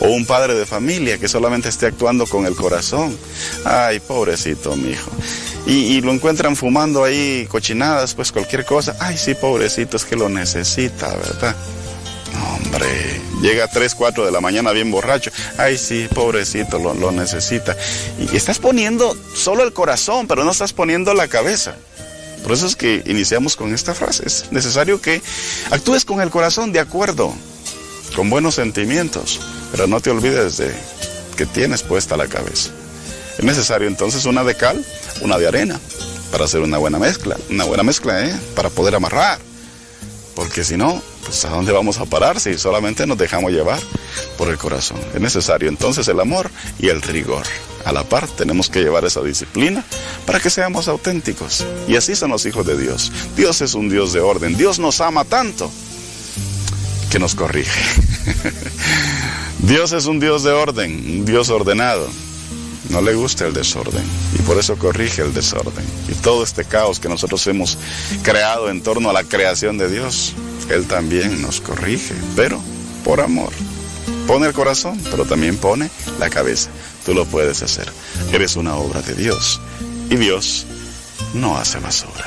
O un padre de familia que solamente esté actuando con el corazón. Ay, pobrecito mi hijo. Y, lo encuentran fumando ahí cochinadas, pues cualquier cosa. Ay, sí, pobrecito, es que lo necesita, ¿verdad? Hombre, llega a 3, 4 de la mañana bien borracho. Ay, sí, pobrecito, lo, lo necesita. Y estás poniendo solo el corazón, pero no estás poniendo la cabeza. Por eso es que iniciamos con esta frase. Es necesario que actúes con el corazón de acuerdo, con buenos sentimientos, pero no te olvides de que tienes puesta la cabeza. Es necesario entonces una de cal, una de arena, para hacer una buena mezcla. Una buena mezcla, ¿eh? Para poder amarrar. Porque si no, pues ¿a dónde vamos a parar si solamente nos dejamos llevar por el corazón? Es necesario entonces el amor y el rigor. A la par tenemos que llevar esa disciplina para que seamos auténticos. Y así son los hijos de Dios. Dios es un Dios de orden. Dios nos ama tanto que nos corrige. Dios es un Dios de orden, un Dios ordenado. No le gusta el desorden y por eso corrige el desorden. Y todo este caos que nosotros hemos creado en torno a la creación de Dios, Él también nos corrige, pero por amor. Pone el corazón, pero también pone la cabeza. Tú lo puedes hacer. Eres una obra de Dios y Dios no hace basura.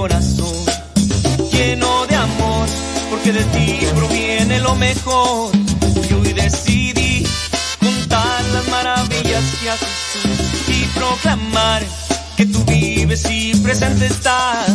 Corazón, lleno de amor, porque de ti proviene lo mejor. Y hoy decidí contar las maravillas que haces tú y proclamar que tú vives y presente estás.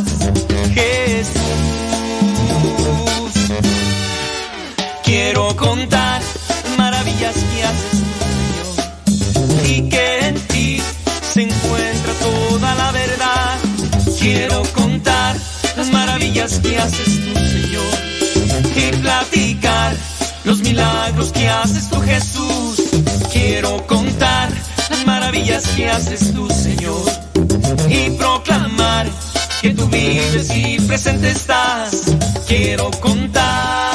Maravillas que haces tú, Señor, y platicar los milagros que haces tú, Jesús. Quiero contar las maravillas que haces tú, Señor y proclamar que tú vives y presente estás. Quiero contar.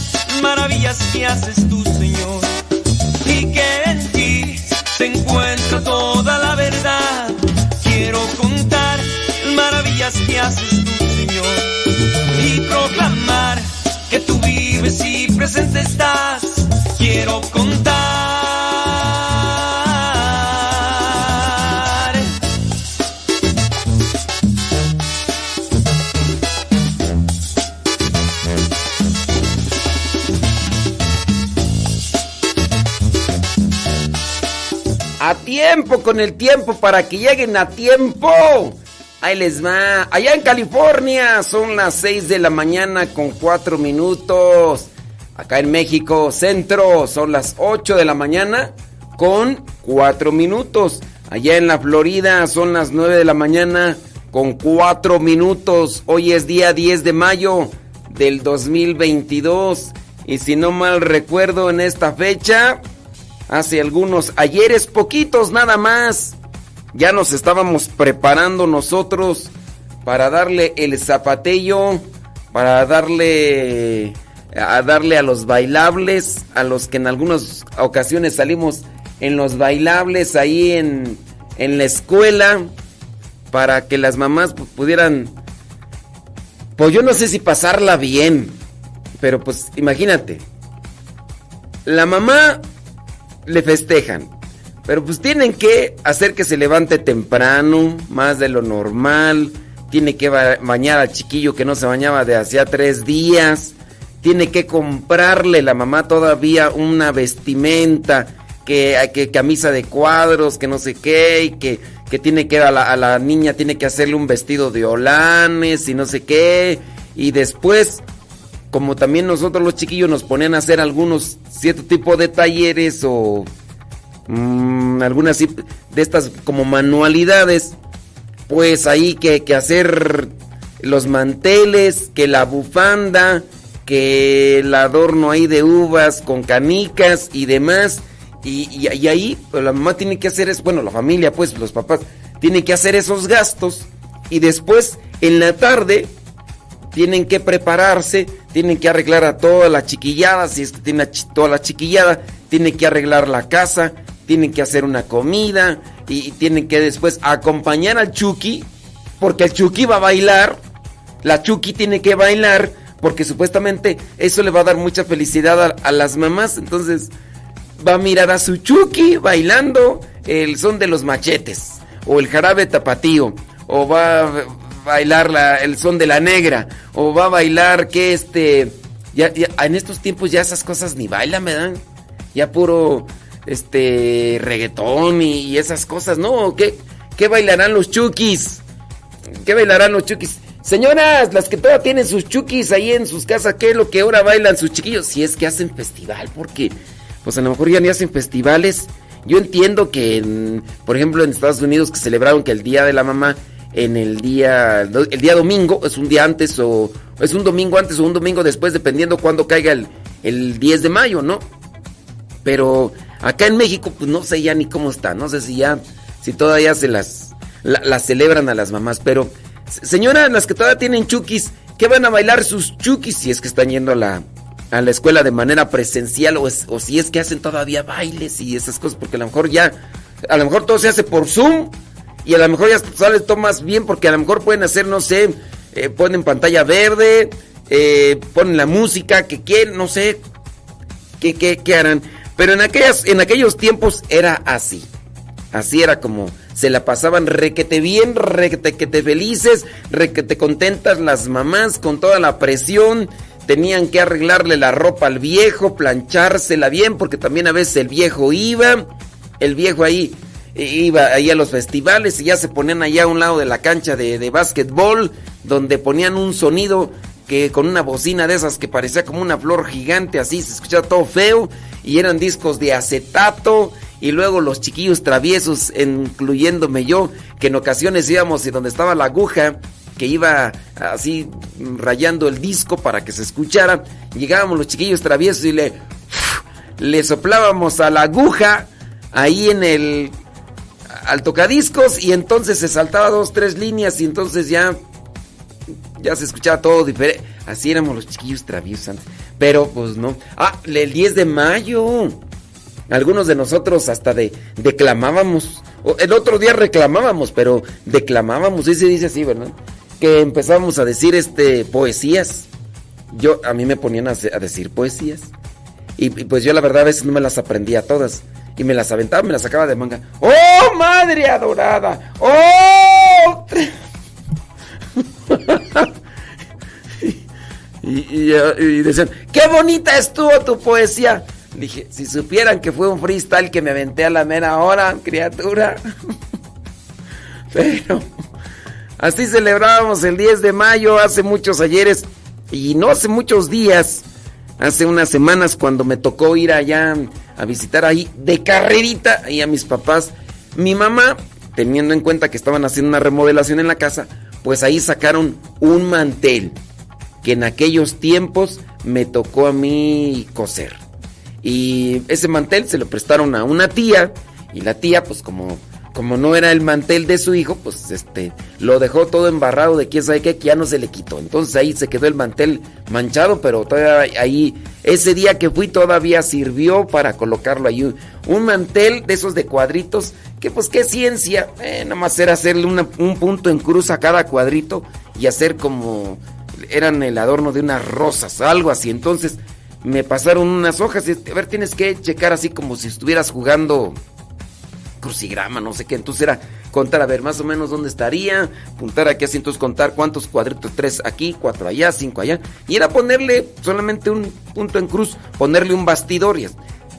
maravillas que haces tú, Señor, y que en ti se encuentra toda la verdad. Quiero contar maravillas que haces tú, Señor, y proclamar que tú vives y presente estás. A tiempo, con el tiempo, para que lleguen a tiempo. Ahí les va. Allá en California son las 6 de la mañana con 4 minutos. Acá en México Centro son las 8 de la mañana con 4 minutos. Allá en la Florida son las 9 de la mañana con 4 minutos. Hoy es día 10 de mayo del 2022. Y si no mal recuerdo en esta fecha, hace algunos ayeres, poquitos nada más, ya nos estábamos preparando nosotros para darle el zapatillo, para darle a darle a los bailables, a los que en algunas ocasiones salimos en los bailables ahí en, en la escuela, para que las mamás pudieran, pues yo no sé si pasarla bien, pero pues imagínate, la mamá le festejan. Pero pues tienen que hacer que se levante temprano, más de lo normal. Tiene que bañar al chiquillo que no se bañaba de hacía tres días. Tiene que comprarle la mamá todavía una vestimenta, que, que camisa de cuadros, que no sé qué, y que, que tiene que a la, a la niña tiene que hacerle un vestido de holanes y no sé qué. Y después como también nosotros los chiquillos nos ponen a hacer algunos cierto tipo de talleres o mmm, algunas de estas como manualidades, pues ahí que, que hacer los manteles, que la bufanda, que el adorno ahí de uvas con canicas y demás. Y, ahí pues, la mamá tiene que hacer eso, bueno, la familia, pues los papás, tienen que hacer esos gastos. Y después, en la tarde, tienen que prepararse, tienen que arreglar a toda la chiquillada, si es que tiene toda la chiquillada, tienen que arreglar la casa, tienen que hacer una comida y tienen que después acompañar al Chucky, porque el Chucky va a bailar, la Chucky tiene que bailar, porque supuestamente eso le va a dar mucha felicidad a, las mamás, entonces va a mirar a su Chucky bailando el son de los machetes, o el jarabe tapatío, o va bailar la, el son de la negra o va a bailar que este ya, ya, en estos tiempos ya esas cosas ni bailan, ¿verdad? Ya puro este reggaetón y, esas cosas, ¿no? ¿Qué, ¿Qué bailarán los chukis? ¿Qué bailarán los chukis? Señoras, las que todavía tienen sus chukis ahí en sus casas, ¿qué es lo que ahora bailan sus chiquillos? Si es que hacen festival, porque pues a lo mejor ya ni hacen festivales. Yo entiendo que, por ejemplo, en Estados Unidos que celebraron que el Día de la Mamá en el día el día domingo, es un día antes o es un domingo antes o un domingo después, dependiendo cuándo caiga el, el 10 de mayo, ¿no? Pero acá en México, pues no sé ya ni cómo está, no sé si ya, si todavía se las, las celebran a las mamás, pero señoras, las que todavía tienen chukis, ¿qué van a bailar sus chukis si es que están yendo a la, a la escuela de manera presencial o, o si es que hacen todavía bailes y esas cosas? Porque a lo mejor ya, a lo mejor todo se hace por Zoom y a lo mejor ya sale tomas bien porque a lo mejor pueden hacer, no sé, eh, ponen pantalla verde, eh, ponen la música que quieren, no sé qué, qué, qué harán. Pero en, aquellas, en aquellos tiempos era así. Así era como se la pasaban requete bien, requete que te felices, requete contentas las mamás con toda la presión. Tenían que arreglarle la ropa al viejo, planchársela bien, porque también a veces el viejo iba, el viejo ahí iba ahí a los festivales y ya se ponían allá a un lado de la cancha de, de básquetbol, donde ponían un sonido que con una bocina de esas que parecía como una flor gigante, así se escuchaba todo feo, y eran discos de acetato, y luego los chiquillos traviesos, incluyéndome yo, que en ocasiones íbamos y donde estaba la aguja, que iba así rayando el disco para que se escuchara, llegábamos los chiquillos traviesos y le, le soplábamos a la aguja ahí en el al tocadiscos y entonces se saltaba dos, tres líneas y entonces ya, ya se escuchaba todo diferente. Así éramos los chiquillos traviesos Pero pues no. Ah, el 10 de mayo. Algunos de nosotros hasta de declamábamos. El otro día reclamábamos, pero declamábamos. Sí se dice así, ¿verdad? Que empezábamos a decir este poesías. Yo, a mí me ponían a, decir poesías. Y, y, pues yo la verdad a veces no me las aprendía todas y me las aventaba, me las sacaba de manga. ¡Oh, madre adorada! ¡Oh! y, decían, ¡qué bonita estuvo tu poesía! Dije, si supieran que fue un freestyle que me aventé a la mera hora, criatura. Pero así celebrábamos el 10 de mayo hace muchos ayeres y no hace muchos días, hace unas semanas cuando me tocó ir allá a visitar ahí de carrerita ahí a mis papás. Mi mamá, teniendo en cuenta que estaban haciendo una remodelación en la casa, pues ahí sacaron un mantel que en aquellos tiempos me tocó a mí coser. Y ese mantel se lo prestaron a una tía y la tía pues como como no era el mantel de su hijo, pues este lo dejó todo embarrado de quién sabe qué, que ya no se le quitó. Entonces ahí se quedó el mantel manchado, pero todavía ahí, ese día que fui todavía sirvió para colocarlo ahí. Un mantel de esos de cuadritos, que pues qué ciencia, eh, nada más era hacerle un punto en cruz a cada cuadrito y hacer como eran el adorno de unas rosas, algo así. Entonces me pasaron unas hojas a ver, tienes que checar así como si estuvieras jugando crucigrama, no sé qué. Entonces era contar, a ver, más o menos dónde estaría, apuntar aquí así, entonces contar cuántos cuadritos, tres aquí, cuatro allá, cinco allá. Y era ponerle solamente un punto en cruz, ponerle un bastidor. Y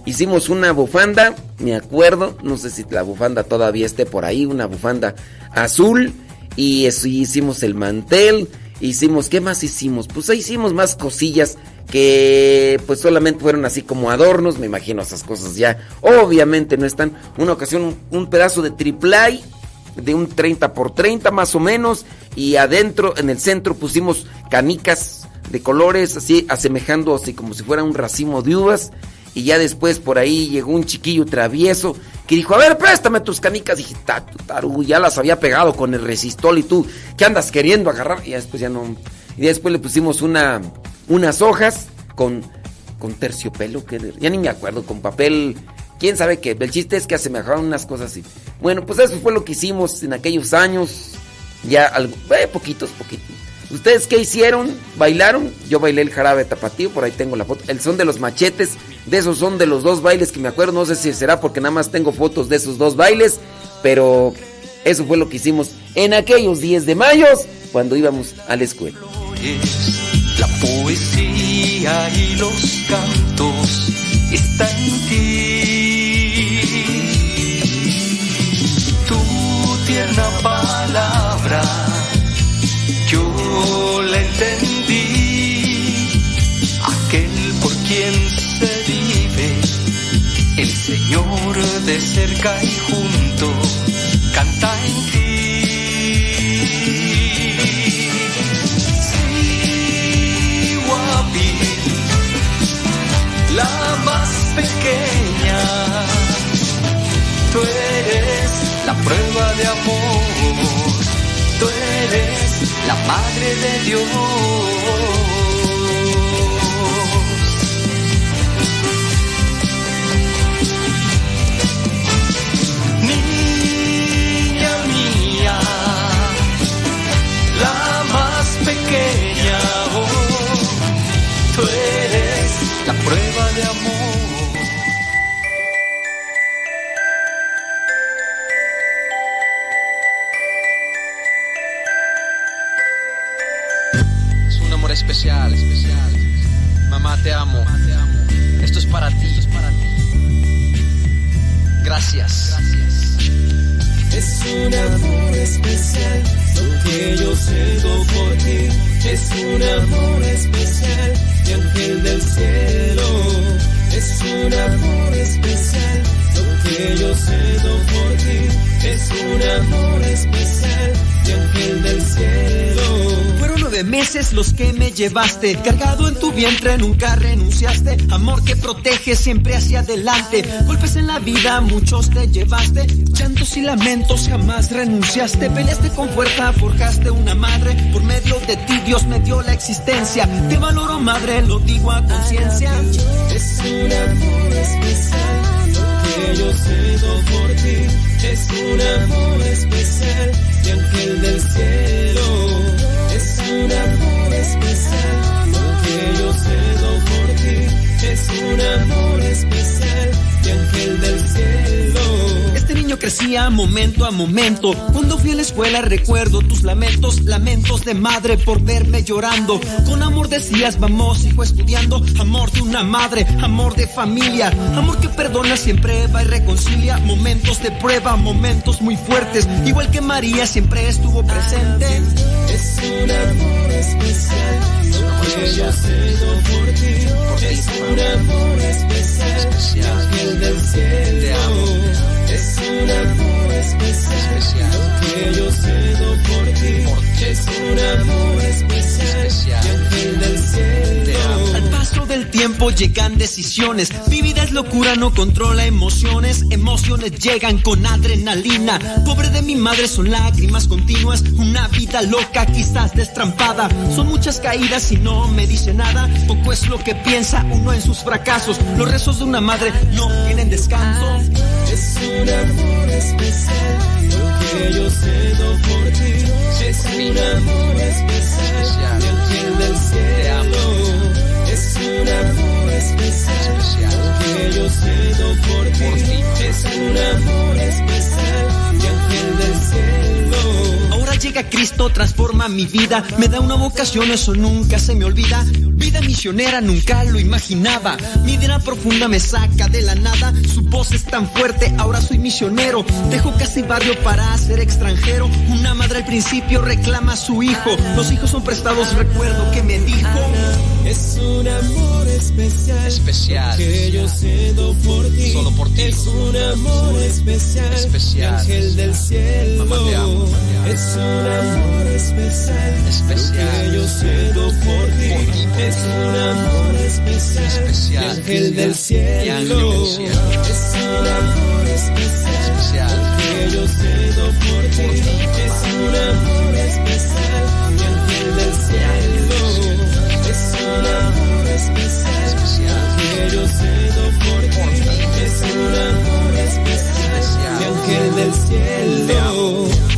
hicimos una bufanda, me acuerdo, no sé si la bufanda todavía esté por ahí, una bufanda azul. Y eso, hicimos el mantel, hicimos, ¿qué más hicimos? Pues ahí hicimos más cosillas que pues solamente fueron así como adornos, me imagino esas cosas ya obviamente no están. Una ocasión un, pedazo de triplay de un 30 por 30 más o menos y adentro en el centro pusimos canicas de colores así asemejando así como si fuera un racimo de uvas y ya después por ahí llegó un chiquillo travieso que dijo, a ver, préstame tus canicas. Y dije, taru, ya las había pegado con el resistol y tú, ¿qué andas queriendo agarrar? Y después ya no. Y después le pusimos una, unas hojas con, con terciopelo, que ya ni me acuerdo, con papel, quién sabe qué. El chiste es que asemejaban unas cosas así. Bueno, pues eso fue lo que hicimos en aquellos años, ya algo, eh, poquitos, poquitos. ¿Ustedes qué hicieron? ¿Bailaron? Yo bailé el jarabe tapatío, por ahí tengo la foto. El son de los machetes, de esos son de los dos bailes que me acuerdo. No sé si será porque nada más tengo fotos de esos dos bailes, pero eso fue lo que hicimos en aquellos 10 de mayo cuando íbamos a la escuela. La poesía y los cantos está en ti. Tu tierna palabra, yo la entendí. Aquel por quien se vive, el Señor de cerca y juntos prueba de amor, tú eres la madre de Dios. pequeña, oh, tú eres la prueba de amor. Gracias. Es un amor especial lo que yo siento por ti es un amor especial, mi ángel del cielo. Es un amor especial, lo que yo siento por ti es un amor especial, mi ángel del cielo nueve meses los que me llevaste. Cargado en tu vientre, nunca renunciaste. Amor que protege siempre hacia adelante. Golpes en la vida, muchos te llevaste. Llantos y lamentos, jamás renunciaste. Peleaste con fuerza, forjaste una madre. Por medio de ti, Dios me dio la existencia. Te valoro, madre, lo digo a conciencia. Es un amor especial. Lo que yo cedo por ti. Es un amor especial. Mi ángel del cielo un amor especial, lo que yo cedo por ti es un amor especial, mi ángel del cielo. Niño crecía momento a momento. Cuando fui a la escuela recuerdo tus lamentos, lamentos de madre por verme llorando. Con amor decías, vamos hijo estudiando. Amor de una madre, amor de familia. Amor que perdona, siempre va y reconcilia. Momentos de prueba, momentos muy fuertes. Igual que María siempre estuvo presente. Es un amor especial, lo que por ti. Es un amor especial, ángel del cielo. Es un amor especial, lo que yo cedo por ti. Es un amor especial, del cielo. Al paso del tiempo llegan decisiones. Mi vida es locura, no controla emociones. Emociones llegan con adrenalina. Pobre de mi madre son lágrimas continuas. Una vida loca, quizás destrampada. Son muchas caídas y no me dice nada. Poco es lo que piensa uno en sus fracasos. Los rezos de una madre no tienen descanso. Es un amor especial, lo que yo cedo por ti. Es un amor especial, ángel del cielo. Es un amor especial, lo que yo cedo por ti. Es un amor especial, ángel del cielo. Llega Cristo, transforma mi vida, me da una vocación, eso nunca se me olvida. Vida misionera nunca lo imaginaba. Mi vida profunda me saca de la nada. Su voz es tan fuerte, ahora soy misionero. Dejo casi barrio para ser extranjero. Una madre al principio reclama a su hijo. Los hijos son prestados, recuerdo que me dijo. Es un amor especial, especial. Que yo cedo por ti. Solo por ti. Es un amor especial, especial ángel del cielo. Mamá, te amo, Es un amor especial, especial. Que yo cedo por ti. Es un amor especial, especial. Ángel del cielo. Ángel del cielo. Es un amor especial, especial. Que yo cedo por ti. Es un amor ángel del cielo.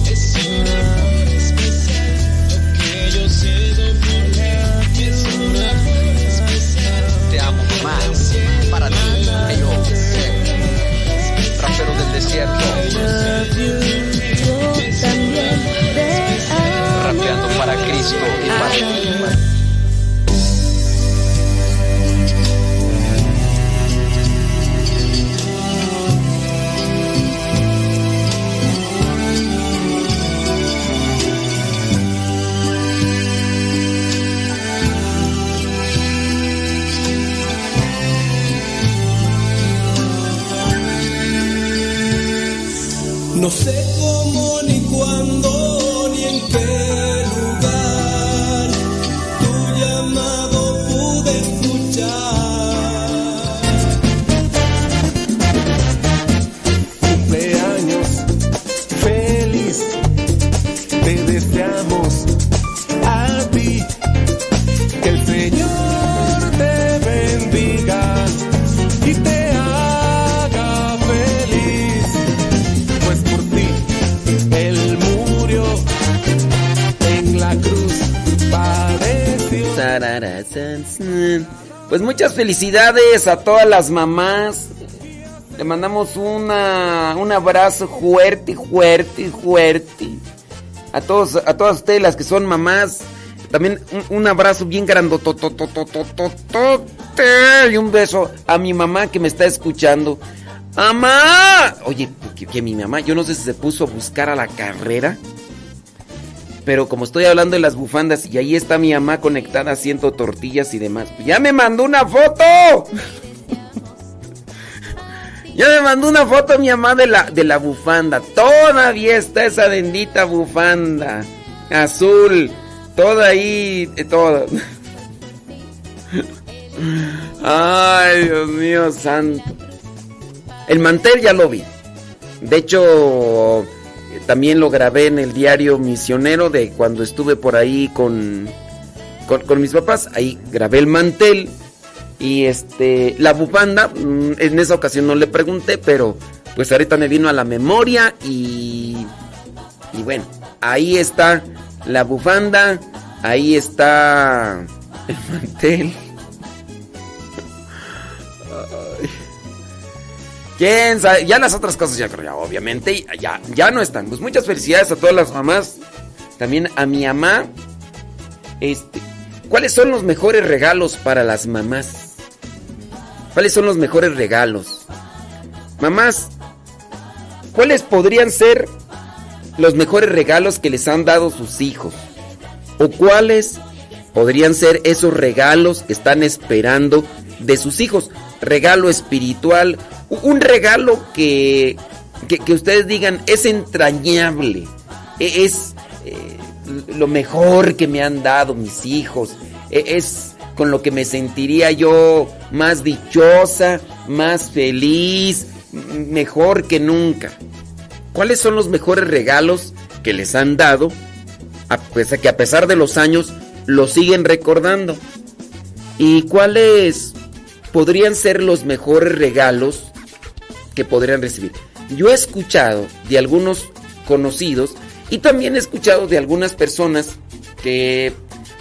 Felicidades a todas las mamás. Le mandamos una, un abrazo fuerte, fuerte, fuerte. A todos, a todas ustedes las que son mamás. También un, un abrazo bien grandotototototote y un beso a mi mamá que me está escuchando. ¡Mamá! Oye, que, que mi mamá, yo no sé si se puso a buscar a la carrera. Pero como estoy hablando de las bufandas y ahí está mi mamá conectada haciendo tortillas y demás. pues ¡Ya me mandó una foto! ya me mandó una foto mi mamá de la, de la bufanda. Todavía está esa bendita bufanda. Azul. Toda ahí. Todo. Ay, Dios mío santo. El mantel ya lo vi. De hecho, también lo grabé en el diario misionero de cuando estuve por ahí con, con, mis papás. Ahí grabé el mantel. Y este, la bufanda, mm, en esa ocasión no le pregunté, pero pues ahorita me vino a la memoria y, y bueno, ahí está la bufanda, ahí está el mantel. Ay. Ya las otras cosas ya, obviamente ya, ya no están. Pues muchas felicidades a todas las mamás. También a mi mamá. Este, ¿cuáles son los mejores regalos para las mamás? ¿Cuáles son los mejores regalos? Mamás, ¿cuáles podrían ser los mejores regalos que les han dado sus hijos? ¿O cuáles podrían ser esos regalos que están esperando de sus hijos? Regalo espiritual, un regalo que, que, ustedes digan es entrañable, e- es eh, lo mejor que me han dado mis hijos, e- es con lo que me sentiría yo más dichosa, más feliz, mejor que nunca. ¿Cuáles son los mejores regalos que les han dado? A pesar que a pesar de los años lo siguen recordando. ¿Y cuáles podrían ser los mejores regalos que podrían recibir? Yo he escuchado de algunos conocidos y también he escuchado de algunas personas que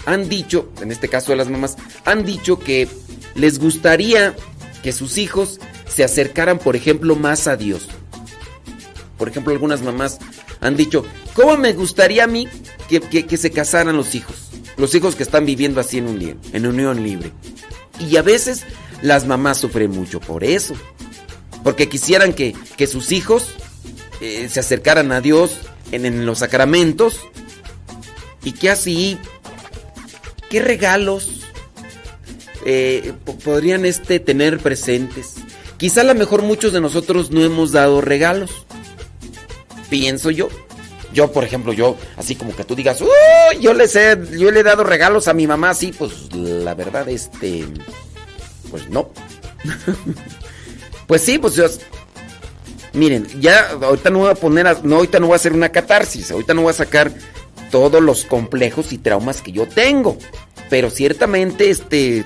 han dicho, en este caso de las mamás, han dicho que les gustaría que sus hijos se acercaran, por ejemplo, más a Dios. Por ejemplo, algunas mamás han dicho, ¿cómo me gustaría a mí que, que- se casaran los hijos? Los hijos que están viviendo así en, un, en unión libre. Y a veces las mamás sufren mucho por eso. Porque quisieran que, que sus hijos eh, se acercaran a Dios en, en los sacramentos. Y que así, ¿qué regalos eh, po- podrían este, tener presentes? Quizá a lo mejor muchos de nosotros no hemos dado regalos. Pienso yo. Yo, por ejemplo, yo, así como que tú digas, "Uy, yo les he, yo le he dado regalos a mi mamá, sí, pues la verdad, este, pues no. pues sí, pues miren, ya ahorita no voy a poner, a- no, ahorita no voy a hacer una catarsis, ahorita no voy a sacar todos los complejos y traumas que yo tengo, pero ciertamente, este,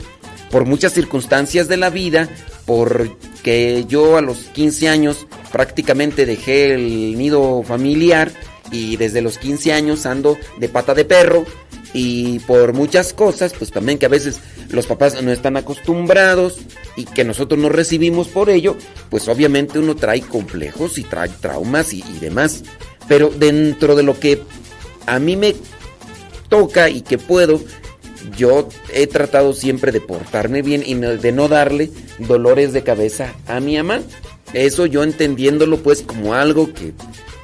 por muchas circunstancias de la vida, porque yo a los 15 años prácticamente dejé el nido familiar y desde los 15 años ando de pata de perro y por muchas cosas, pues también que a veces los papás no están acostumbrados y que nosotros no recibimos por ello, pues obviamente uno trae complejos y trae traumas y, demás. Pero dentro de lo que a mí me toca y que puedo, yo he tratado siempre de portarme bien y de no darle dolores de cabeza a mi mamá. Eso yo entendiéndolo pues como algo que,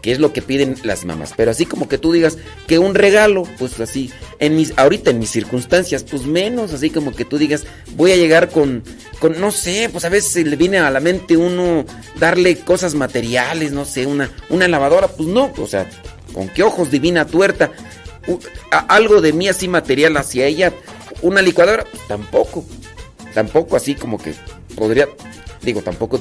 que es lo que piden las mamás. Pero así como que tú digas que un regalo, pues así, en mis, ahorita en mis circunstancias, pues menos, así como que tú digas, voy a llegar con, con, no sé, pues a veces le viene a la mente uno darle cosas materiales, no sé, una, una lavadora, pues no, o sea, con qué ojos divina tuerta, algo de mí así material hacia ella, una licuadora, pues tampoco, tampoco así como que podría, digo, tampoco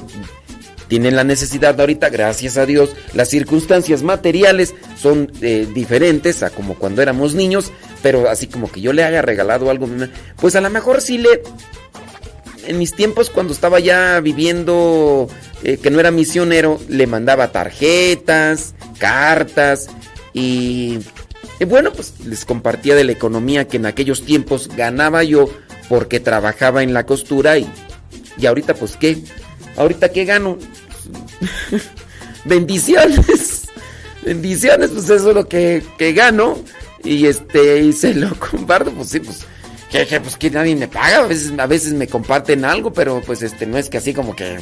tienen la necesidad ahorita, gracias a Dios, las circunstancias materiales son eh, diferentes a como cuando éramos niños, pero así como que yo le haya regalado algo, pues a lo mejor sí le... En mis tiempos cuando estaba ya viviendo, eh, que no era misionero, le mandaba tarjetas, cartas y, y bueno, pues les compartía de la economía que en aquellos tiempos ganaba yo porque trabajaba en la costura y, y ahorita pues qué, ahorita qué gano, bendiciones. Bendiciones, pues eso es lo que, gano. Y este, y se lo comparto, pues sí, pues. Que, pues que nadie me paga, a veces, a veces me comparten algo, pero pues este, no es que así como que.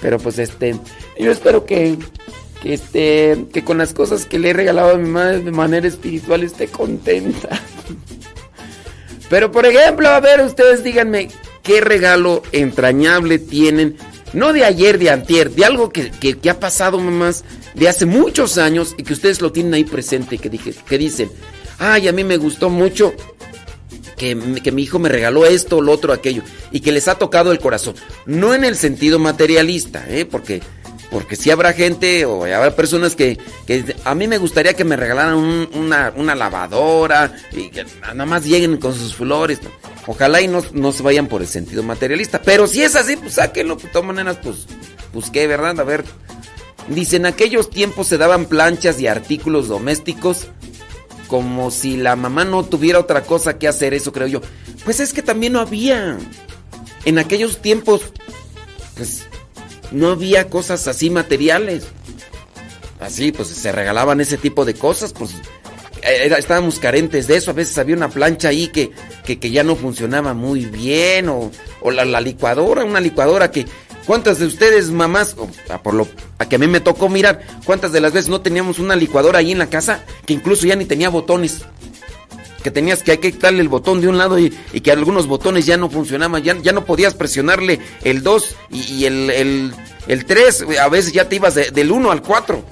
Pero pues este, yo espero que, que este, que con las cosas que le he regalado a mi madre de manera espiritual esté contenta. Pero por ejemplo, a ver, ustedes díganme, ¿qué regalo entrañable tienen no de ayer, de antier, de algo que, ha pasado, mamás, de hace muchos años y que ustedes lo tienen ahí presente, que, que dicen, ay, a mí me gustó mucho que, mi hijo me regaló esto, lo otro, aquello, y que les ha tocado el corazón. No en el sentido materialista, ¿eh? porque, porque si habrá gente o habrá personas que, a mí me gustaría que me regalaran una, lavadora y que nada más lleguen con sus flores. Ojalá y no, se vayan por el sentido materialista. Pero si es así, pues sáquenlo. De todas maneras, pues, pues qué, ¿verdad? A ver. Dice, en aquellos tiempos se daban planchas y artículos domésticos como si la mamá no tuviera otra cosa que hacer, eso creo yo. Pues es que también no había. En aquellos tiempos, pues, no había cosas así materiales. Así, pues se regalaban ese tipo de cosas, pues estábamos carentes de eso. A veces había una plancha ahí que, que, ya no funcionaba muy bien. O, la, licuadora, una licuadora que. ¿Cuántas de ustedes, mamás, a, por lo a que a mí me tocó mirar, cuántas de las veces no teníamos una licuadora ahí en la casa que incluso ya ni tenía botones? Que tenías que, hay que quitarle el botón de un lado y, que algunos botones ya no funcionaban, ya, no podías presionarle el 2 y, el, el, 3, a veces ya te ibas del 1 al 4,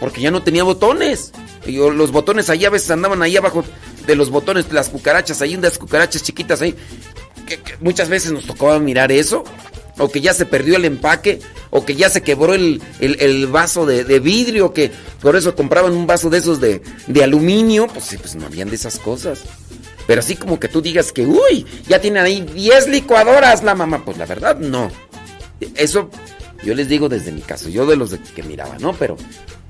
porque ya no tenía botones. Y los botones ahí a veces andaban ahí abajo de los botones, las cucarachas, ahí unas cucarachas chiquitas ahí. Que, muchas veces nos tocaba mirar eso. O que ya se perdió el empaque. O que ya se quebró el, vaso de, vidrio. Que por eso compraban un vaso de esos de, aluminio. Pues sí, pues no habían de esas cosas. Pero así como que tú digas que, uy, ya tienen ahí 10 licuadoras la mamá. Pues la verdad, no. Eso yo les digo desde mi caso. Yo de los que miraba, ¿no? Pero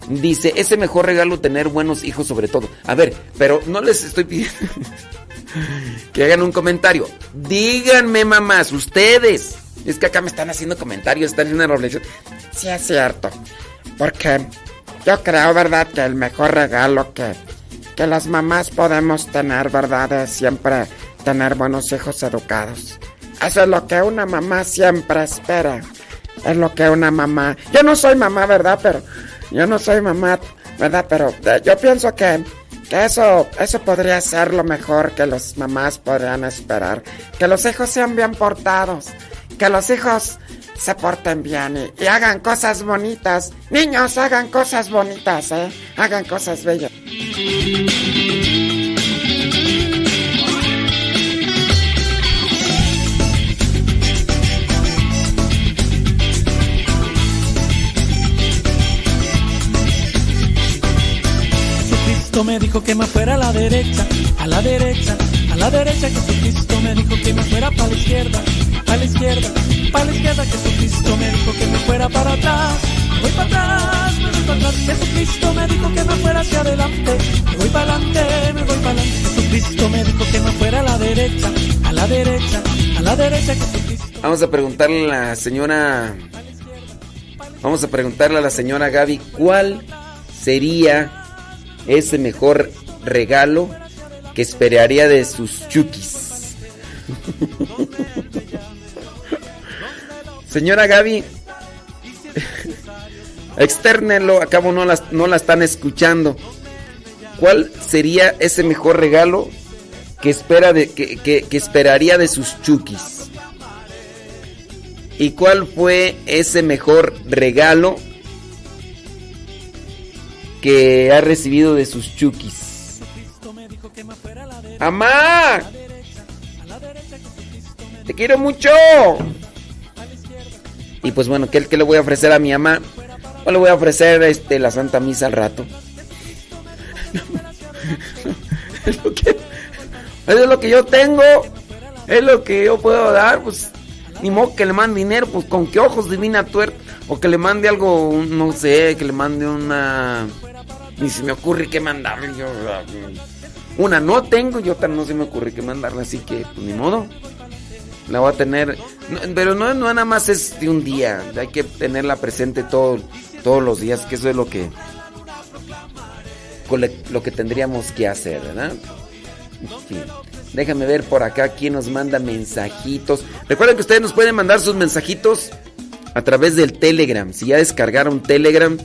Dice, ese mejor regalo tener buenos hijos sobre todo. A ver, pero no les estoy pidiendo que hagan un comentario. Díganme, mamás, ustedes. Es que acá me están haciendo comentarios, están haciendo reflexión. Sí, es cierto. Porque yo creo, ¿verdad? Que el mejor regalo que, que las mamás podemos tener, ¿verdad? Es siempre tener buenos hijos educados. Eso es lo que una mamá siempre espera. Es lo que una mamá... Yo no soy mamá, ¿verdad? Pero yo no soy mamá, ¿verdad? Pero eh, yo pienso que, eso, eso podría ser lo mejor que los mamás podrían esperar. Que los hijos sean bien portados. Que los hijos se porten bien y, hagan cosas bonitas. Niños, hagan cosas bonitas, ¿eh? Hagan cosas bellas. me dijo que me fuera a la derecha, a la derecha, a la derecha. Jesucristo me dijo que me fuera para la izquierda, a la izquierda, para la izquierda. Jesucristo me dijo que me fuera para atrás, me voy para atrás, me voy para atrás. Jesucristo me dijo que me fuera hacia adelante, me voy para adelante, me voy para adelante. Jesucristo me dijo que me fuera a la derecha, a la derecha, a la derecha. Jesucristo. Vamos a preguntarle a la señora. Vamos a preguntarle a la señora Gaby cuál sería ese mejor regalo que esperaría de sus chukis. Señora Gaby, Externenlo, acabo no la, no la están escuchando. ¿Cuál sería ese mejor regalo que, espera de, que, que- que esperaría de sus chukis? ¿Y cuál fue ese mejor regalo que ha recibido de sus chukis? ¡Amá! ¡Te quiero mucho! Y pues bueno, ¿qué, qué le voy a ofrecer a mi mamá? O le voy a ofrecer este, la Santa Misa al rato. es, lo que, es lo que yo tengo. Es lo que yo puedo dar. Pues ni modo que le mande dinero. Pues con qué ojos divina tuerta. O que le mande algo, no sé, que le mande una... Ni se me ocurre qué mandarle. Yo, una no tengo, y otra no se me ocurre qué mandarle. Así que, pues ni modo. La voy a tener. pero no, no nada más es de un día. Hay que tenerla presente todo, todos los días, que eso es lo que. Lo que tendríamos que hacer, ¿verdad? Fin. Déjame ver por acá quién nos manda mensajitos. Recuerden que ustedes nos pueden mandar sus mensajitos a través del Telegram. Si ya descargaron Telegram,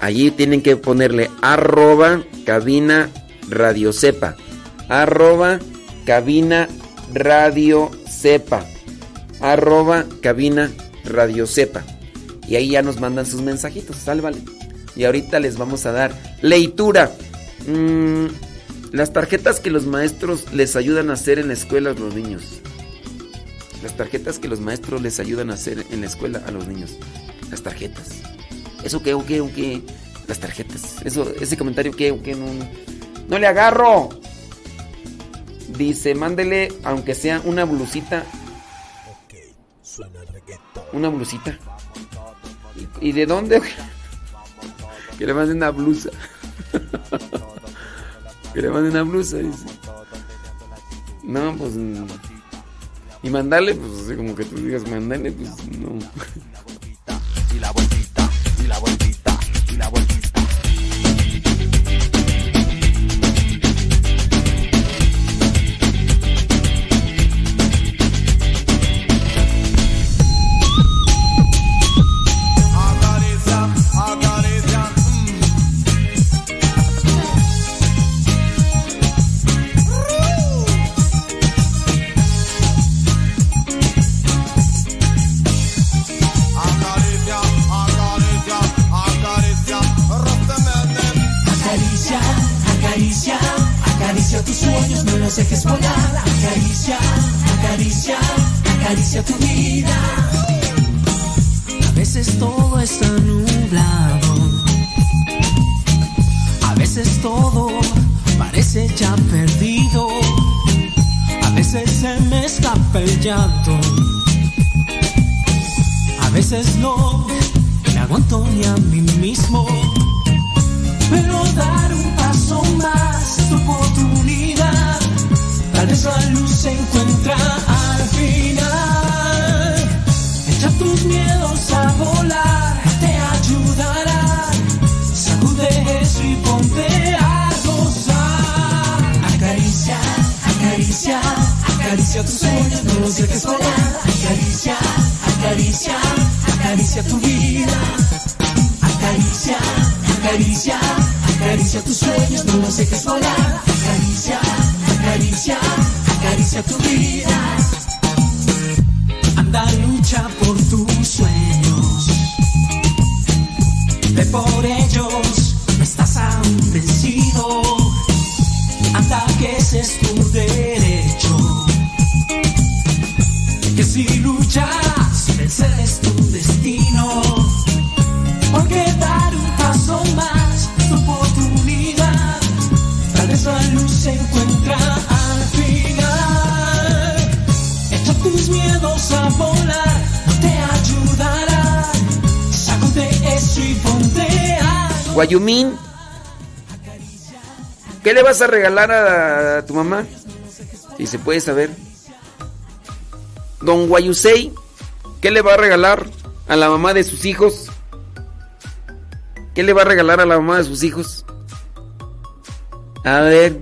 allí tienen que ponerle arroba cabina radio sepa. Arroba cabina radio sepa. Arroba cabina radio sepa. Y ahí ya nos mandan sus mensajitos, sálvale. Y ahorita les vamos a dar leitura. Mm, las tarjetas que los maestros les ayudan a hacer en la escuela a los niños. Las tarjetas que los maestros les ayudan a hacer en la escuela a los niños. Las tarjetas. ¿Eso qué o qué o qué? Las tarjetas. Eso, ese comentario qué o no, no. No le agarro. Dice, mándele, aunque sea una blusita. Una blusita. ¿Y, y de dónde? que le mande una blusa. que le mande una blusa, dice. No, pues. Y mandarle, pues así como que tú digas, mandarle, pues no. Regalar a, tu mamá? Si se puede saber. Don Guayusei, ¿qué le va a regalar a la mamá de sus hijos? ¿Qué le va a regalar a la mamá de sus hijos? A ver.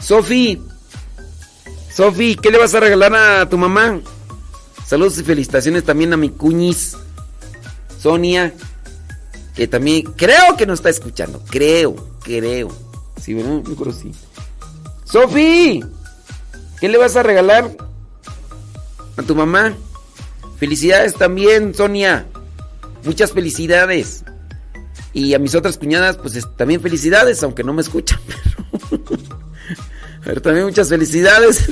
Sofi, Sofi, ¿qué le vas a regalar a tu mamá? Saludos y felicitaciones también a mi cuñis. Sonia, que también creo que nos está escuchando. Creo, creo. Sí. Yo creo sí. Sofi, ¿qué le vas a regalar a tu mamá? Felicidades también, Sonia. Muchas felicidades. Y a mis otras cuñadas, pues también felicidades, aunque no me escuchan. Pero, también muchas felicidades.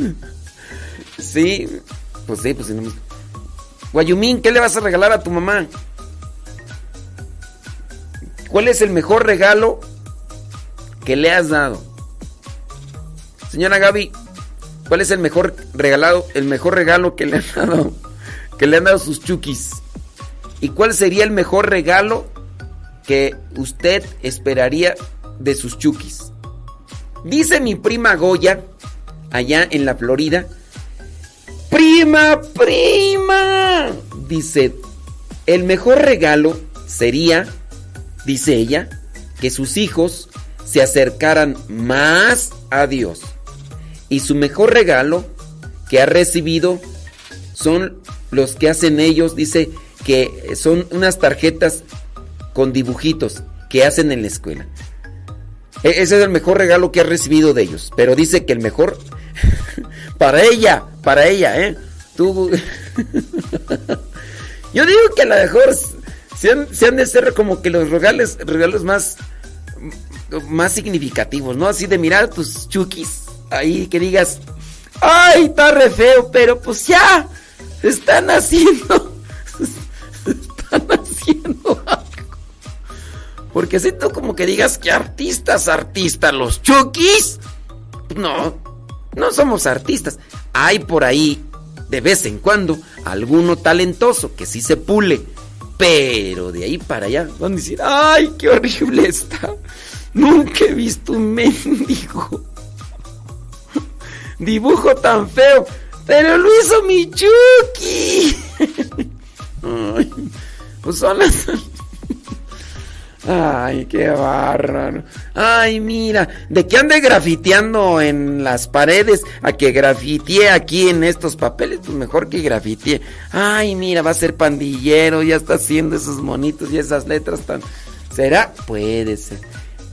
sí, pues sí, pues no Guayumín, ¿qué le vas a regalar a tu mamá? ¿Cuál es el mejor regalo que le has dado? Señora Gaby, ¿cuál es el mejor regalado, el mejor regalo que le han dado? Que le han dado sus chukis. ¿Y cuál sería el mejor regalo que usted esperaría de sus chukis? Dice mi prima Goya, allá en la Florida, prima, prima, dice, el mejor regalo sería, dice ella, que sus hijos se acercaran más a Dios. Y su mejor regalo que ha recibido son los que hacen ellos, dice que son unas tarjetas con dibujitos que hacen en la escuela. E-, ese es el mejor regalo que ha recibido de ellos. Pero dice que el mejor para ella, para ella, ¿eh? Tú... Yo digo que a lo mejor se han, de ser como que los regalos, regalos más, más significativos, ¿no? Así de mirar tus chukis ahí que digas, ay, está re feo, pero pues ya, están haciendo, están haciendo algo. Porque siento como que digas que artistas, artistas, los chukis. No, no somos artistas. Hay por ahí, de vez en cuando, alguno talentoso que sí se pule. Pero de ahí para allá van a decir, ¡ay, qué horrible está! Nunca he visto un mendigo dibujo tan feo, pero lo hizo mi. Ay, pues son las... Ay, qué bárbaro. Ay, mira, de que ande grafiteando en las paredes a que grafitee aquí en estos papeles, pues mejor que grafitee. Ay, mira, va a ser pandillero, ya está haciendo esos monitos y esas letras tan. ¿Será? Puede ser.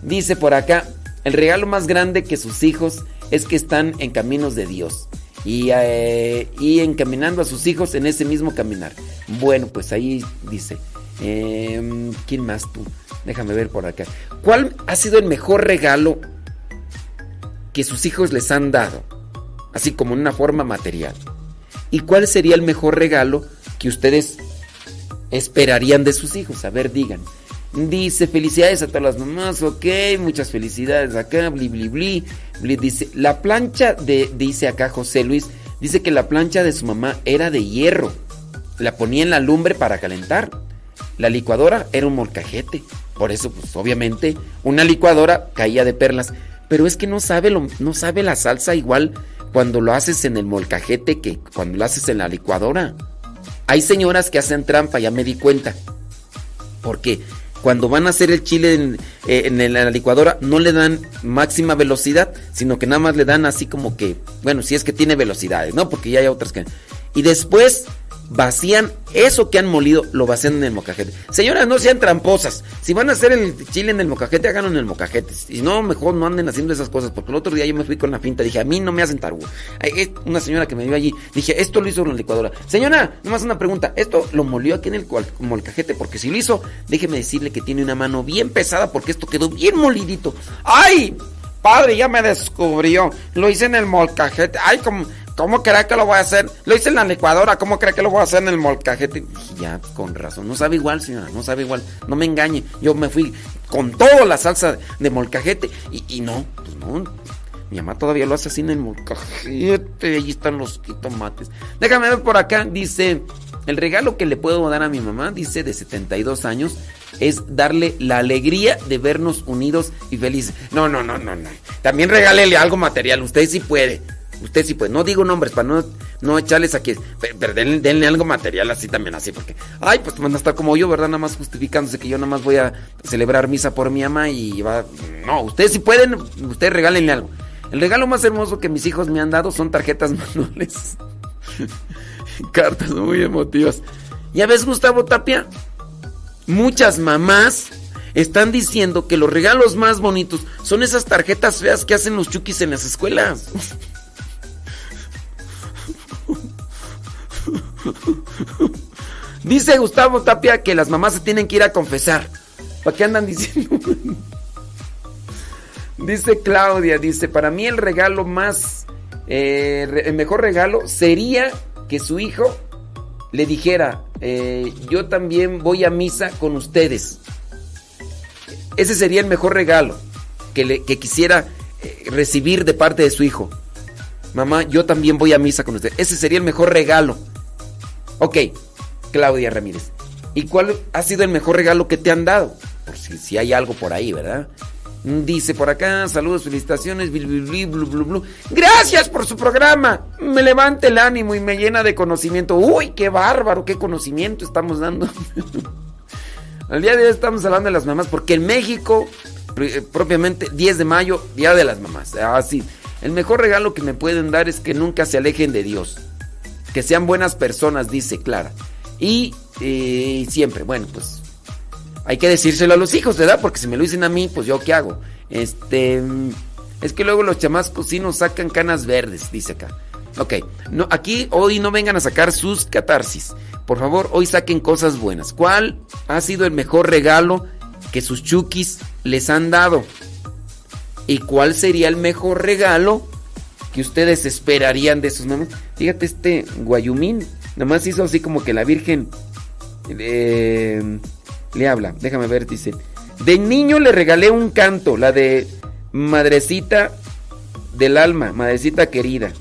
Dice por acá, el regalo más grande que sus hijos es que están en caminos de Dios. Y, eh, y encaminando a sus hijos en ese mismo caminar. Bueno, pues ahí dice. Em, ¿Quién más tú? Déjame ver por acá. ¿Cuál ha sido el mejor regalo que sus hijos les han dado? Así como en una forma material. ¿Y cuál sería el mejor regalo que ustedes esperarían de sus hijos? A ver, digan. Dice, felicidades a todas las mamás, ok, muchas felicidades acá, bli, bli, bli. dice, la plancha de, dice acá José Luis, dice que la plancha de su mamá era de hierro. La ponía en la lumbre para calentar. La licuadora era un molcajete. Por eso, pues obviamente, una licuadora caía de perlas. Pero es que no sabe, lo, no sabe la salsa igual cuando lo haces en el molcajete que cuando lo haces en la licuadora. Hay señoras que hacen trampa, ya me di cuenta. Porque cuando van a hacer el chile en, eh, la licuadora, no le dan máxima velocidad, sino que nada más le dan así como que, bueno, si es que tiene velocidades, ¿no? Porque ya hay otras que... Y después vacían eso que han molido, lo vacían en el mocajete. Señoras, no sean tramposas. Si van a hacer el chile en el mocajete, háganlo en el mocajete. Y no, mejor no anden haciendo esas cosas. Porque el otro día yo me fui con la finta. Dije, a mí no me hacen tarugo. Una señora que me vio allí. Dije, esto lo hizo en la licuadora. Señora, nomás una pregunta. Esto lo molió aquí en el molcajete. Porque si lo hizo, déjeme decirle que tiene una mano bien pesada. Porque esto quedó bien molidito. ¡Ay! Padre, ya me descubrió. Lo hice en el molcajete. ¡Ay, como! ¿Cómo cree que lo voy a hacer? Lo hice en la licuadora, ¿cómo cree que lo voy a hacer en el molcajete? ya, con razón, no sabe igual, señora, no sabe igual. No me engañe, yo me fui con toda la salsa de molcajete y, no, pues no. Mi mamá todavía lo hace así en el molcajete, ahí están los tomates. Déjame ver por acá, dice, el regalo que le puedo dar a mi mamá, dice, de 72 años, es darle la alegría de vernos unidos y felices. No, no, no, no, no. También regálele algo material, usted sí puede. Usted sí, pues no digo nombres para no, no echarles aquí. Pero, denle, algo material así también, así, porque. Ay, pues van a estar como yo, ¿verdad? Nada más justificándose que yo nada más voy a celebrar misa por mi ama y va. No, ustedes si pueden, ustedes regálenle algo. El regalo más hermoso que mis hijos me han dado son tarjetas manuales. Cartas muy emotivas. ¿Ya ves, Gustavo Tapia? muchas mamás están diciendo que los regalos más bonitos son esas tarjetas feas que hacen los chukis en las escuelas. Dice Gustavo Tapia que las mamás se tienen que ir a confesar. ¿Para qué andan diciendo? dice Claudia, dice, para mí el regalo más, eh, el mejor regalo sería que su hijo le dijera, eh, yo también voy a misa con ustedes. Ese sería el mejor regalo que, le, quisiera eh, recibir de parte de su hijo. Mamá, yo también voy a misa con ustedes. Ese sería el mejor regalo. Ok, Claudia Ramírez. ¿Y cuál ha sido el mejor regalo que te han dado? Por si, si hay algo por ahí, ¿verdad? Dice por acá, saludos, felicitaciones, Gracias por su programa. Me levanta el ánimo y me llena de conocimiento. Uy, qué bárbaro, qué conocimiento estamos dando. Al día de hoy estamos hablando de las mamás, porque en México, eh, propiamente 10 de mayo, Día de las Mamás. Así, el mejor regalo que me pueden dar es que nunca se alejen de Dios. Que sean buenas personas, dice Clara. Y eh, siempre, bueno, pues hay que decírselo a los hijos, ¿verdad? Porque si me lo dicen a mí, pues yo qué hago. Este, es que luego los chamascos sí nos sacan canas verdes, dice acá. Ok, no, aquí hoy no vengan a sacar sus catarsis. Por favor, hoy saquen cosas buenas. ¿Cuál ha sido el mejor regalo que sus chukis les han dado? ¿Y cuál sería el mejor regalo que ustedes esperarían de sus mamás? Fíjate, este Guayumín, nomás hizo así como que la Virgen eh, le habla. Déjame ver, dice. De niño le regalé un canto, la de Madrecita del alma, Madrecita querida.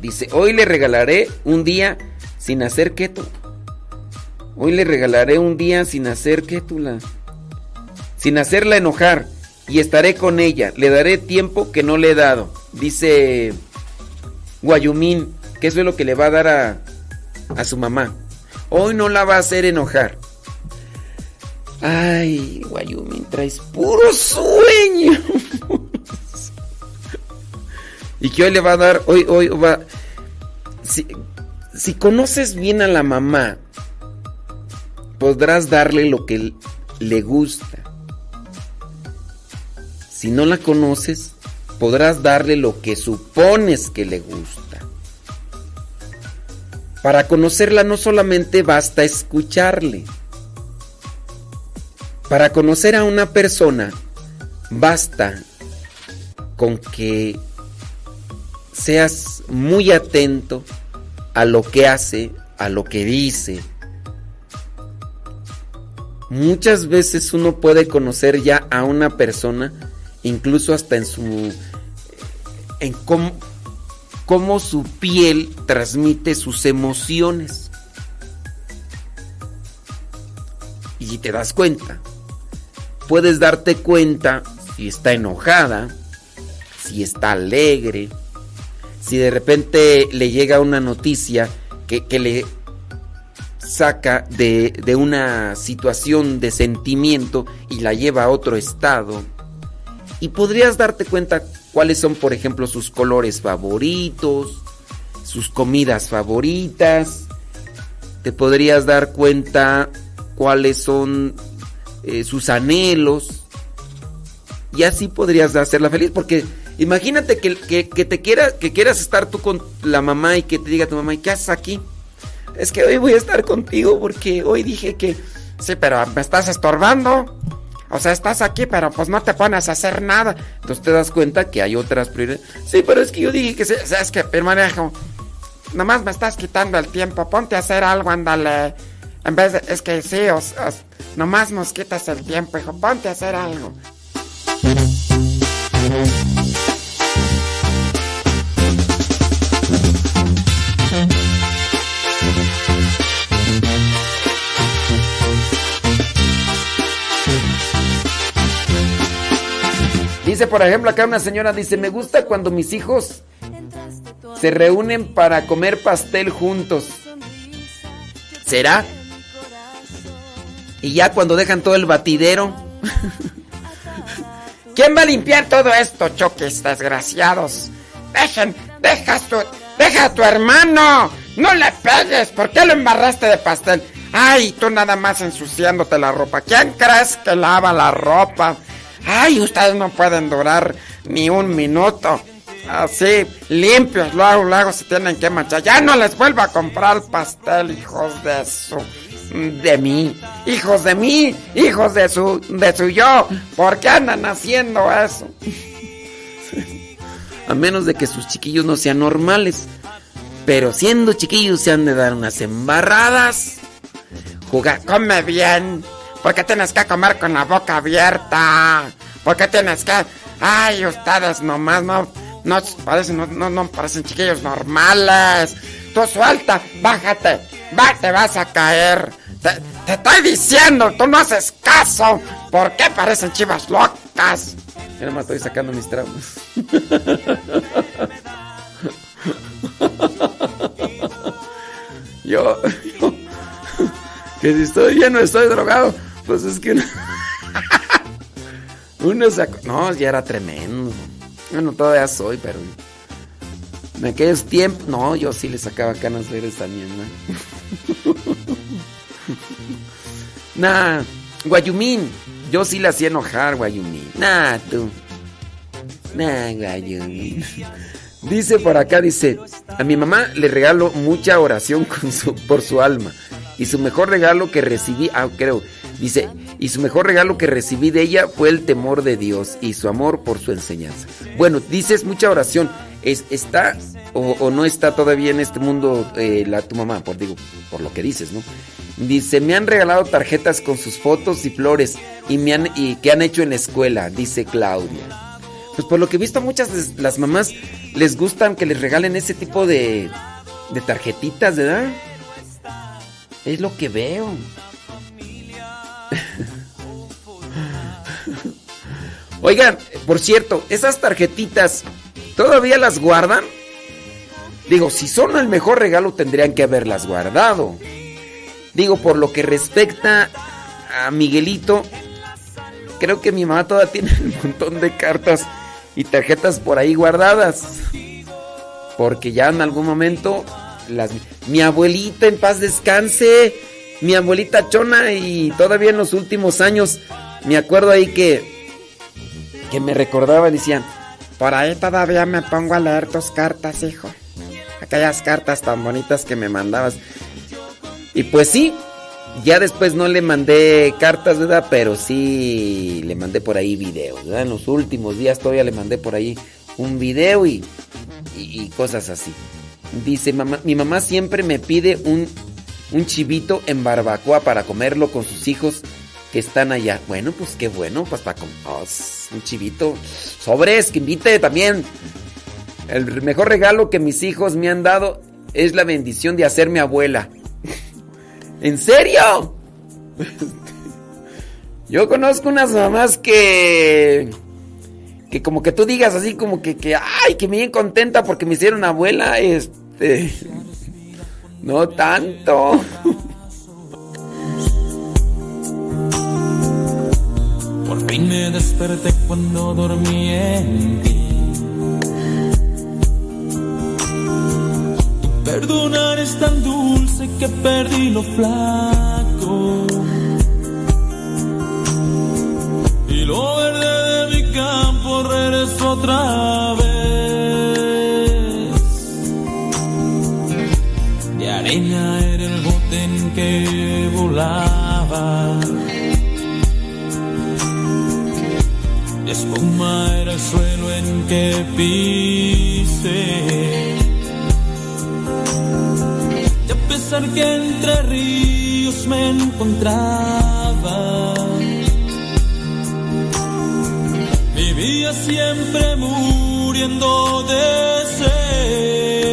Dice, hoy le regalaré un día sin hacer keto. Hoy le regalaré un día sin hacer ketula. Sin hacerla enojar. Y estaré con ella. Le daré tiempo que no le he dado. Dice Guayumín, que eso es lo que le va a dar a, a su mamá. Hoy no la va a hacer enojar. Ay, Guayumín, traes puro sueño. y que hoy le va a dar, hoy, hoy va... Si, si conoces bien a la mamá, podrás darle lo que le gusta. Si no la conoces, podrás darle lo que supones que le gusta. Para conocerla no solamente basta escucharle. Para conocer a una persona basta con que seas muy atento a lo que hace, a lo que dice. Muchas veces uno puede conocer ya a una persona, incluso hasta en su en cómo, cómo su piel transmite sus emociones. Y te das cuenta puedes darte cuenta si está enojada, si está alegre, si de repente le llega una noticia que, le saca de, de, una situación de sentimiento y la lleva a otro estado. Y podrías darte cuenta cuáles son, por ejemplo, sus colores favoritos, sus comidas favoritas. Te podrías dar cuenta cuáles son eh, sus anhelos. Y así podrías hacerla feliz. Porque imagínate que, te quiera, que quieras estar tú con la mamá y que te diga tu mamá, ¿y qué haces aquí? Es que hoy voy a estar contigo porque hoy dije que... Sí, pero me estás estorbando. O sea, estás aquí, pero pues no te pones a hacer nada. Entonces te das cuenta que hay otras prioridades. Sí, pero es que yo dije que... ¿Sabes que Permanejo. Nomás me estás quitando el tiempo. Ponte a hacer algo, ándale. En vez de... Es que sí, o, Nomás nos quitas el tiempo, hijo. Ponte a hacer algo. Por ejemplo, acá una señora dice, me gusta cuando mis hijos se reúnen para comer pastel juntos. ¿Será? Y ya cuando dejan todo el batidero. ¿Quién va a limpiar todo esto, choques desgraciados? Dejen, deja tu, deja a tu hermano. No le pegues. ¿Por qué lo embarraste de pastel? Ay, tú nada más ensuciándote la ropa. ¿Quién crees que lava la ropa? Ay, ustedes no pueden durar ni un minuto. Así, limpios, luego, luego se tienen que manchar. Ya no les vuelvo a comprar pastel, hijos de su. de mí. Hijos de mí, hijos de su. de su yo. ¿Por qué andan haciendo eso? A menos de que sus chiquillos no sean normales. Pero siendo chiquillos se han de dar unas embarradas. Jugar, come bien. ¿Por qué tienes que comer con la boca abierta? ¿Por qué tienes que.? Ay, ustedes nomás no. No parecen, no, no, no parecen chiquillos normales. Tú suelta, bájate. Va, te vas a caer. Te, te estoy diciendo, tú no haces caso. ¿Por qué parecen chivas locas? Yo nomás estoy sacando mis traumas. yo, yo, que si estoy lleno, estoy drogado. Pues es que uno, uno sacó, no, ya era tremendo. Bueno, todavía soy, pero en aquellos tiempos, no, yo sí le sacaba canas verdes también, ¿no? nah, Guayumín, yo sí le hacía enojar, Guayumín. Nah, tú. Nah, Guayumín. Dice por acá, dice, a mi mamá le regalo mucha oración con su, por su alma. Y su mejor regalo que recibí, ah, creo, dice, y su mejor regalo que recibí de ella fue el temor de Dios y su amor por su enseñanza. Bueno, dices mucha oración. Es, ¿Está o, no está todavía en este mundo eh, la, tu mamá? Por, digo, por lo que dices, ¿no? Dice, me han regalado tarjetas con sus fotos y flores y, me han, y que han hecho en la escuela, dice Claudia. Pues por lo que he visto, muchas de las mamás les gustan que les regalen ese tipo de, de tarjetitas, ¿verdad? Es lo que veo. Oigan, por cierto, esas tarjetitas, ¿todavía las guardan? Digo, si son el mejor regalo tendrían que haberlas guardado. Digo, por lo que respecta a Miguelito, creo que mi mamá todavía tiene un montón de cartas y tarjetas por ahí guardadas. Porque ya en algún momento las, mi abuelita en paz descanse, mi abuelita chona y todavía en los últimos años me acuerdo ahí que que me recordaba decían, por ahí todavía me pongo a leer tus cartas, hijo. Aquellas cartas tan bonitas que me mandabas. Y pues sí, ya después no le mandé cartas, ¿verdad? Pero sí le mandé por ahí videos, ¿verdad? En los últimos días todavía le mandé por ahí un video y, y, y cosas así. Dice, mamá, mi mamá siempre me pide un, un chivito en barbacoa para comerlo con sus hijos que están allá. Bueno, pues qué bueno, pues para comer oh, un chivito. Sobres, que invite también. El mejor regalo que mis hijos me han dado es la bendición de hacerme abuela. ¿En serio? Yo conozco unas mamás que. que como que tú digas así, como que, que. ¡Ay! que me bien contenta porque me hicieron abuela. Este. No tanto. Por fin me desperté cuando dormí en ti. Tu perdonar es tan dulce que perdí lo flaco. Y lo verde de mi campo regresó otra vez. Arena era el bote en que volaba. De espuma era el suelo en que pisé. Y a pesar que entre ríos me encontraba, vivía siempre muriendo de sed.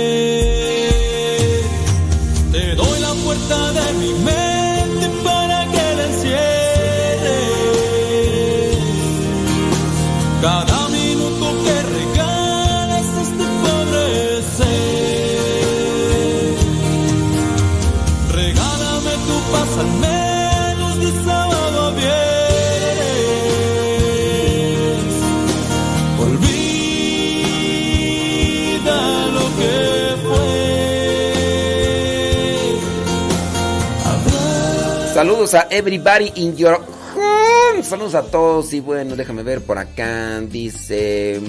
Saludos a everybody in your home. Saludos a todos. Y bueno, déjame ver por acá. Dice.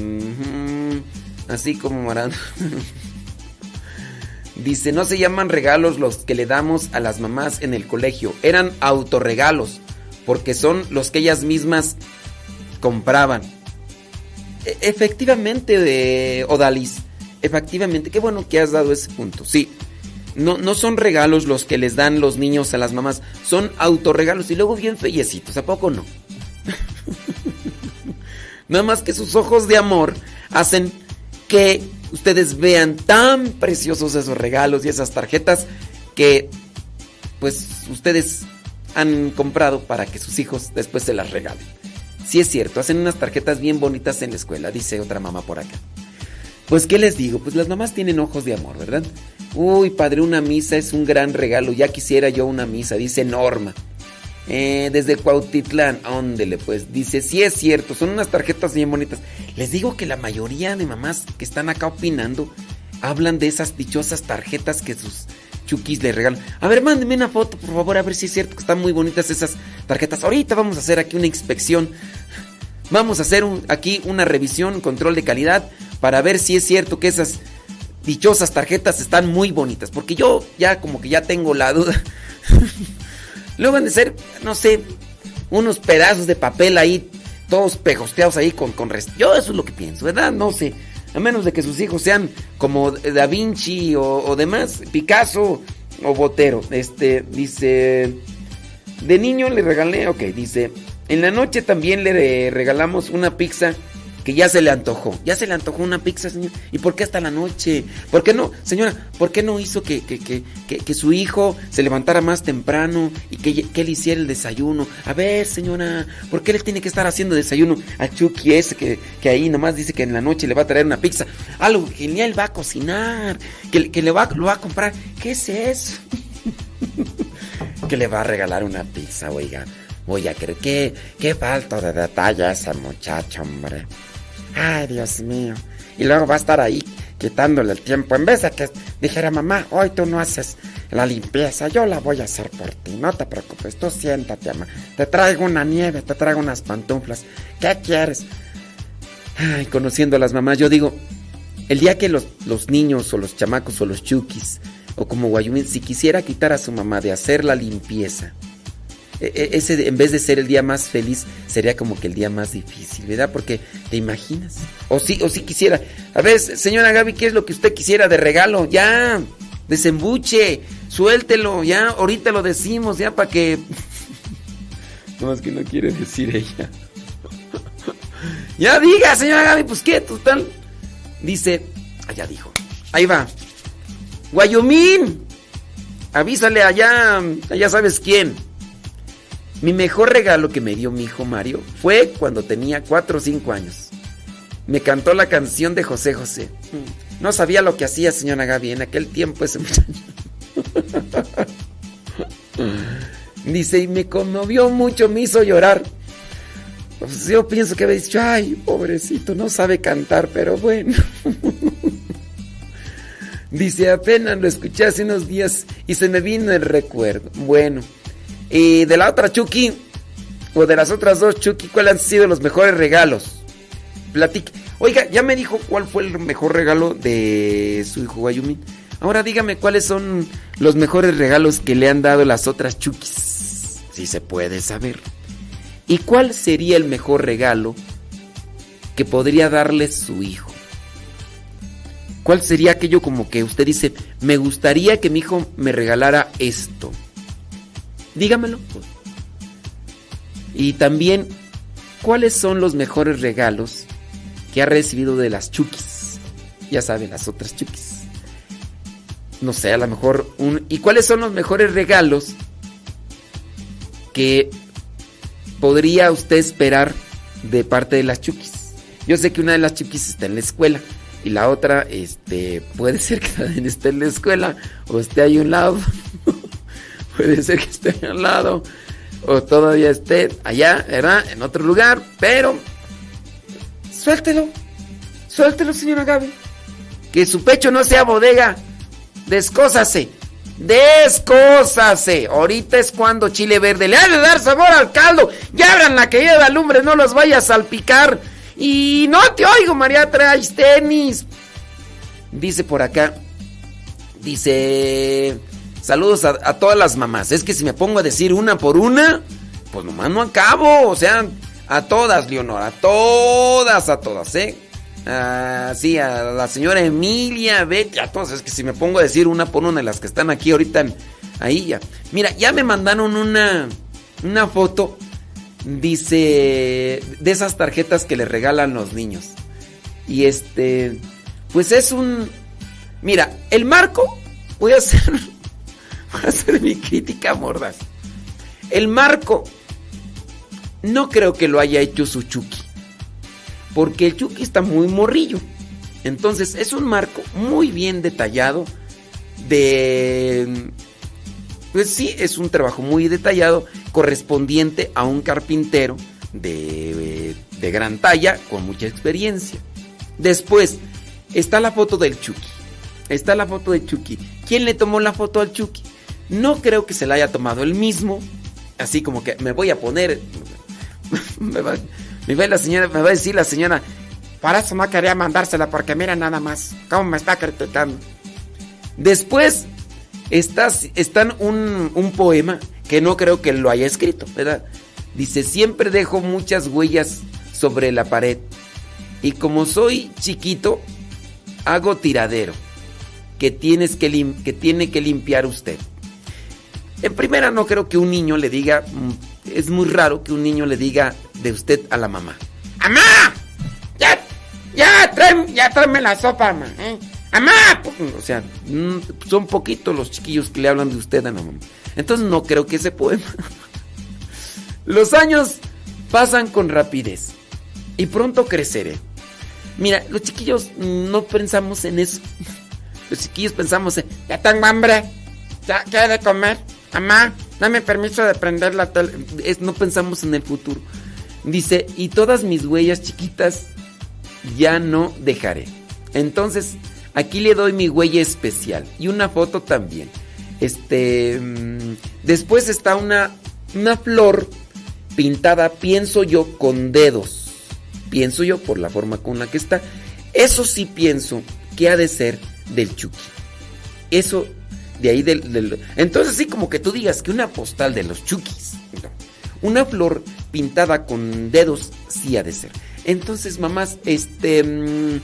así como Marán. Dice, no se llaman regalos los que le damos a las mamás en el colegio. Eran autorregalos. Porque son los que ellas mismas compraban. E, efectivamente, Odalis. Efectivamente, qué bueno que has dado ese punto. Sí, no, no son regalos los que les dan los niños a las mamás, son autorregalos y luego bien feyecitos, ¿a poco no? Nada más que sus ojos de amor hacen que ustedes vean tan preciosos esos regalos y esas tarjetas que pues ustedes han comprado para que sus hijos después se las regalen. Sí es cierto, hacen unas tarjetas bien bonitas en la escuela, dice otra mamá por acá. Pues, ¿qué les digo? Pues las mamás tienen ojos de amor, ¿verdad? Uy, padre, una misa es un gran regalo. Ya quisiera yo una misa, dice Norma. Eh, desde Cuautitlán, óndele pues. Dice, sí es cierto, son unas tarjetas bien bonitas. Les digo que la mayoría de mamás que están acá opinando hablan de esas dichosas tarjetas que sus chukis le regalan. A ver, mándenme una foto, por favor, a ver si es cierto que están muy bonitas esas tarjetas. Ahorita vamos a hacer aquí una inspección. Vamos a hacer aquí una revisión, control de calidad para ver si es cierto que esas dichosas tarjetas están muy bonitas. Porque yo ya como que ya tengo la duda. Luego van de ser, no sé, unos pedazos de papel ahí, todos pegosteados ahí con, con Yo eso es lo que pienso, ¿verdad? No sé. A menos de que sus hijos sean como Da Vinci o, o demás, Picasso o Botero. Este, dice... De niño le regalé, ok, dice... En la noche también le regalamos una pizza que ya se le antojó. Ya se le antojó una pizza, señor. ¿Y por qué hasta la noche? ¿Por qué no, señora, por qué no hizo que, que, que, que su hijo se levantara más temprano y que, él hiciera el desayuno? A ver, señora, ¿por qué él tiene que estar haciendo desayuno a Chucky ese que, ahí nomás dice que en la noche le va a traer una pizza? Algo genial va a cocinar, que, que le va, lo va a comprar. ¿Qué es eso? que le va a regalar una pizza, oiga. Oiga, ¿qué, qué falta de detalle ese muchacho, hombre. Ay, Dios mío. Y luego va a estar ahí quitándole el tiempo. En vez de que dijera, mamá, hoy tú no haces la limpieza, yo la voy a hacer por ti. No te preocupes, tú siéntate, mamá. Te traigo una nieve, te traigo unas pantuflas. ¿Qué quieres? Ay, conociendo a las mamás, yo digo, el día que los, los niños o los chamacos o los chukis o como Guayumín, si quisiera quitar a su mamá de hacer la limpieza, ese en vez de ser el día más feliz, sería como que el día más difícil, ¿verdad? Porque te imaginas. O si, o si quisiera. A ver, señora Gaby, ¿qué es lo que usted quisiera de regalo? Ya, desembuche, suéltelo, ya, ahorita lo decimos, ya, para que. no más que no quiere decir ella. ya diga, señora Gaby, pues qué, total. Dice, allá dijo. Ahí va. Guayumín, avísale allá, allá sabes quién. Mi mejor regalo que me dio mi hijo Mario fue cuando tenía 4 o 5 años. Me cantó la canción de José José. No sabía lo que hacía señora Gaby en aquel tiempo ese muchacho. Dice, y me conmovió mucho, me hizo llorar. Pues yo pienso que había dicho, ay, pobrecito, no sabe cantar, pero bueno. Dice, apenas lo escuché hace unos días y se me vino el recuerdo. Bueno. Y de la otra Chucky, o de las otras dos Chucky, ¿cuáles han sido los mejores regalos? Platique. Oiga, ya me dijo cuál fue el mejor regalo de su hijo Guayumi. Ahora dígame cuáles son los mejores regalos que le han dado las otras Chukis. Si se puede saber. ¿Y cuál sería el mejor regalo que podría darle su hijo? ¿Cuál sería aquello como que usted dice, me gustaría que mi hijo me regalara esto? Dígamelo. Y también, ¿cuáles son los mejores regalos que ha recibido de las chukis? Ya saben, las otras chukis. No sé, a lo mejor un... ¿Y cuáles son los mejores regalos que podría usted esperar de parte de las chukis? Yo sé que una de las chukis está en la escuela y la otra este puede ser que también esté en la escuela o esté ahí a un lado Puede ser que esté al lado o todavía esté allá, ¿verdad? En otro lugar, pero suéltelo. Suéltelo, señora Gaby. Que su pecho no sea bodega. Descósase. Descósase. Ahorita es cuando chile verde le ha de dar sabor al caldo. Ya abran la que lleva lumbre, no los vayas a salpicar. Y no te oigo, María, traes tenis. Dice por acá. Dice. Saludos a, todas las mamás. Es que si me pongo a decir una por una, pues nomás no acabo. O sea, a todas, Leonora. A todas, a todas, ¿eh? Sí, a la señora Emilia, Betty, a todas. Es que si me pongo a decir una por una de las que están aquí ahorita, ahí ya. Mira, ya me mandaron una, una foto. Dice, de esas tarjetas que le regalan los niños. Y este, pues es un... Mira, el marco, voy a hacer, voy a mi crítica mordaz. El marco, no creo que lo haya hecho su Chucky. Porque el Chucky está muy morrillo. Entonces es un marco muy bien detallado. De... Pues sí, es un trabajo muy detallado correspondiente a un carpintero de, de gran talla con mucha experiencia. Después está la foto del Chucky. Está la foto de Chucky. ¿Quién le tomó la foto al Chucky? No creo que se la haya tomado él mismo. Así como que me voy a poner. me, va, me va la señora, me va a decir la señora. Para eso no quería mandársela porque mira nada más. Cómo me está criticando. Después está, están un, un poema que no creo que lo haya escrito, ¿verdad? Dice, siempre dejo muchas huellas sobre la pared. Y como soy chiquito, hago tiradero. Que, tienes que, que tiene que limpiar usted. En primera, no creo que un niño le diga. Es muy raro que un niño le diga de usted a la mamá. ¡Mamá! ¡Ya! ¡Ya! Tráeme, ya tráeme la sopa, mamá. ¿eh? ¡Mamá! O sea, son poquitos los chiquillos que le hablan de usted a la mamá. Entonces no creo que ese poema. Los años pasan con rapidez. Y pronto creceré. Mira, los chiquillos no pensamos en eso. Los chiquillos pensamos en, ya tengo hambre, ya quiero comer. Mamá, dame permiso de prender la tele. Es, no pensamos en el futuro. Dice, y todas mis huellas chiquitas ya no dejaré. Entonces, aquí le doy mi huella especial y una foto también. Este, después está una, una flor pintada, pienso yo, con dedos. Pienso yo por la forma con la que está. Eso sí pienso que ha de ser del Chucky. Eso de ahí del, entonces sí como que tú digas que una postal de los Chukis. Una flor pintada con dedos sí ha de ser. Entonces, mamás, este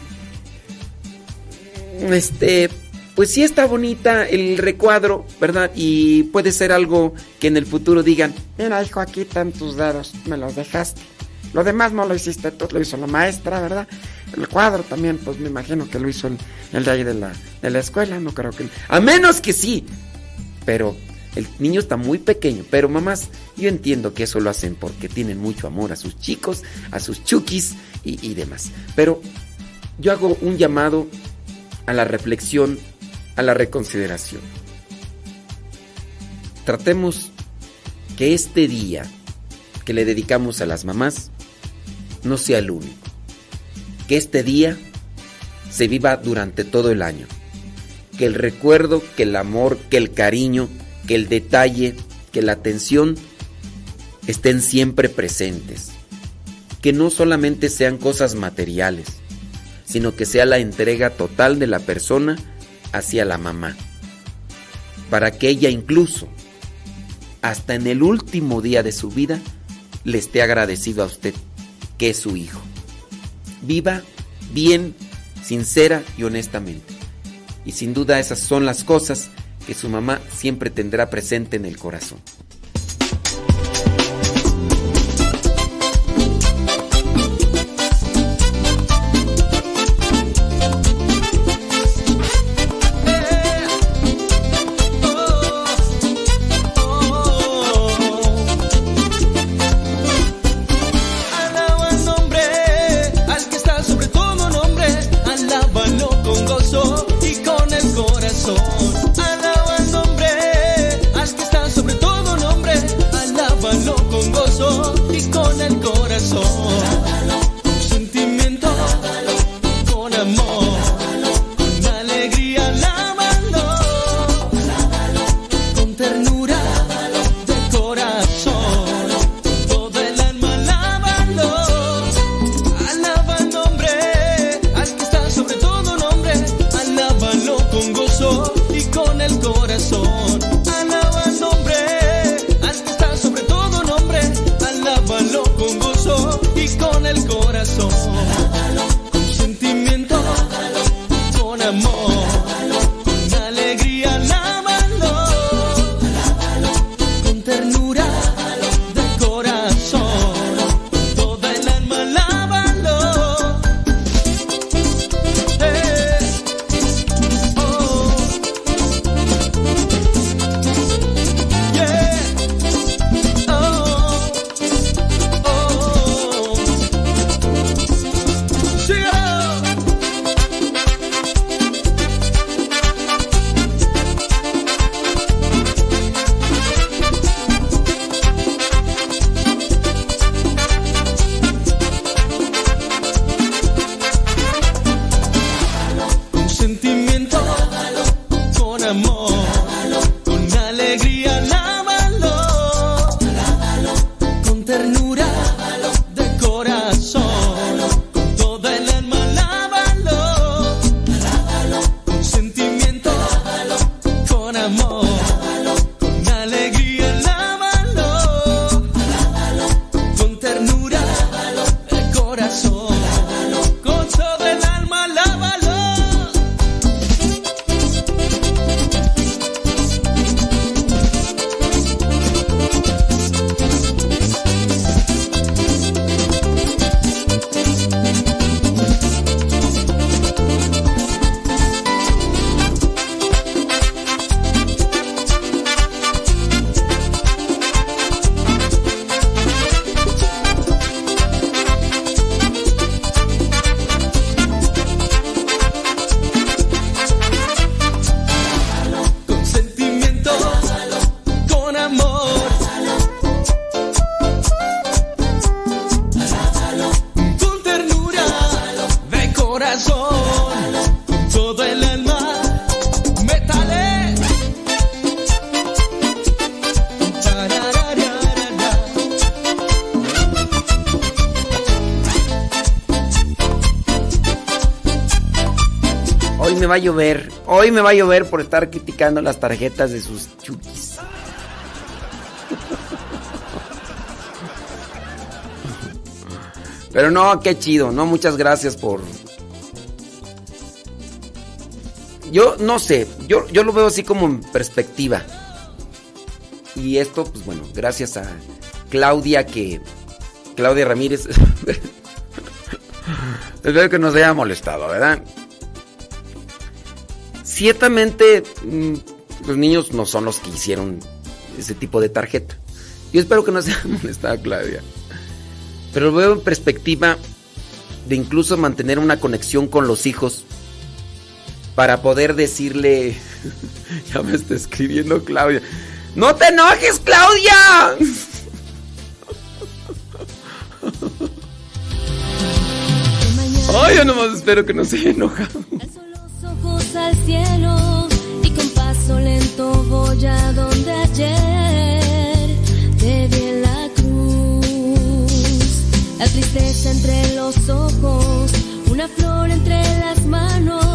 este pues sí está bonita el recuadro, ¿verdad? Y puede ser algo que en el futuro digan, mira hijo, aquí están tus dedos, me los dejaste. Lo demás no lo hiciste tú, lo hizo la maestra, ¿verdad? El cuadro también, pues me imagino que lo hizo el, de ahí de la, de la escuela, no creo que... A menos que sí, pero el niño está muy pequeño, pero mamás, yo entiendo que eso lo hacen porque tienen mucho amor a sus chicos, a sus chukis y, y demás. Pero yo hago un llamado a la reflexión a la reconsideración. Tratemos que este día que le dedicamos a las mamás no sea el único. Que este día se viva durante todo el año. Que el recuerdo, que el amor, que el cariño, que el detalle, que la atención estén siempre presentes. Que no solamente sean cosas materiales, sino que sea la entrega total de la persona hacia la mamá, para que ella incluso, hasta en el último día de su vida, le esté agradecido a usted, que es su hijo. Viva bien, sincera y honestamente. Y sin duda esas son las cosas que su mamá siempre tendrá presente en el corazón. Hoy me va a llover por estar criticando las tarjetas de sus chukis. Pero no, qué chido, ¿no? Muchas gracias por... Yo no sé, yo, yo lo veo así como en perspectiva. Y esto, pues bueno, gracias a Claudia que... Claudia Ramírez. Espero que nos haya molestado, ¿verdad? Ciertamente mm, los niños no son los que hicieron ese tipo de tarjeta. Yo espero que no se haya molestado Claudia. Pero lo veo en perspectiva de incluso mantener una conexión con los hijos para poder decirle, ya me está escribiendo Claudia, no te enojes Claudia. Ay, yo nomás espero que no se haya enojado. Al cielo y con paso lento voy a donde ayer te vi en la cruz. La tristeza entre los ojos, una flor entre las manos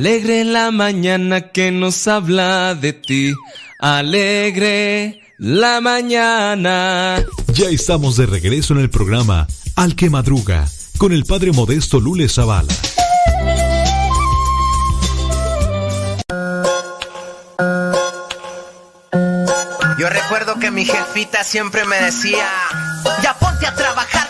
Alegre la mañana que nos habla de ti. Alegre la mañana. Ya estamos de regreso en el programa Al que Madruga con el padre modesto Lule Zavala. Yo recuerdo que mi jefita siempre me decía, ya ponte a trabajar,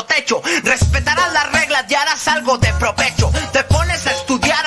techo. Respetarás las reglas y harás algo de provecho. Te pones a estudiar,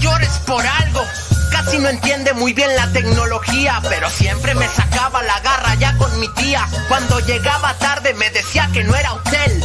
llores por algo. Casi no entiende muy bien la tecnología, pero siempre me sacaba la garra ya con mi tía. Cuando llegaba tarde me decía que no era hotel.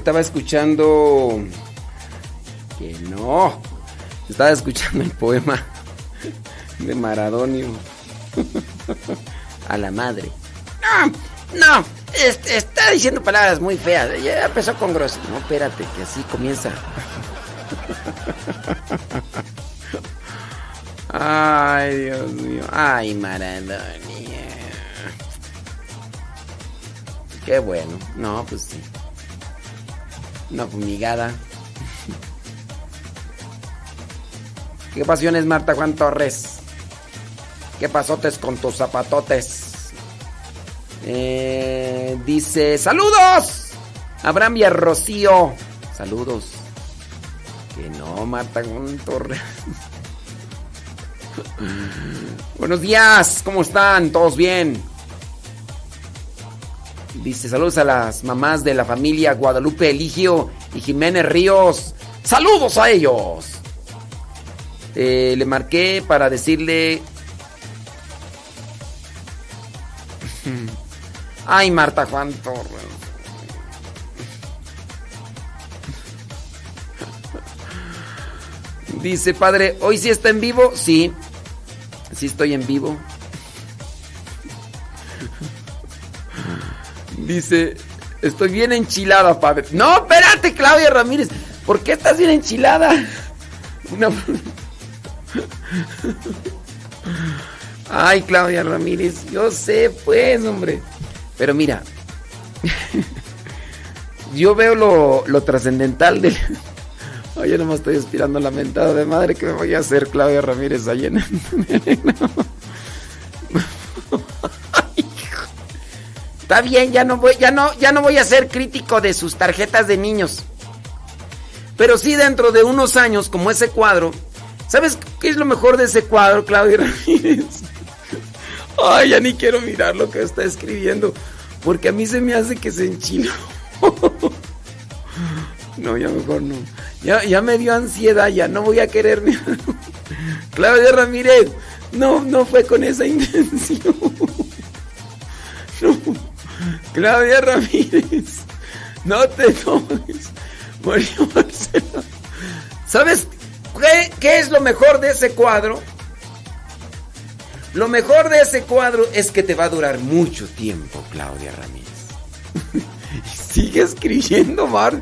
Estaba escuchando... Que no. Estaba escuchando el poema de Maradonio. A la madre. No, no. está diciendo palabras muy feas. Ya empezó con grosso. No, espérate, que así comienza. Ay, Dios mío. Ay, Maradonio. Qué bueno. No, pues sí. Una fumigada. ¿Qué pasiones, Marta Juan Torres? ¿Qué pasotes con tus zapatotes? Eh, dice, saludos. Abraham y Rocío. Saludos. Que no, Marta Juan Torres. Buenos días, ¿cómo están? ¿Todos bien? Dice saludos a las mamás de la familia Guadalupe Eligio y Jiménez Ríos. Saludos a ellos. Eh, le marqué para decirle... Ay, Marta Juan Torres. Dice, padre, ¿hoy sí está en vivo? Sí, sí estoy en vivo. Dice, estoy bien enchilada, padre. No, espérate, Claudia Ramírez. ¿Por qué estás bien enchilada? Ay, Claudia Ramírez, yo sé, pues, hombre. Pero mira, yo veo lo, lo trascendental del... Ay, yo nomás estoy aspirando la mentada de madre que me voy a hacer, Claudia Ramírez, allá Está bien, ya no voy, ya no, ya no voy a ser crítico de sus tarjetas de niños. Pero sí dentro de unos años, como ese cuadro, ¿sabes qué es lo mejor de ese cuadro, Claudia Ramírez? Ay, ya ni quiero mirar lo que está escribiendo, porque a mí se me hace que se enchiló. No, ya mejor no. Ya, ya me dio ansiedad, ya no voy a querer Claudia Ramírez, no, no fue con esa intención. Claudia Ramírez, no te tomes. Mario Marcelo. ¿Sabes qué, qué es lo mejor de ese cuadro? Lo mejor de ese cuadro es que te va a durar mucho tiempo, Claudia Ramírez. Sigue escribiendo, Mar.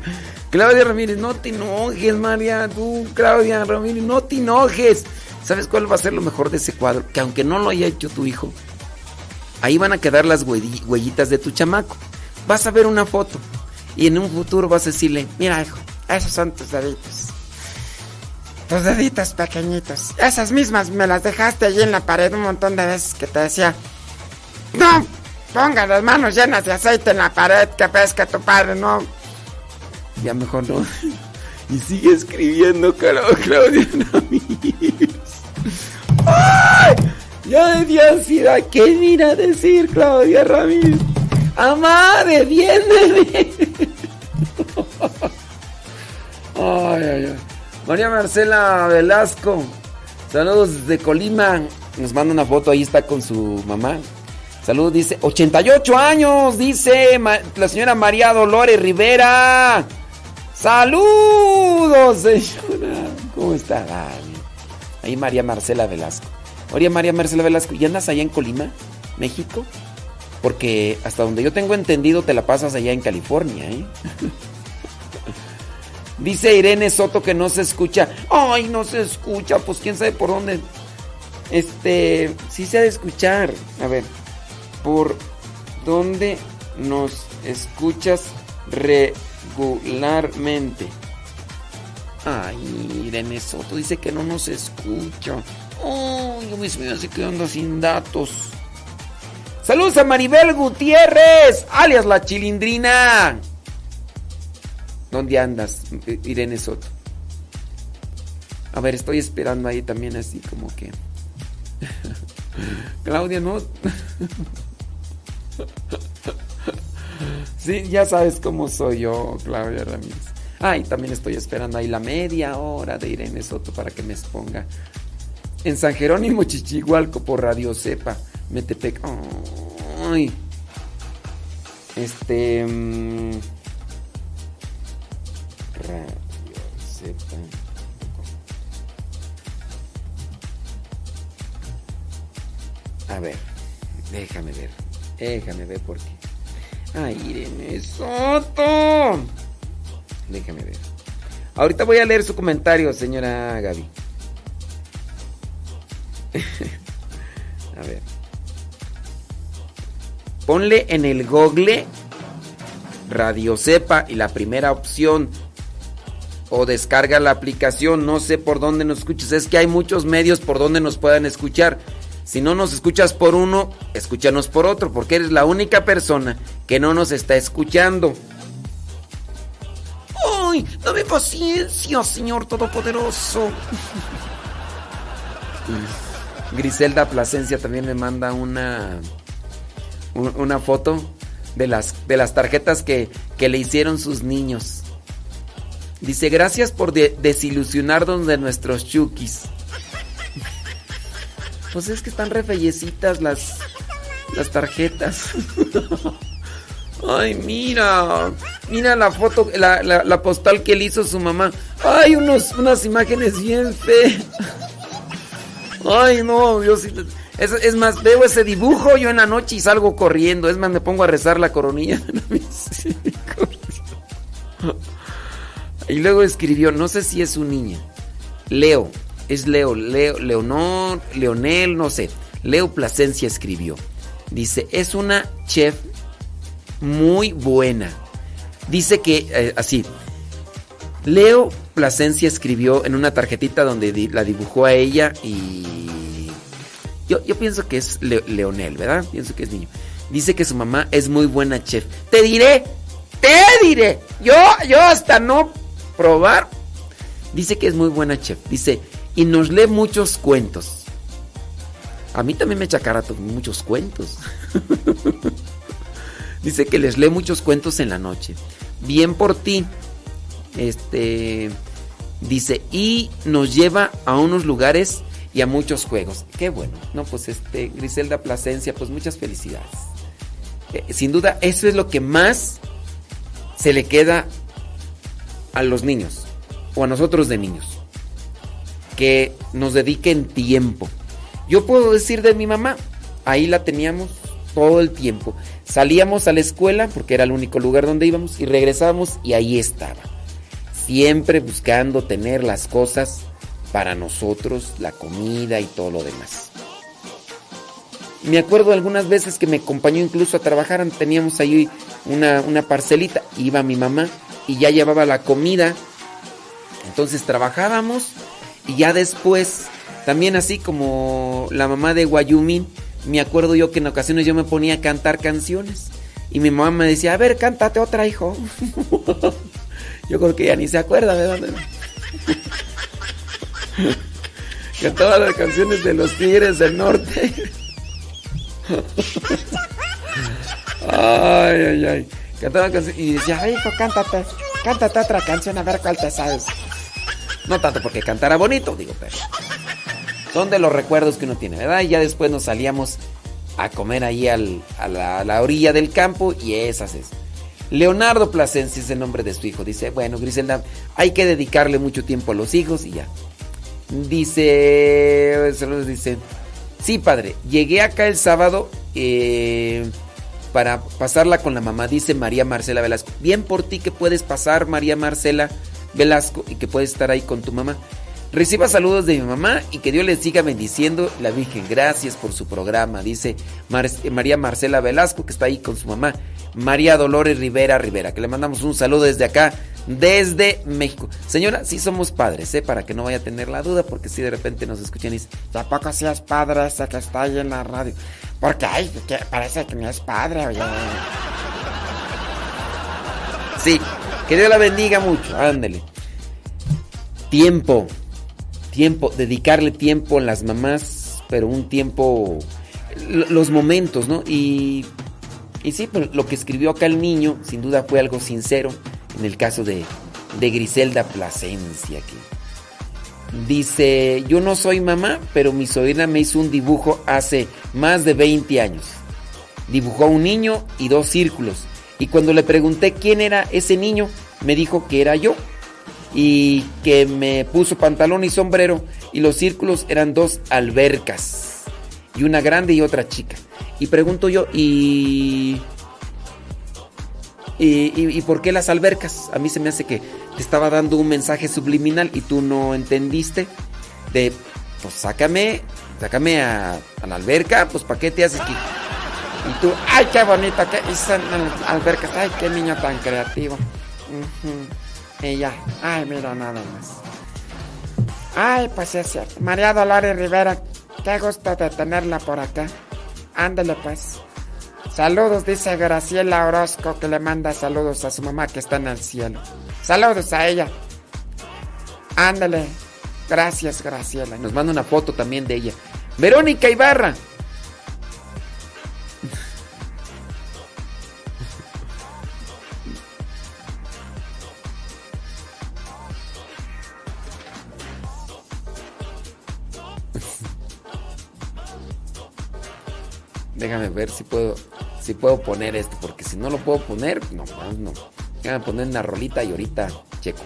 Claudia Ramírez, no te enojes, María. Tú, Claudia Ramírez, no te enojes. ¿Sabes cuál va a ser lo mejor de ese cuadro? Que aunque no lo haya hecho tu hijo, ahí van a quedar las huellitas de tu chamaco. Vas a ver una foto y en un futuro vas a decirle, mira hijo, esos son tus deditos. Tus deditos pequeñitos. Esas mismas me las dejaste allí en la pared un montón de veces que te decía, no, ponga las manos llenas de aceite en la pared que ves que tu padre no. Ya mejor no. Y sigue escribiendo Claudia Ramírez. ¡Ay! Ya decía ansiedad. ¿Qué mira decir Claudia Ramírez? Amá, defiéndeme. Ay, ay, ay. María Marcela Velasco. Saludos desde Colima. Nos manda una foto, ahí está con su mamá. Saludos, dice 88 años, dice la señora María Dolores Rivera. Saludos, señora. ¿Cómo está? ahí María Marcela Velasco. Oye, María Marcela Velasco, ¿y andas allá en Colima, México? Porque hasta donde yo tengo entendido te la pasas allá en California, ¿eh? Dice Irene Soto que no se escucha. Ay, no se escucha. Pues quién sabe por dónde. Este, sí se ha de escuchar. A ver, ¿por dónde nos escuchas regularmente? Ay, Irene Soto dice que no nos escucha. Ay, yo me estoy quedando sin datos. Saludos a Maribel Gutiérrez, alias la chilindrina. ¿Dónde andas, Irene Soto? A ver, estoy esperando ahí también así como que... Claudia, no. sí, ya sabes cómo soy yo, Claudia Ramírez. Ay, también estoy esperando ahí la media hora de Irene Soto para que me exponga. En San Jerónimo Chichigualco por Radio Cepa, Metepec. Ay. Este. Mm, Radio Cepa. A ver, déjame ver. Déjame ver por qué. Ay, Irene Soto. Déjame ver. Ahorita voy a leer su comentario, señora Gaby. a ver. Ponle en el Google Radio Cepa y la primera opción. O descarga la aplicación. No sé por dónde nos escuches. Es que hay muchos medios por donde nos puedan escuchar. Si no nos escuchas por uno, escúchanos por otro, porque eres la única persona que no nos está escuchando. ¡Ay! Dame paciencia, Señor Todopoderoso. Griselda Plasencia también me manda una, una foto de las, de las tarjetas que, le hicieron sus niños. Dice, gracias por desilusionarnos de nuestros chukis. Pues es que están refellecitas las, las tarjetas. Ay, mira. Mira la foto, la, la, postal que le hizo su mamá. Ay, unos, unas imágenes bien feas. Ay, no, yo sí. Es, es, más, veo ese dibujo yo en la noche y salgo corriendo. Es más, me pongo a rezar la coronilla. y luego escribió, no sé si es su niña. Leo, es Leo, Leo, Leonor, Leonel, no sé. Leo Plasencia escribió. Dice, es una chef muy buena. Dice que, eh, así, Leo Plasencia escribió en una tarjetita donde la dibujó a ella y... Yo, yo pienso que es Leonel, ¿verdad? Pienso que es niño. Dice que su mamá es muy buena chef. Te diré, te diré. Yo, yo hasta no probar. Dice que es muy buena chef. Dice, y nos lee muchos cuentos. A mí también me echa muchos cuentos. Dice que les lee muchos cuentos en la noche. Bien por ti. Este dice, y nos lleva a unos lugares y a muchos juegos. Qué bueno. No, pues este, Griselda Plasencia, pues muchas felicidades. Eh, sin duda, eso es lo que más se le queda a los niños o a nosotros de niños que nos dediquen tiempo. Yo puedo decir de mi mamá, ahí la teníamos todo el tiempo. Salíamos a la escuela porque era el único lugar donde íbamos y regresábamos y ahí estaba. Siempre buscando tener las cosas para nosotros, la comida y todo lo demás. Me acuerdo algunas veces que me acompañó incluso a trabajar, teníamos ahí una, una parcelita, iba mi mamá y ya llevaba la comida. Entonces trabajábamos y ya después, también así como la mamá de Guayumín, me acuerdo yo que en ocasiones yo me ponía a cantar canciones. Y mi mamá me decía, a ver, cántate otra, hijo. Yo creo que ya ni se acuerda de dónde. Cantaba las canciones de los Tigres del Norte. ay, ay, ay. Cantaba canciones y decía, hijo, cántate, cántate otra canción a ver cuál te sabes. No tanto porque cantara bonito, digo, pero son de los recuerdos que uno tiene, ¿verdad? Y ya después nos salíamos a comer ahí al, a, la, orilla del campo y esas es. Leonardo Plasencia es el nombre de su hijo. Dice, bueno, Griselda, hay que dedicarle mucho tiempo a los hijos y ya. Dice, saludos, dice, sí, padre, llegué acá el sábado eh, para pasarla con la mamá, dice María Marcela Velasco. Bien por ti que puedes pasar, María Marcela Velasco, y que puedes estar ahí con tu mamá. Reciba saludos de mi mamá y que Dios les siga bendiciendo la Virgen. Gracias por su programa, dice María Marcela Velasco, que está ahí con su mamá. María Dolores Rivera Rivera, que le mandamos un saludo desde acá, desde México. Señora, sí somos padres, ¿eh? Para que no vaya a tener la duda, porque si de repente nos escuchan y dicen, tampoco seas padre esa que está ahí en la radio. Porque, ay, que parece que no es padre, oye. Sí, que Dios la bendiga mucho, ándele. Tiempo tiempo, dedicarle tiempo a las mamás, pero un tiempo, los momentos, ¿no? Y, y sí, pero lo que escribió acá el niño, sin duda fue algo sincero, en el caso de, de Griselda Plasencia, que dice, yo no soy mamá, pero mi sobrina me hizo un dibujo hace más de 20 años. Dibujó un niño y dos círculos. Y cuando le pregunté quién era ese niño, me dijo que era yo y que me puso pantalón y sombrero y los círculos eran dos albercas y una grande y otra chica. Y pregunto yo, ¿y, y, por qué las albercas? A mí se me hace que te estaba dando un mensaje subliminal y tú no entendiste. De, pues sácame, sácame a, la alberca, pues ¿para qué te haces aquí? Y tú, ay, qué bonita, que son albercas, ay, qué niño tan creativo. Ella, ay, mira nada más. Ay, pues es cierto. María Dolores Rivera, qué gusto de tenerla por acá. Ándale pues. Saludos, dice Graciela Orozco, que le manda saludos a su mamá que está en el cielo. Saludos a ella. Ándale. Gracias, Graciela. Nos manda una foto también de ella. Verónica Ibarra. Déjame ver si puedo, si puedo poner esto, porque si no lo puedo poner, no, no. Déjame poner una rolita y ahorita checo.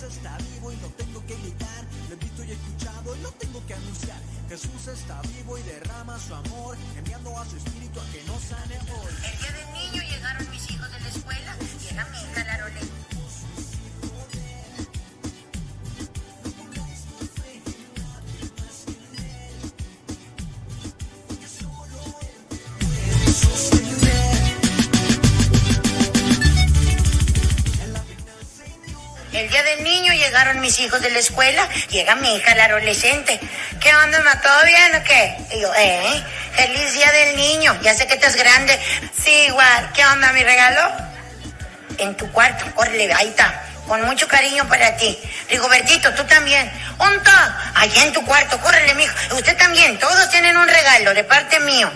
Está vivo y no tengo que gritar, lo he visto y escuchado y lo tengo que anunciar. Jesús está vivo y derrama su amor llegaron mis hijos de la escuela, llega mi hija, la adolescente. ¿Qué onda, ma? ¿Todo bien o qué? Y yo, eh, feliz día del niño, ya sé que estás grande. Sí, igual, ¿qué onda, mi regalo? En tu cuarto, córrele, ahí está. Con mucho cariño para ti. Rigobertito, tú también. ¿Onta? Allá en tu cuarto, córrele, mijo. Usted también, todos tienen un regalo de parte mío.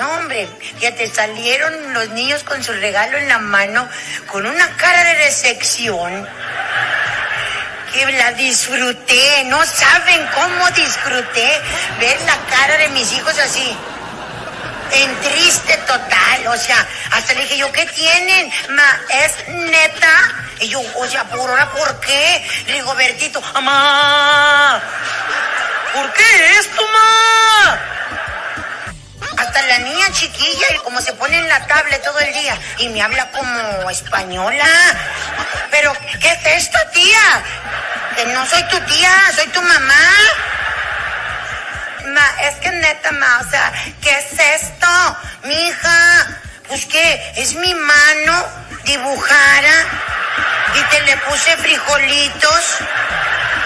No, hombre, fíjate, salieron los niños con su regalo en la mano, con una cara de recepción. La disfruté, no saben cómo disfruté ver la cara de mis hijos así. En triste total, o sea, hasta le dije yo, ¿qué tienen? Ma, ¿es neta? Y yo, o sea, por ahora, ¿por qué? Le digo, Bertito, mamá, ¿por qué esto, ma? Hasta la niña chiquilla, y como se pone en la tablet todo el día y me habla como española. Pero, ¿qué es esto, tía? No soy tu tía, soy tu mamá. Ma, es que neta, ma, o sea, ¿qué es esto? Mi hija, pues que es mi mano dibujada y te le puse frijolitos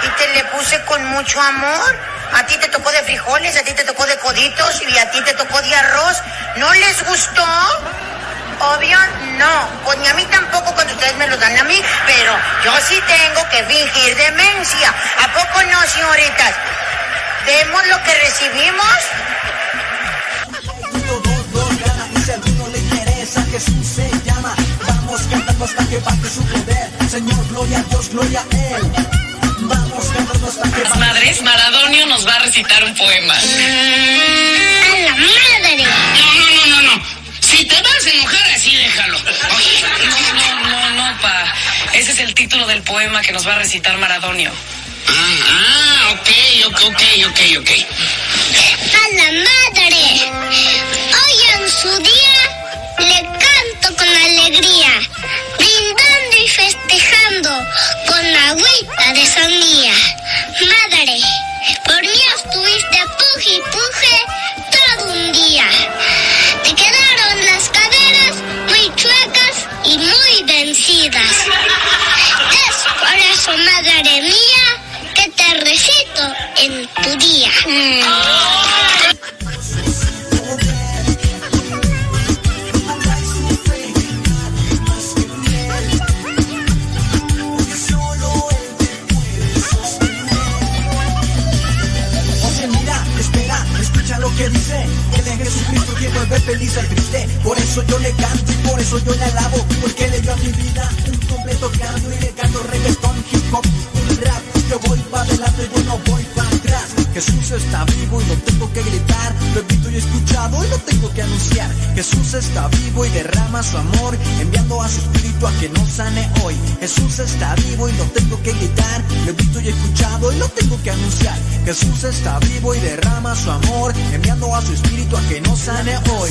y te le puse con mucho amor. A ti te tocó de frijoles, a ti te tocó de coditos y a ti te tocó de arroz. ¿No les gustó? Obvio, no. Pues ni a mí tampoco cuando ustedes me los dan a mí, pero yo sí tengo que fingir demencia. ¿A poco no, señoritas? ¿Vemos lo que recibimos? Y si a alguno le interesa, Jesús se llama. Vamos cantando hasta que baje su poder. Señor, gloria a Dios, gloria a Él. Vamos cantando hasta que Las madres, Maradonio nos va a recitar un poema. ¡A la madre! Si te vas a enojar así, déjalo. No, no, no, no, pa. Ese es el título del poema que nos va a recitar Maradonio. Ah, ah, ok, ok, ok, ok, ok. ¡A la madre! Hoy en su día le canto con alegría, brindando y festejando con agüita de sandía. Madre, por mí estuviste puje y puje todo un día. En tu día. Oye, mira, espera, escucha lo que dice. Él es Jesucristo quien vuelve feliz al triste. Por eso yo le canto y por eso yo le alabo. Porque le dio a mi vida un completo canto y le canto reggaetón, hip hop. Yo voy para adelante, yo no voy para atrás. Jesús está vivo y no tengo que gritar. Lo he visto y escuchado y lo tengo que anunciar. Jesús está vivo y derrama su amor, enviando a su espíritu a que nos sane hoy. Jesús está vivo y no tengo que gritar. Lo he visto y escuchado y lo tengo que anunciar. Jesús está vivo y derrama su amor, enviando a su espíritu a que nos sane hoy.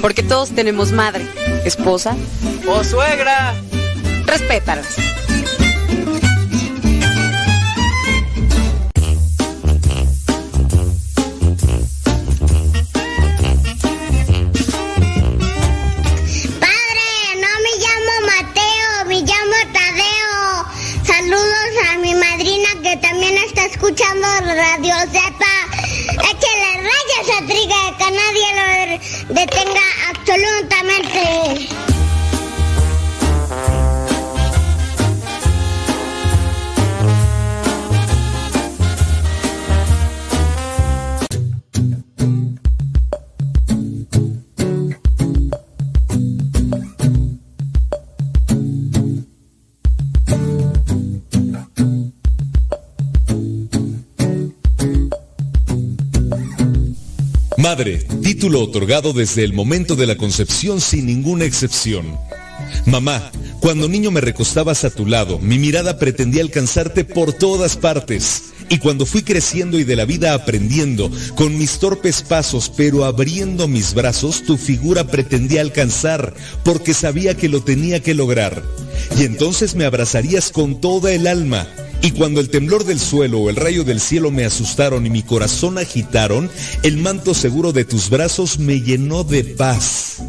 Porque todos tenemos madre, esposa ¡O suegra! Respétalas. Padre, no me llamo Mateo, me llamo Tadeo. Saludos a mi madrina que también está escuchando Radio Zepa. Échale rayas a Triga, que nadie lo detenga absolutamente. Madre, título otorgado desde el momento de la concepción sin ninguna excepción. Mamá, cuando niño me recostabas a tu lado, mi mirada pretendía alcanzarte por todas partes. Y cuando fui creciendo y de la vida aprendiendo, con mis torpes pasos, pero abriendo mis brazos, tu figura pretendía alcanzar, porque sabía que lo tenía que lograr. Y entonces me abrazarías con toda el alma. Y cuando el temblor del suelo o el rayo del cielo me asustaron y mi corazón agitaron, el manto seguro de tus brazos me llenó de paz.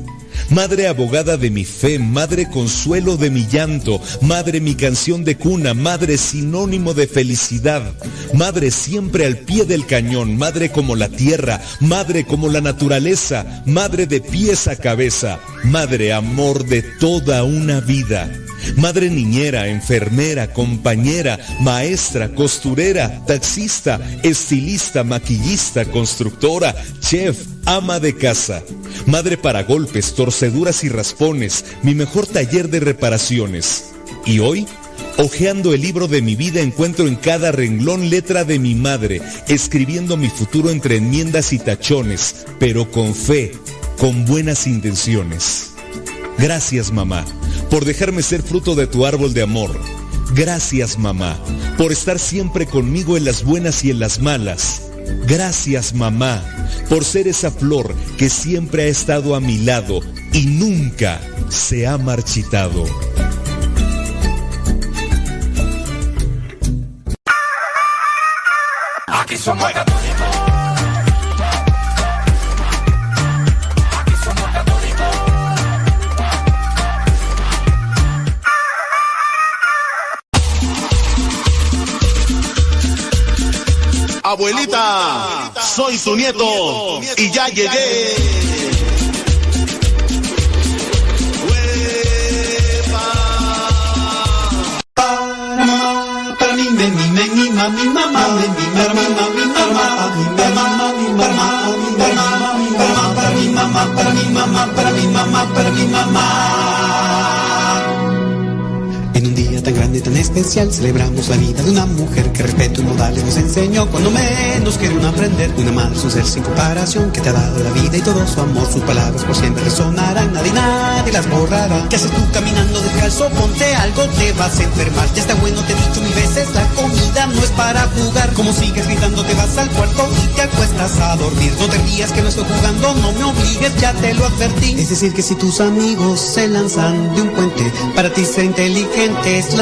Madre abogada de mi fe, madre consuelo de mi llanto, madre mi canción de cuna, madre sinónimo de felicidad, madre siempre al pie del cañón, madre como la tierra, madre como la naturaleza, madre de pies a cabeza, madre amor de toda una vida. Madre niñera, enfermera, compañera, maestra, costurera, taxista, estilista, maquillista, constructora, chef, ama de casa. Madre para golpes, torceduras y raspones, mi mejor taller de reparaciones. Y hoy, Ojeando el libro de mi vida encuentro en cada renglón letra de mi madre, escribiendo mi futuro entre enmiendas y tachones, pero con fe, con buenas intenciones. Gracias mamá por dejarme ser fruto de tu árbol de amor. Gracias mamá por estar siempre conmigo en las buenas y en las malas. Gracias mamá por ser esa flor que siempre ha estado a mi lado y nunca se ha marchitado. Aquí mamá, mi, mamá, mi, mamá, para mi mamá, para mi mamá, para mi mamá, para mi mamá. Tan especial celebramos la vida de una mujer que respeto y modales nos enseñó cuando menos quiere uno aprender. Una madre, un ser sin comparación que te ha dado la vida y todo su amor. Sus palabras por siempre resonarán, nadie, nadie las borrará. ¿Qué haces tú caminando descalzo? Ponte algo, te vas a enfermar. Ya está bueno, te he dicho mil veces, la comida no es para jugar. Como sigues gritando, te vas al cuarto y te acuestas a dormir. No te rías que no estoy jugando, no me obligues, ya te lo advertí. Es decir, que si tus amigos se lanzan de un puente, para ti ser inteligente es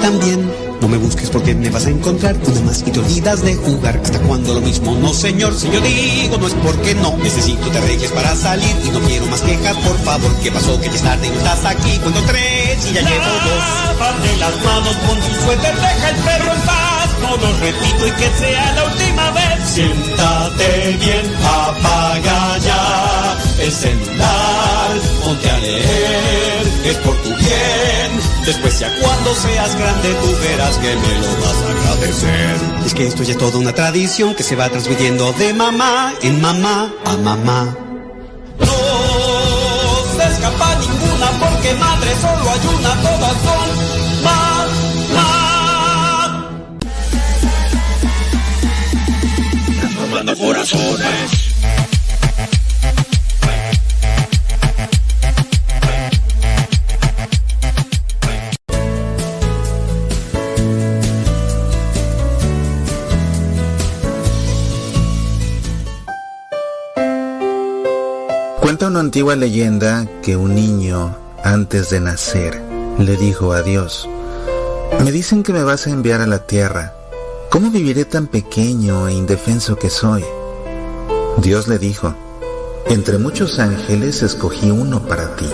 también. No me busques porque me vas a encontrar una más y te olvidas de jugar. ¿Hasta cuando lo mismo? No, señor, si yo digo no es porque no. Necesito te arregles para salir y no quiero más quejas, por favor. ¿Qué pasó? Que ya es tarde y no estás aquí. Cuando tres y ya llevo dos. Lávate las manos con tu suéter, deja el perro en paz. No lo repito y que sea la última vez. Siéntate bien, apaga ya el celular, ponte a leer, es por tu bien. Después ya cuando seas grande tú verás que me lo vas a agradecer. Es que esto ya es toda una tradición que se va transmitiendo de mamá en mamá a mamá. No se escapa ninguna porque madre solo hay una, todas son mamá. Transformando corazones. Cuenta una antigua leyenda que un niño, antes de nacer, le dijo a Dios, me dicen que me vas a enviar a la tierra. ¿Cómo viviré tan pequeño e indefenso que soy? Dios le dijo, entre muchos ángeles escogí uno para ti,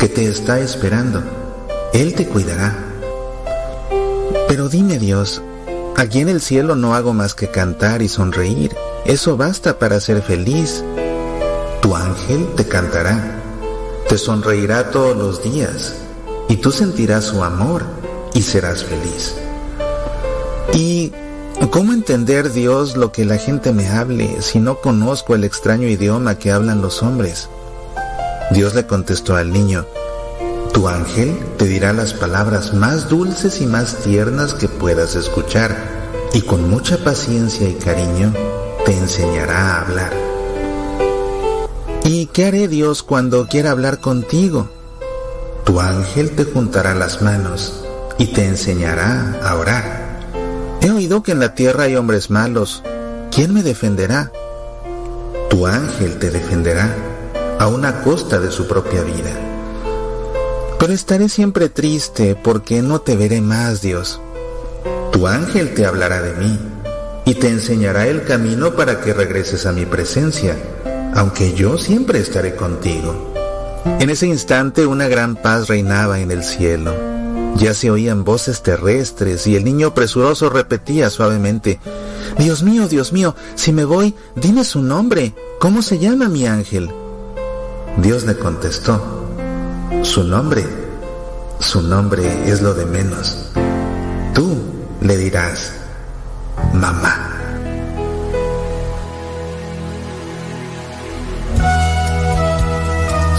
que te está esperando. Él te cuidará. Pero dime Dios, aquí en el cielo no hago más que cantar y sonreír. Eso basta para ser feliz tu ángel te cantará, te sonreirá todos los días, y tú sentirás su amor y serás feliz. ¿Y cómo entender Dios lo que la gente me hable si no conozco el extraño idioma que hablan los hombres? Dios le contestó al niño, tu ángel te dirá las palabras más dulces y más tiernas que puedas escuchar, y con mucha paciencia y cariño te enseñará a hablar. ¿Y qué haré Dios cuando quiera hablar contigo? Tu ángel te juntará las manos y te enseñará a orar. He oído que en la tierra hay hombres malos. ¿Quién me defenderá? Tu ángel te defenderá a una costa de su propia vida. Pero estaré siempre triste porque no te veré más, Dios. Tu ángel te hablará de mí y te enseñará el camino para que regreses a mi presencia, aunque yo siempre estaré contigo. En ese instante una gran paz reinaba en el cielo. Ya se oían voces terrestres y el niño presuroso repetía suavemente, Dios mío, Dios mío, si me voy, dime su nombre. ¿Cómo se llama mi ángel? Dios le contestó, su nombre, su nombre es lo de menos. Tú le dirás, mamá.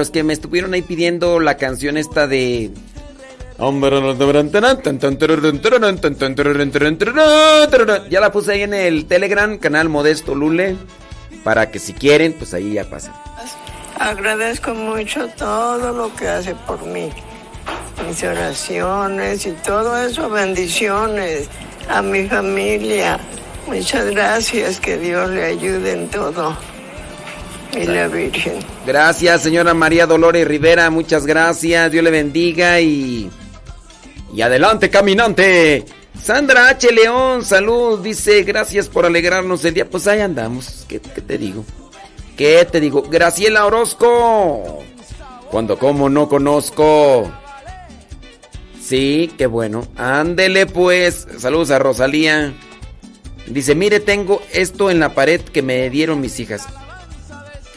Los que me estuvieron ahí pidiendo la canción esta de... Ya la puse ahí en el Telegram, canal Modesto Lule, para que si quieren, pues ahí ya pasen. Agradezco mucho todo lo que hace por mí. Mis oraciones y todo eso, bendiciones a mi familia. Muchas gracias, que Dios le ayude en todo. La Virgen. Gracias, señora María Dolores Rivera, muchas gracias, Dios le bendiga y... Y adelante, caminante. Sandra H. León, salud, dice, gracias por alegrarnos el día. Pues ahí andamos, ¿qué, qué te digo? ¿Qué te digo? Graciela Orozco. Cuando como no conozco. Sí, qué bueno. Ándele pues. Saludos a Rosalía. Dice, mire, tengo esto en la pared que me dieron mis hijas.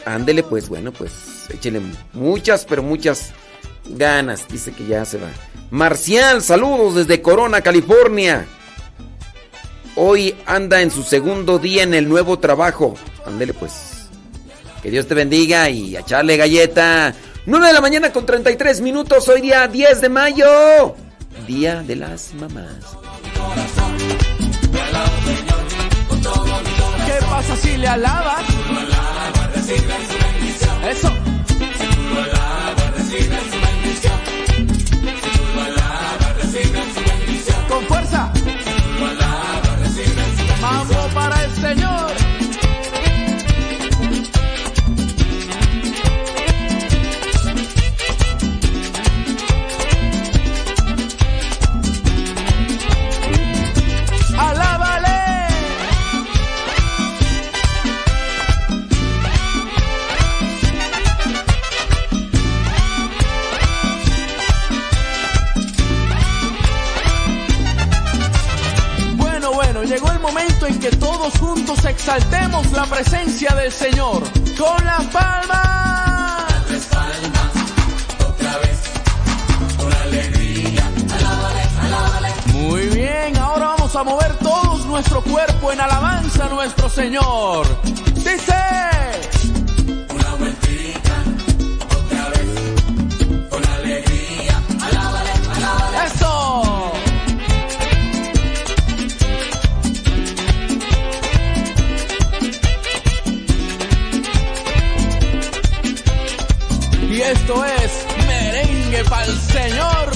Ándele pues, bueno, pues échele muchas, pero muchas ganas. Dice que ya se va. Marcial, saludos desde Corona, California. Hoy anda en su segundo día en el nuevo trabajo. Ándele pues. Que Dios te bendiga y a echarle galleta. 9 de la mañana con 33 minutos. Hoy día 10 de mayo. Día de las mamás. ¿Qué pasa si le alabas? Eso. Con fuerza. momento en que todos juntos exaltemos la presencia del Señor con las palmas. Muy bien, ahora vamos a mover todos nuestro cuerpo en alabanza a nuestro Señor. Dice. Esto es merengue para el Señor.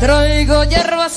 Traigo hierba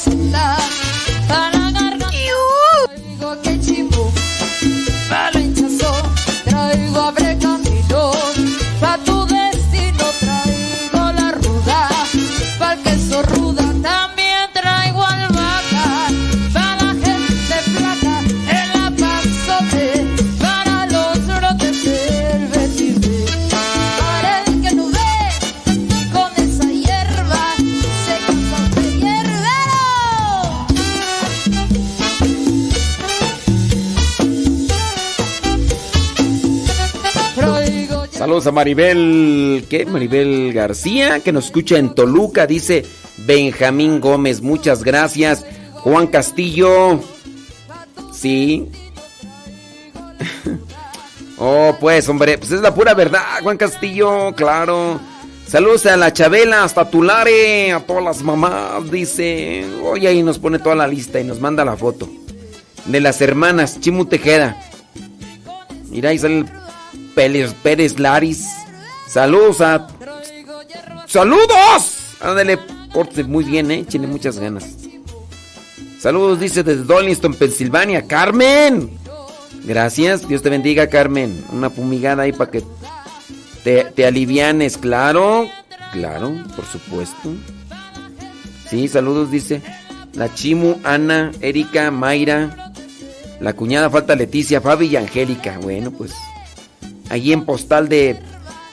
Saludos a Maribel, ¿qué? Maribel García, que nos escucha en Toluca, dice Benjamín Gómez, muchas gracias. Juan Castillo, sí. oh, pues, hombre, pues es la pura verdad, Juan Castillo, claro. Saludos a la Chabela, hasta Tulare, a todas las mamás, dice. Oye, ahí nos pone toda la lista y nos manda la foto. De las hermanas, Chimu Tejeda. Mira, ahí sale el Pérez, Pérez Laris. Saludos a. ¡Saludos! Ándale, porte muy bien, eh. Tiene muchas ganas. Saludos, dice desde Dollinston, Pensilvania. ¡Carmen! Gracias, Dios te bendiga, Carmen. Una fumigada ahí para que te, te alivianes, claro. Claro, por supuesto. Sí, saludos, dice. La Chimu, Ana, Erika, Mayra. La cuñada falta Leticia, Fabi y Angélica. Bueno, pues allí en postal de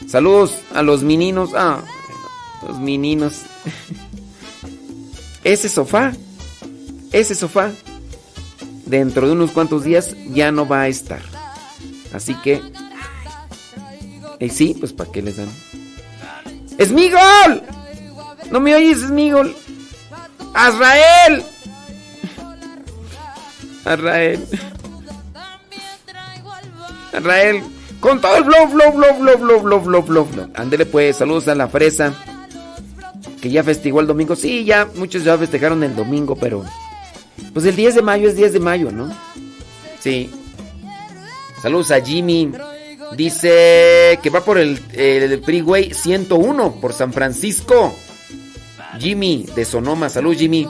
saludos a los meninos. Ah, los meninos. Ese sofá, ese sofá, dentro de unos cuantos días ya no va a estar. Así que, y sí, pues ¿para qué les dan? ¡Esmigol! ¿No me oyes, Esmigol? ¡Azrael! Azrael. Azrael. Con todo el blow, blow, blow, blow, blow, blow, blow, blow. Ándele pues, saludos a la fresa. Que ya festejó el domingo. Sí, ya, muchos ya festejaron el domingo, pero. Pues el 10 de mayo es 10 de mayo, ¿no? Sí. Saludos a Jimmy. Dice que va por el, el Freeway 101 por San Francisco. Jimmy de Sonoma. Salud, Jimmy.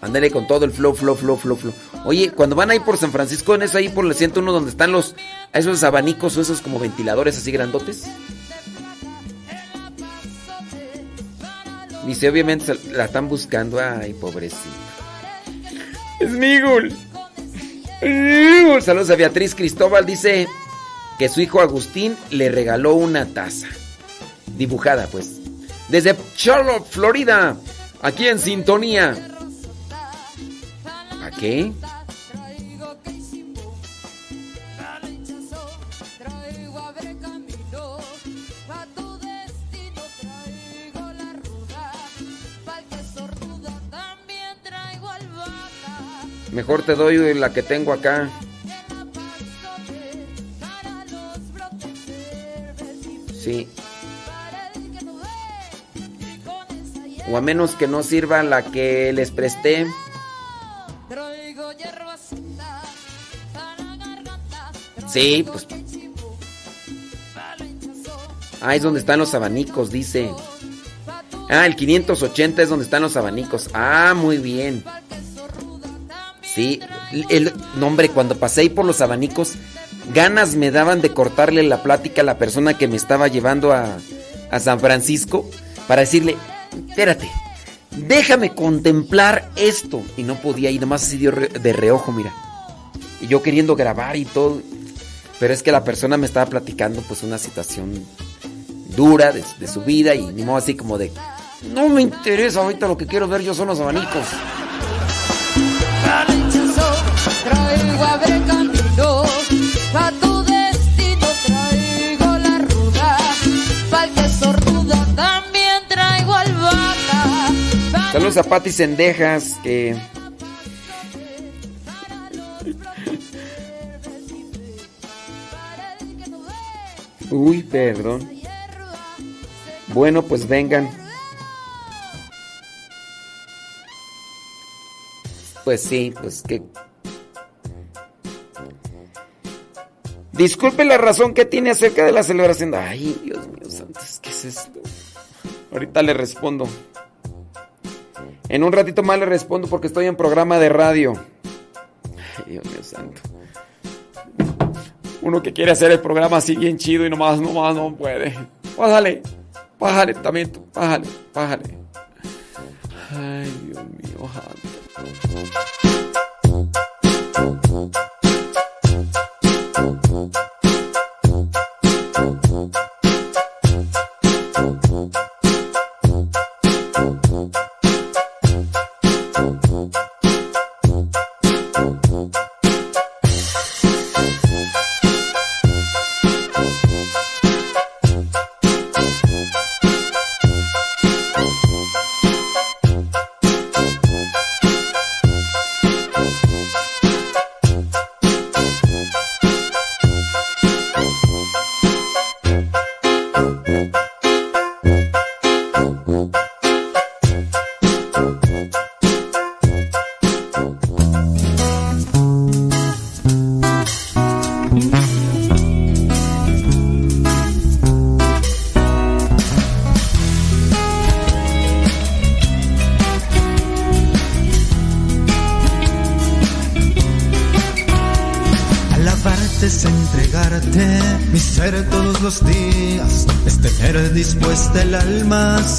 Ándale con todo el flow, flow, flow, flow, flow. Oye, cuando van ahí por San Francisco, en eso ahí por el 101 donde están los esos abanicos o esos como ventiladores así grandotes. Dice, obviamente la están buscando. Ay, pobrecito. Es Migul. Saludos a Beatriz Cristóbal. Dice que su hijo Agustín le regaló una taza. Dibujada, pues. Desde Charlotte, Florida. Aquí en sintonía. ¿A qué? Mejor te doy la que tengo acá. Sí. O a menos que no sirva la que les presté. Sí, pues. Ah, es donde están los abanicos, dice. Ah, el 580 es donde están los abanicos. Ah, muy bien. Sí, el nombre cuando pasé por los abanicos, ganas me daban de cortarle la plática a la persona que me estaba llevando a, a San Francisco para decirle, espérate, déjame contemplar esto. Y no podía ir, nomás así de reojo, mira. Y yo queriendo grabar y todo. Pero es que la persona me estaba platicando pues una situación dura de, de su vida y ni modo así como de, no me interesa ahorita lo que quiero ver yo son los abanicos. Saludos a Pati Sendejas, que... Uy, perdón. Bueno, pues vengan. Pues sí, pues que... Disculpe la razón que tiene acerca de la celebración. Ay, Dios mío, santos, ¿qué es esto? Ahorita le respondo. En un ratito más le respondo porque estoy en programa de radio. Ay, Dios mío santo. Uno que quiere hacer el programa así bien chido y nomás, nomás no puede. Pásale, pásale también tú, pásale, pásale. Ay, Dios mío, Alabarte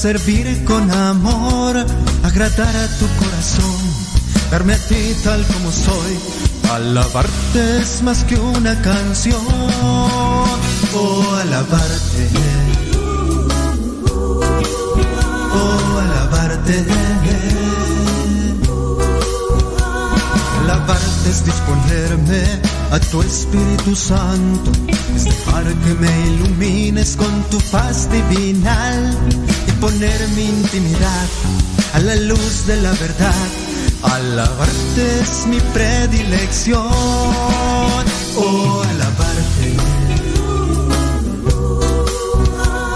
servir con amor, agradar a tu corazón, darme a ti tal como soy. Alabarte es más que una canción, oh alabarte, oh alabarte. Alabarte es disponerme a tu Espíritu Santo, es dejar que me ilumines con tu paz divinal y poner mi intimidad a la luz de la verdad. Alabarte es mi predilección, oh alabarte,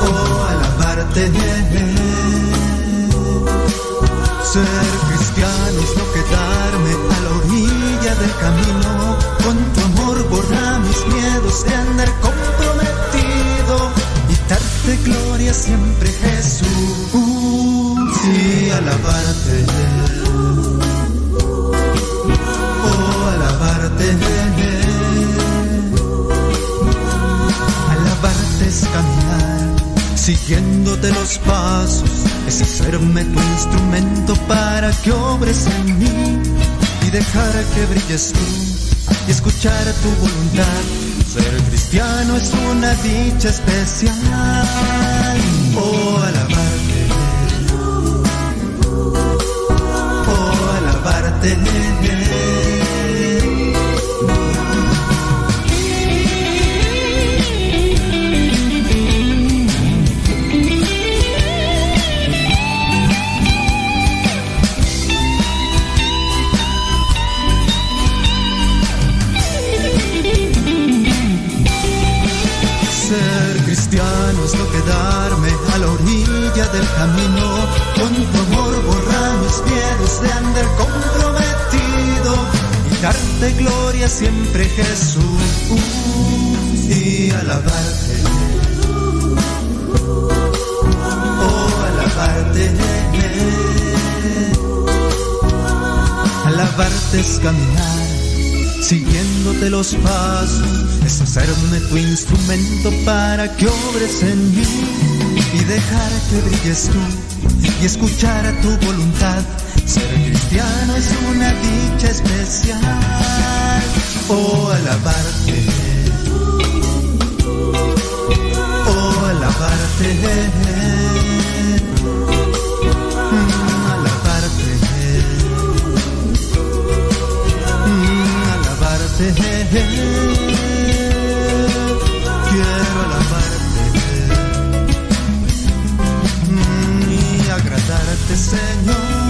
oh alabarte. Ser cristiano es no quedarme a la orilla del camino. Miedos de andar comprometido y darte gloria siempre, Jesús. Y alabarte. Oh, alabarte. Alabarte es caminar siguiéndote los pasos, es hacerme tu instrumento para que obres en mí y dejar que brilles tú y escuchar tu voluntad. Cristiano es una dicha especial. Oh, alabarte. Oh, alabarte. Ser del camino. Con tu amor borrar mis miedos de andar comprometido y darte gloria siempre, Jesús. Y alabarte. Oh, alabarte. Alabarte es caminar siguiéndote los pasos, es hacerme tu instrumento para que obres en mí y dejar que brilles tú y escuchar tu voluntad. Ser cristiano es una dicha especial. Oh, alabarte. Oh, alabarte. Mm, alabarte. Mm, alabarte. Quiero alabarte mm, y agradarte, Señor.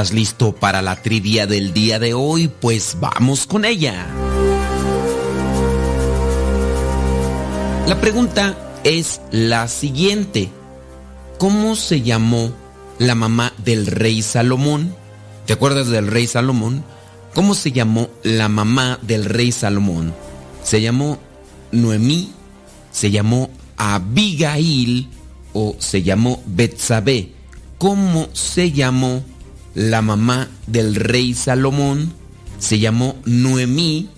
Estás listo para la trivia del día de hoy, pues vamos con ella. La pregunta es la siguiente. ¿Cómo se llamó la mamá del rey Salomón? ¿Te acuerdas del rey Salomón? ¿Cómo se llamó la mamá del rey Salomón? Se llamó Noemí, se llamó Abigail o se llamó Betsabé. ¿Cómo se llamó la mamá del rey Salomón? Se llamó Noemí,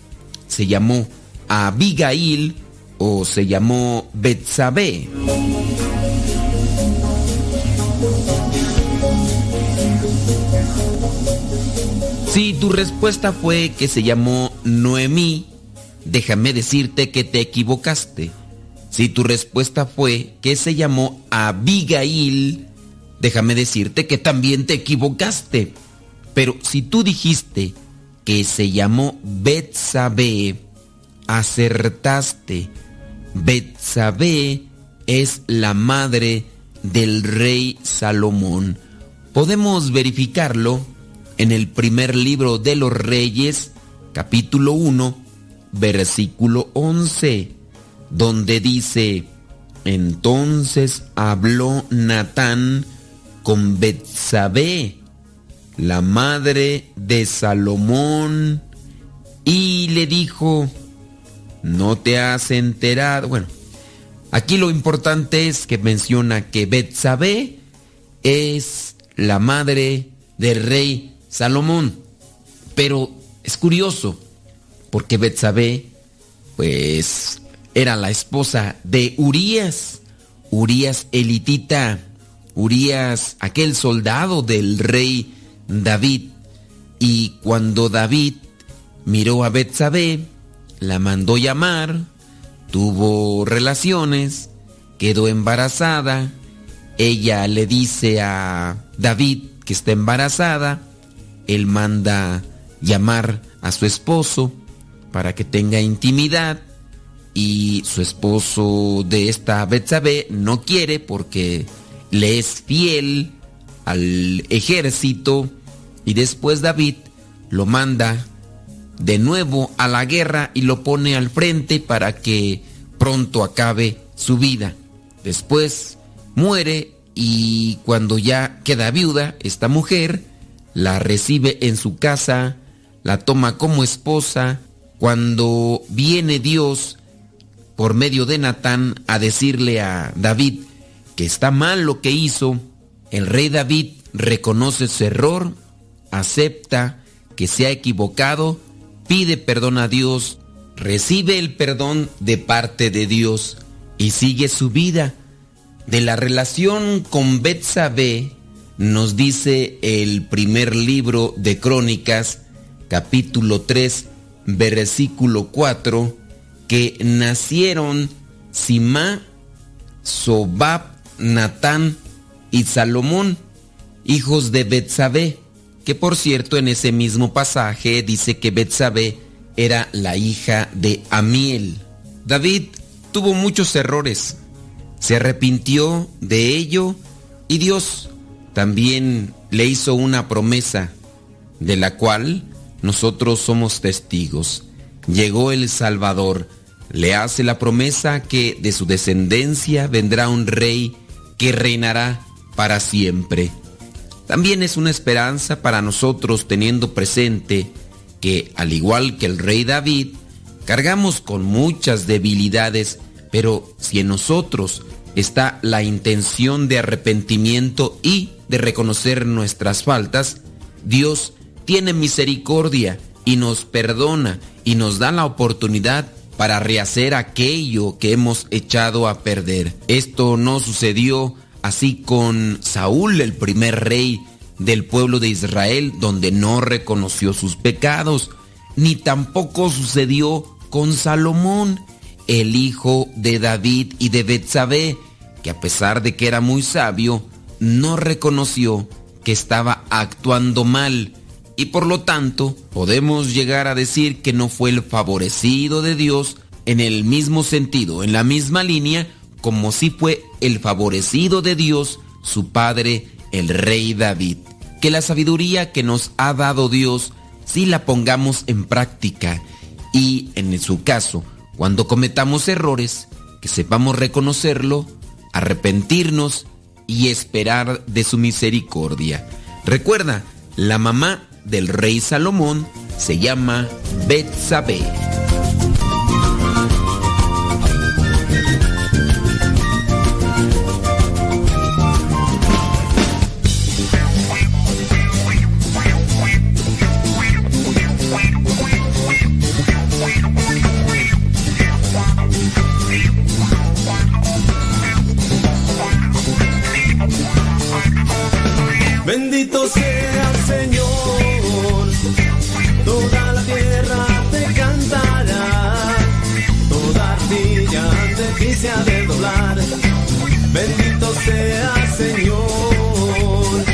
se llamó Abigail o se llamó Betsabé. Si tu respuesta fue que se llamó Noemí, déjame decirte que te equivocaste. Si tu respuesta fue que se llamó Abigail, déjame decirte que también te equivocaste. Pero si tú dijiste que se llamó Betsabé, acertaste. Betsabé es la madre del rey Salomón. Podemos verificarlo en el primer libro de los Reyes, capítulo 1, versículo 11, donde dice, entonces habló Natán con Betsabé, la madre de Salomón, y le dijo, no te has enterado. Bueno, aquí lo importante es que menciona que Betsabé es la madre del rey Salomón. Pero es curioso, porque Betsabé, pues, era la esposa de Urías, Urías elitita, Urías, aquel soldado del rey David. Y cuando David miró a Betsabé, la mandó llamar, tuvo relaciones, quedó embarazada, ella le dice a David que está embarazada, él manda llamar a su esposo para que tenga intimidad. Y su esposo de esta Betsabé no quiere porque le es fiel al ejército y después David lo manda de nuevo a la guerra y lo pone al frente para que pronto acabe su vida. Después muere y cuando ya queda viuda, esta mujer la recibe en su casa, la toma como esposa. Cuando viene Dios por medio de Natán a decirle a David que está mal lo que hizo, el rey David reconoce su error, acepta que se ha equivocado, pide perdón a Dios, recibe el perdón de parte de Dios y sigue su vida. De la relación con Betsabé nos dice el primer libro de Crónicas, capítulo 3, versículo 4, que nacieron Simá, Sobab, Natán y Salomón, hijos de Betsabé, que por cierto en ese mismo pasaje dice que Betsabé era la hija de Amiel. David tuvo muchos errores, se arrepintió de ello y Dios también le hizo una promesa de la cual nosotros somos testigos. Llegó el Salvador, le hace la promesa que de su descendencia vendrá un rey que reinará para siempre. También es una esperanza para nosotros teniendo presente que, al igual que el rey David, cargamos con muchas debilidades, pero si en nosotros está la intención de arrepentimiento y de reconocer nuestras faltas, Dios tiene misericordia y nos perdona y nos da la oportunidad para rehacer aquello que hemos echado a perder. Esto no sucedió así con Saúl, el primer rey del pueblo de Israel, donde no reconoció sus pecados, ni tampoco sucedió con Salomón, el hijo de David y de Betsabé, que a pesar de que era muy sabio, no reconoció que estaba actuando mal y por lo tanto podemos llegar a decir que no fue el favorecido de Dios en el mismo sentido, en la misma línea, como si fue el favorecido de Dios, su padre, el rey David. que la sabiduría que nos ha dado Dios sí la pongamos en práctica y, en su caso, cuando cometamos errores, que sepamos reconocerlo, arrepentirnos y esperar de su misericordia. Recuerda, la mamá del rey Salomón se llama Betsabé. De doblar. Bendito sea Señor,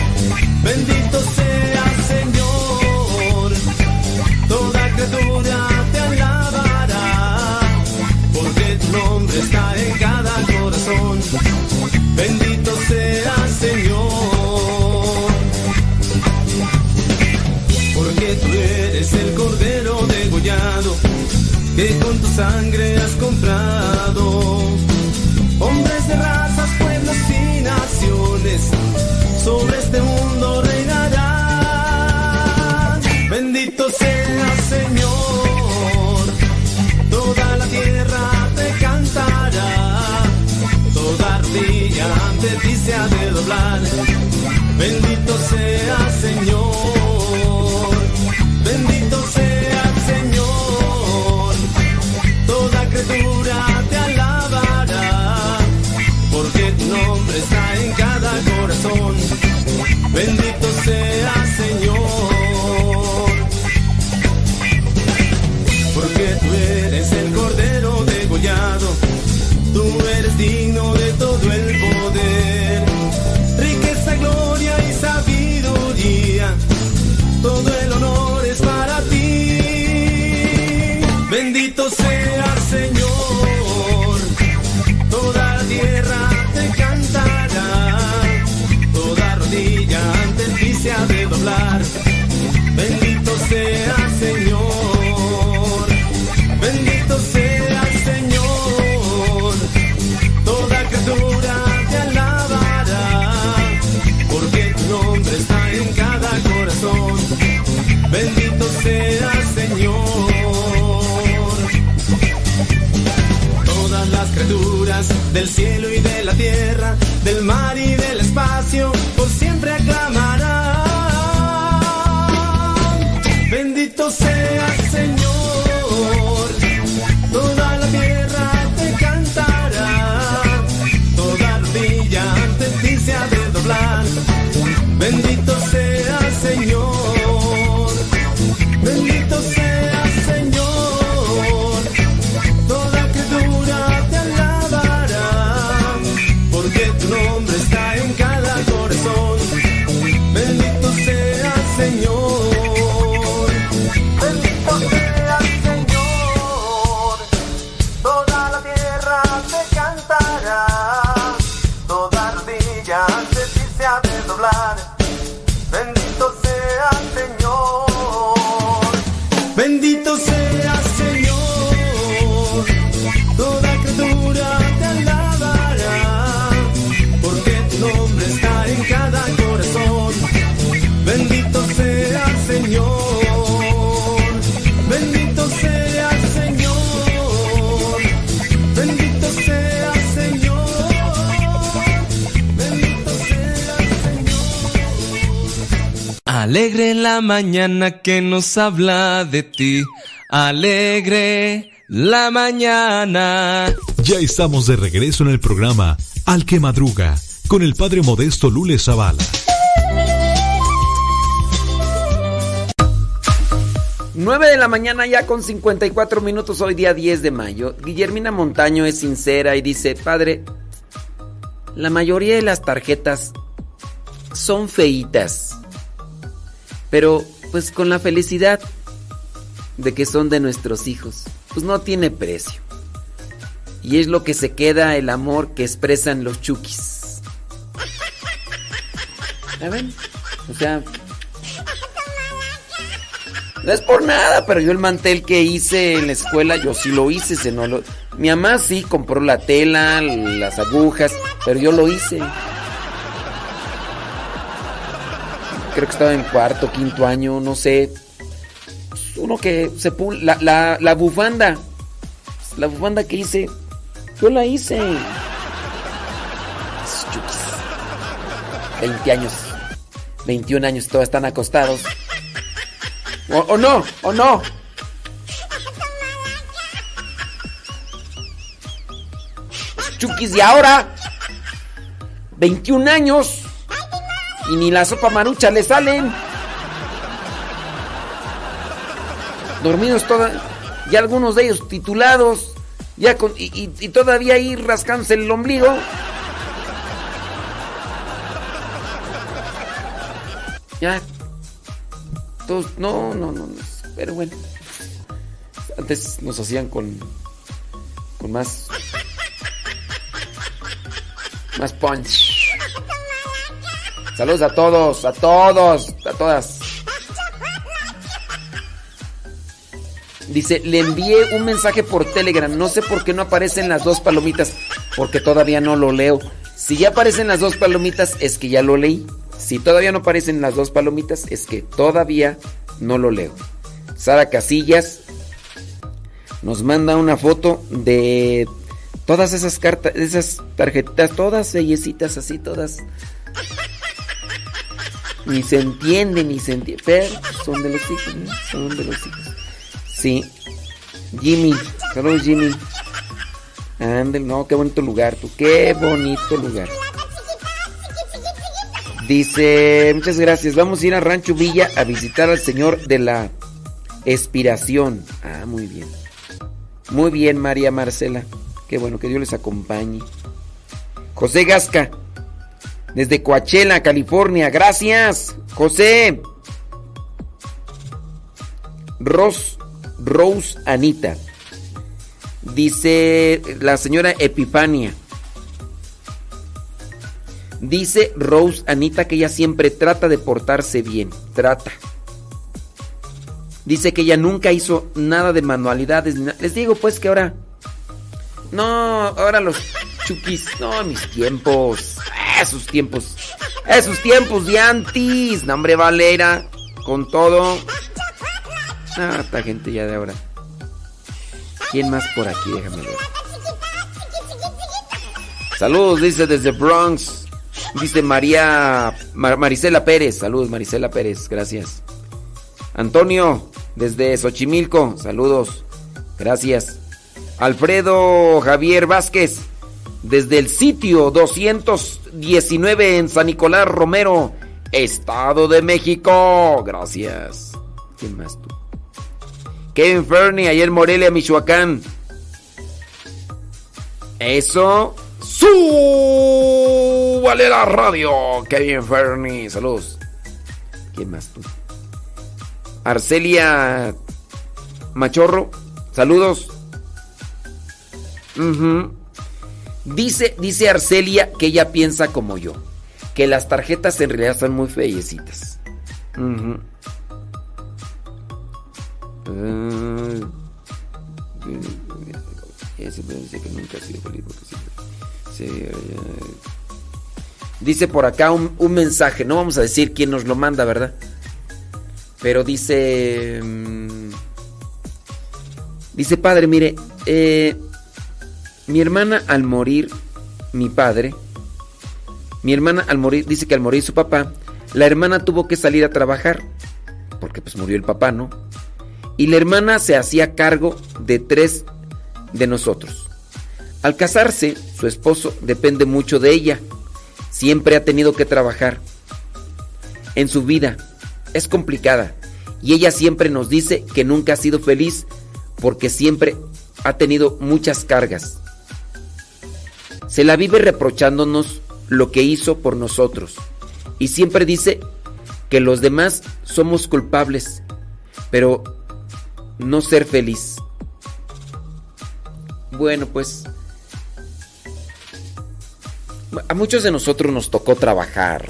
bendito sea Señor, toda criatura te alabará, porque tu nombre está en cada corazón. Bendito sea Señor. porque tú eres el cordero degollado que con tu sangre has comprado. Se ha de doblar. Bendito sea Señor. Del cielo y de la tierra, del mar y del espacio, La mañana que nos habla de ti. Alegre la mañana. Ya estamos de regreso en el programa Al que Madruga con el padre modesto Lule Zavala. 9 de la mañana ya con 54 minutos hoy día 10 de mayo. Guillermina Montaño es sincera y dice, padre, la mayoría de las tarjetas son feitas, pero pues con la felicidad de que son de nuestros hijos, pues no tiene precio. Y es lo que se queda el amor que expresan los chukis. ¿Saben? O sea... No es por nada, pero yo el mantel que hice en la escuela, yo sí lo hice, se no lo... Mi mamá sí compró la tela, las agujas, pero yo lo hice. Creo que estaba en cuarto, quinto año, no sé. Uno que se pul... La, la, la bufanda. La bufanda que hice, yo la hice. 20 años. 21 años, todos están acostados. O, o no, o no. Chukis de ahora. 21 años. Y ni la sopa marucha le salen. Dormidos todos. Ya algunos de ellos titulados. Ya con, y, y- y todavía ahí rascándose el ombligo. Ya. Todos. No, no, no. no, Pero bueno. Antes nos hacían con. Con más. Más punch. Saludos a todos, a todos, a todas. Dice, le envié un mensaje por Telegram. No sé por qué no aparecen las dos palomitas. Porque todavía no lo leo. Si ya aparecen las dos palomitas, es que ya lo leí. Si todavía no aparecen las dos palomitas, es que todavía no lo leo. Sara Casillas nos manda una foto de todas esas cartas, esas tarjetitas, todas bellecitas así, todas. Ni se entiende, ni se entiende. Pero son de los hijos, ¿no? Son de los hijos. Sí. Jimmy, saludos Jimmy. Ándale, no, qué bonito lugar, tú, qué bonito lugar. Dice, muchas gracias, vamos a ir a Rancho Villa a visitar al señor de la expiración. Ah, muy bien. Muy bien, María Marcela. Qué bueno, que Dios les acompañe. José Gasca, desde Coachella, California. Gracias, José. Ros, Rose Anita. Dice la señora Epifania. Dice Rose Anita que ella siempre trata de portarse bien. Trata. Dice que ella nunca hizo nada de manualidades. Les digo pues que ahora... No, ahora los chukis... No, mis tiempos. Esos tiempos. Esos tiempos de antes. No, hombre, Valera. Con todo. Ah, esta gente ya de ahora. ¿Quién más por aquí? Déjame ver. Saludos, dice desde Bronx. Dice María Mar- Marisela Pérez. Saludos, Marisela Pérez. Gracias. Antonio, desde Xochimilco. Saludos. Gracias. Alfredo Javier Vázquez. Desde el sitio 219 en San Nicolás Romero, Estado de México. Gracias. ¿Quién más tú? Kevin Fernie, ayer Morelia, Michoacán. Eso. ¡Su! Vale la radio. Kevin Fernie. Saludos. ¿Quién más tú? Arcelia Machorro. Saludos. Ujú. Dice, dice Arcelia que ella piensa como yo. Que las tarjetas en realidad son muy feyecitas. Ah, eh, Dice por acá un, un mensaje, no vamos a decir quién nos lo manda, ¿verdad? Pero dice... mm, Dice padre, mire, eh, mi hermana al morir, mi padre, mi hermana al morir, dice que al morir su papá, la hermana tuvo que salir a trabajar, porque pues murió el papá, ¿no? Y la hermana se hacía cargo de tres de nosotros. Al casarse, su esposo depende mucho de ella. Siempre ha tenido que trabajar. En su vida es complicada y ella siempre nos dice que nunca ha sido feliz porque siempre ha tenido muchas cargas. Se la vive reprochándonos lo que hizo por nosotros y siempre dice que los demás somos culpables, pero no ser feliz. Bueno, pues a muchos de nosotros nos tocó trabajar.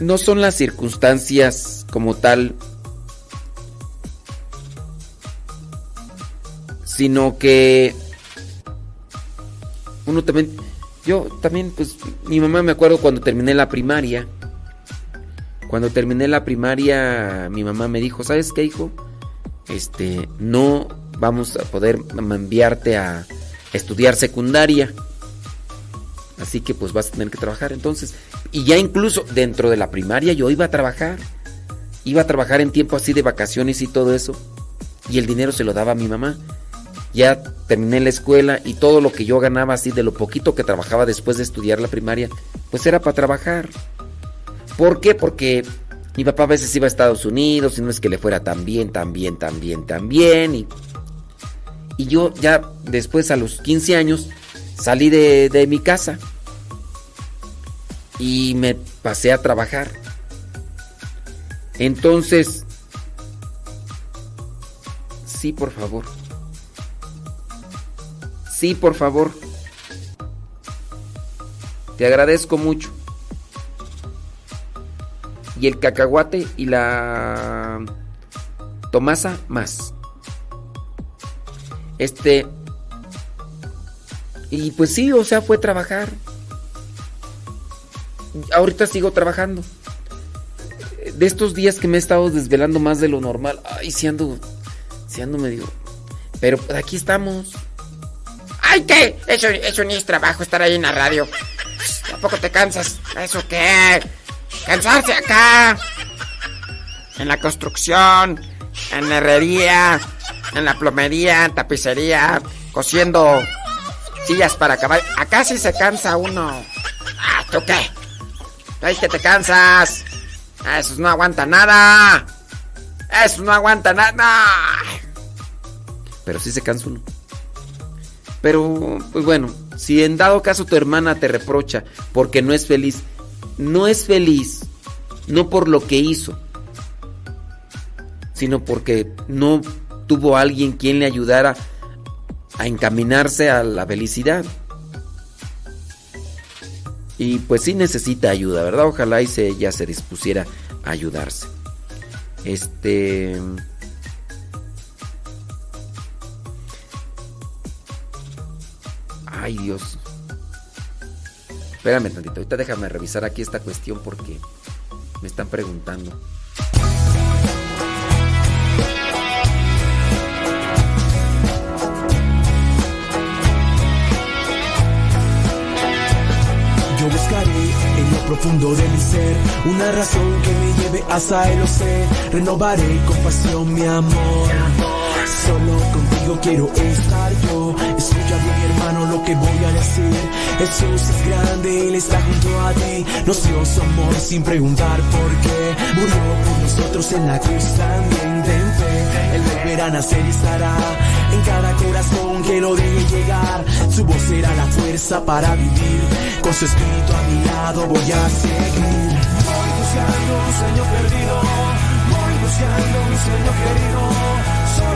no son las circunstancias como tal, sino que uno también, yo también, pues mi mamá me acuerdo cuando terminé la primaria, cuando terminé la primaria, mi mamá me dijo, ¿sabes qué, hijo? Este, no vamos a poder enviarte a estudiar secundaria. Así que pues vas a tener que trabajar entonces. Y ya incluso dentro de la primaria yo iba a trabajar. Iba a trabajar en tiempo así de vacaciones y todo eso. Y el dinero se lo daba a mi mamá. Ya terminé la escuela y todo lo que yo ganaba así de lo poquito que trabajaba después de estudiar la primaria, pues era para trabajar. ¿Por qué? Porque mi papá a veces iba a Estados Unidos y no es que le fuera tan bien, tan bien, tan bien, tan bien. Y, y yo ya después a los 15 años salí de, de mi casa y me pasé a trabajar. Entonces, sí, por favor. Sí, por favor. Te agradezco mucho. Y el cacahuate y la tomasa más. Este. Y pues sí, o sea, fue trabajar. Ahorita sigo trabajando. De estos días que me he estado desvelando más de lo normal. Ay, si ando. Si ando medio. Pero aquí estamos. ¡Ay, qué! Eso, eso ni es trabajo, estar ahí en la radio. ¿Tampoco te cansas? ¿Eso qué? Cansarse acá. En la construcción, en la herrería, en la plomería, tapicería, cosiendo sillas para acabar. Acá sí se cansa uno. Ah, ¿tú qué? ¡Ay, que te cansas! Esos no aguanta nada. Eso no aguanta nada. Pero sí se cansa uno. Pero, pues bueno, si en dado caso tu hermana te reprocha porque no es feliz, no es feliz, no por lo que hizo, sino porque no tuvo alguien quien le ayudara a encaminarse a la felicidad. Y pues sí necesita ayuda, ¿verdad? Ojalá y se, ella se dispusiera a ayudarse. Este... Ay Dios. Espérame tantito, ahorita déjame revisar aquí esta cuestión porque me están preguntando. Yo buscaré en lo profundo de mi ser una razón que me lleve hasta el océano. Renovaré con pasión mi amor. Solo contigo quiero estar yo. Escucha bien, hermano, lo que voy a decir. Jesús es grande, Él está junto a ti. Nos dio su amor sin preguntar por qué. Murió por nosotros en la cruz también. Él volverá a nacer y estará en cada corazón que lo deje llegar. Su voz será la fuerza para vivir. Con su espíritu a mi lado voy a seguir. Voy buscando un sueño perdido. Voy buscando un sueño querido.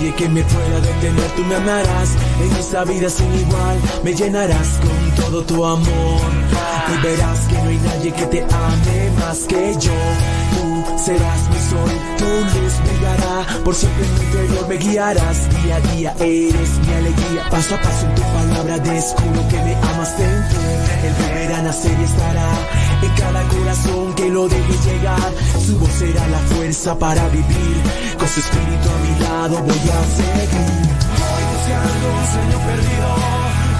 nadie que me pueda detener, tú me amarás en esta vida sin igual, me llenarás con todo tu amor y verás que no hay nadie que te ame más que yo. Serás mi sol, tu luz brillará, por siempre en mi interior me guiarás, día a día eres mi alegría, paso a paso en tu palabra descubro que me amas. Dentro, él volverá a nacer estará en cada corazón que lo deje llegar, su voz será la fuerza para vivir, con su espíritu a mi lado voy a seguir. Voy buscando un sueño perdido,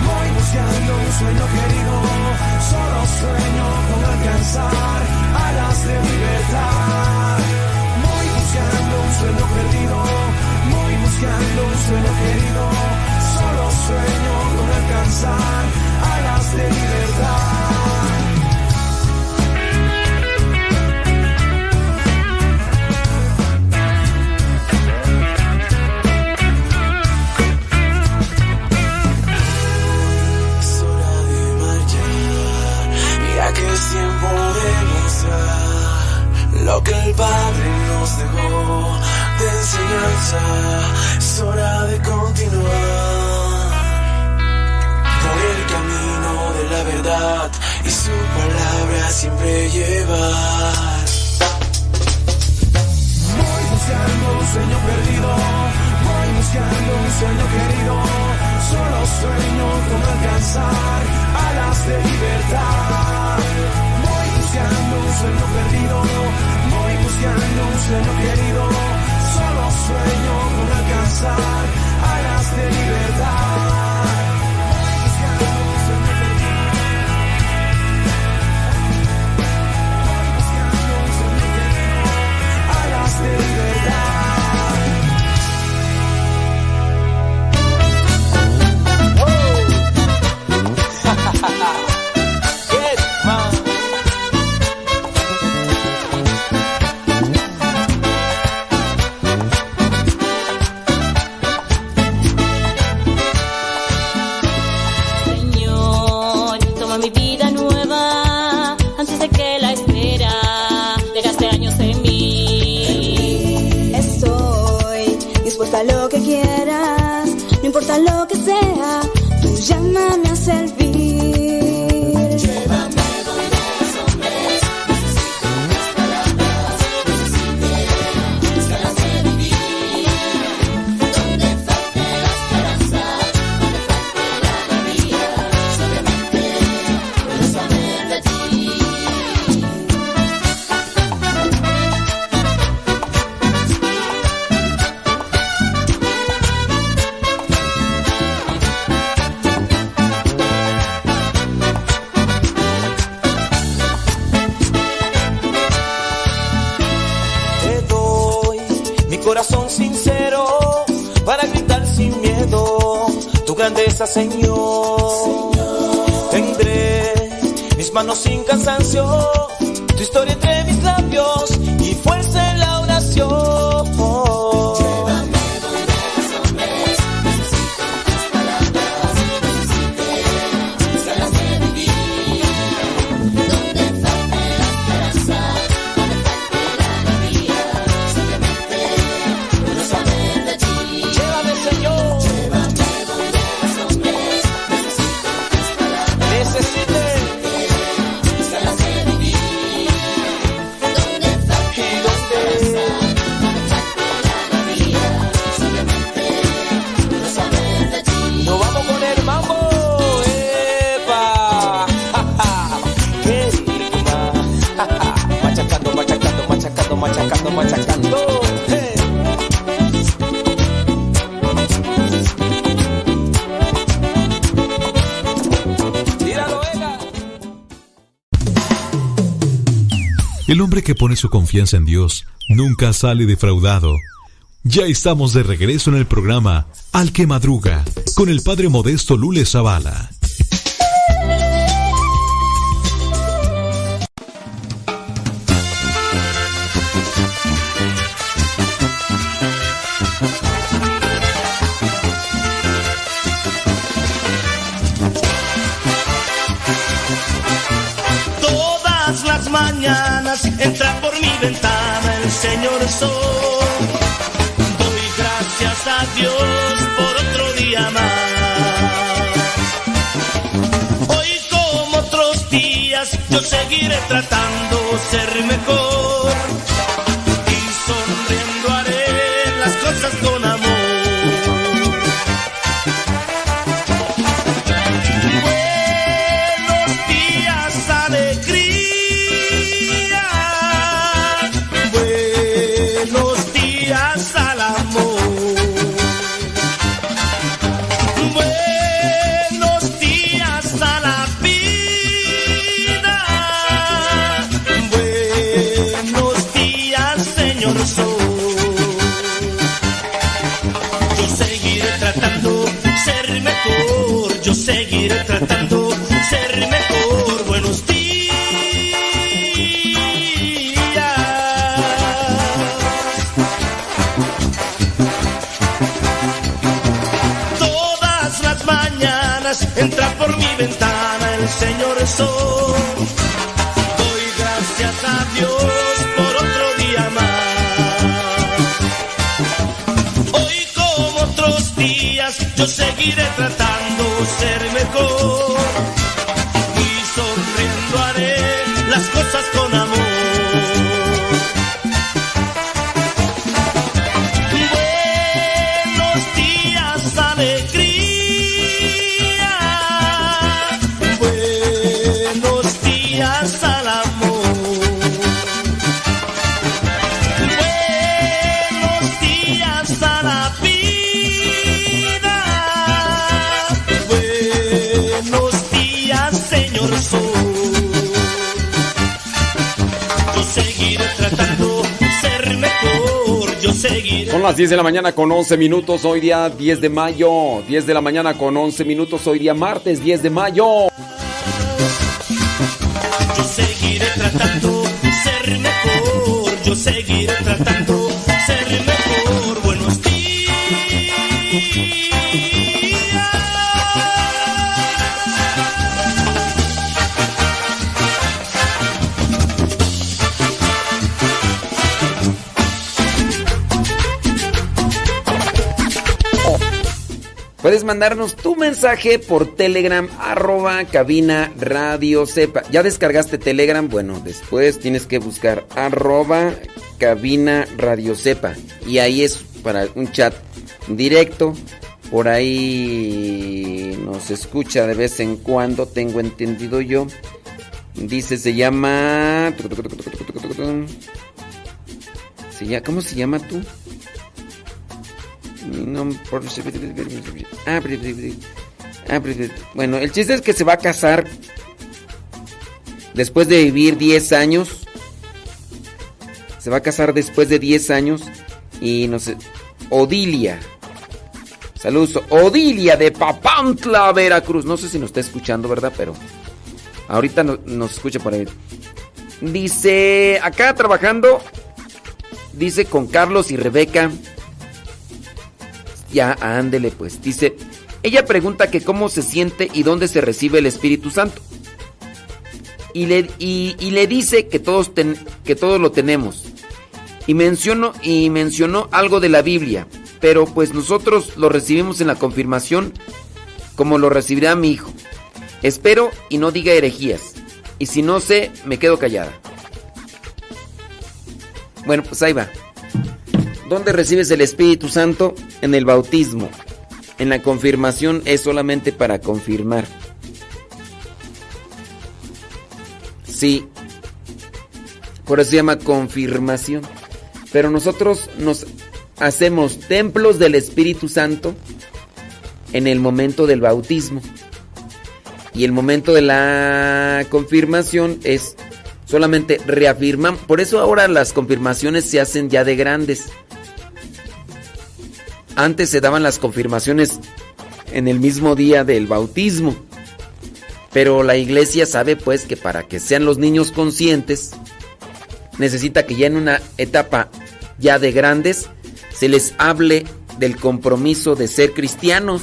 voy buscando un sueño querido, solo sueño con alcanzar alas de libertad sueño perdido, voy buscando un sueño querido, solo sueño con alcanzar alas de libertad. que es tiempo de lo que el Padre hora de continuar por el camino de la verdad y su palabra siempre llevar. Voy buscando un sueño perdido, voy buscando un sueño querido, solo sueño con alcanzar alas de libertad. Voy buscando un sueño perdido, buscando un sueño querido, solo sueño con alcanzar alas de libertad. Dispuesta a lo que quieras, no importa lo que sea, tú llámame a servir. Grandeza, Señor. Tendré mis manos sin cansancio, El hombre que pone su confianza en Dios nunca sale defraudado. Ya estamos de regreso en el programa Al que Madruga con el padre modesto Lule Zavala. Hoy como otros días yo seguiré tratando ser mejor. Tratando ser mejor. Buenos días. Todas las mañanas entra por mi ventana el Señor Sol. Son las 10 de la mañana con 11 minutos, hoy día 10 de mayo. 10 de la mañana con 11 minutos, hoy día martes 10 de mayo. Mandarnos tu mensaje por Telegram, arroba cabina radio sepa. ¿Ya descargaste Telegram? Bueno, después tienes que buscar arroba cabina radio sepa. Y ahí es para un chat directo. Por ahí nos escucha de vez en cuando, tengo entendido yo. Dice, se llama... ¿Cómo se llama tú? Bueno, el chiste es que se va a casar después de vivir 10 años. Se va a casar después de 10 años. Y no sé. Odilia. Saludos. Odilia de Papantla, Veracruz. No sé si nos está escuchando, ¿verdad? Pero ahorita no- nos escucha por ahí. Dice, acá trabajando. Dice con Carlos y Rebeca. Ya, ándele pues. Dice, ella pregunta que cómo se siente y dónde se recibe el Espíritu Santo. Y le, y, le dice que todos, que todos lo tenemos. Y mencionó, y mencionó algo de la Biblia. Pero pues nosotros lo recibimos en la confirmación como lo recibirá mi hijo. Espero y no diga herejías. Y si no sé, me quedo callada. Bueno, pues ahí va. ¿Dónde recibes el Espíritu Santo? En el bautismo. En la confirmación es solamente para confirmar. Sí. Por eso se llama confirmación. Pero nosotros nos hacemos templos del Espíritu Santo en el momento del bautismo. Y el momento de la confirmación es solamente reafirmar. Por eso ahora las confirmaciones se hacen ya de grandes. Antes se daban las confirmaciones en el mismo día del bautismo. Pero la iglesia sabe pues que para que sean los niños conscientes, necesita que ya en una etapa ya de grandes se les hable del compromiso de ser cristianos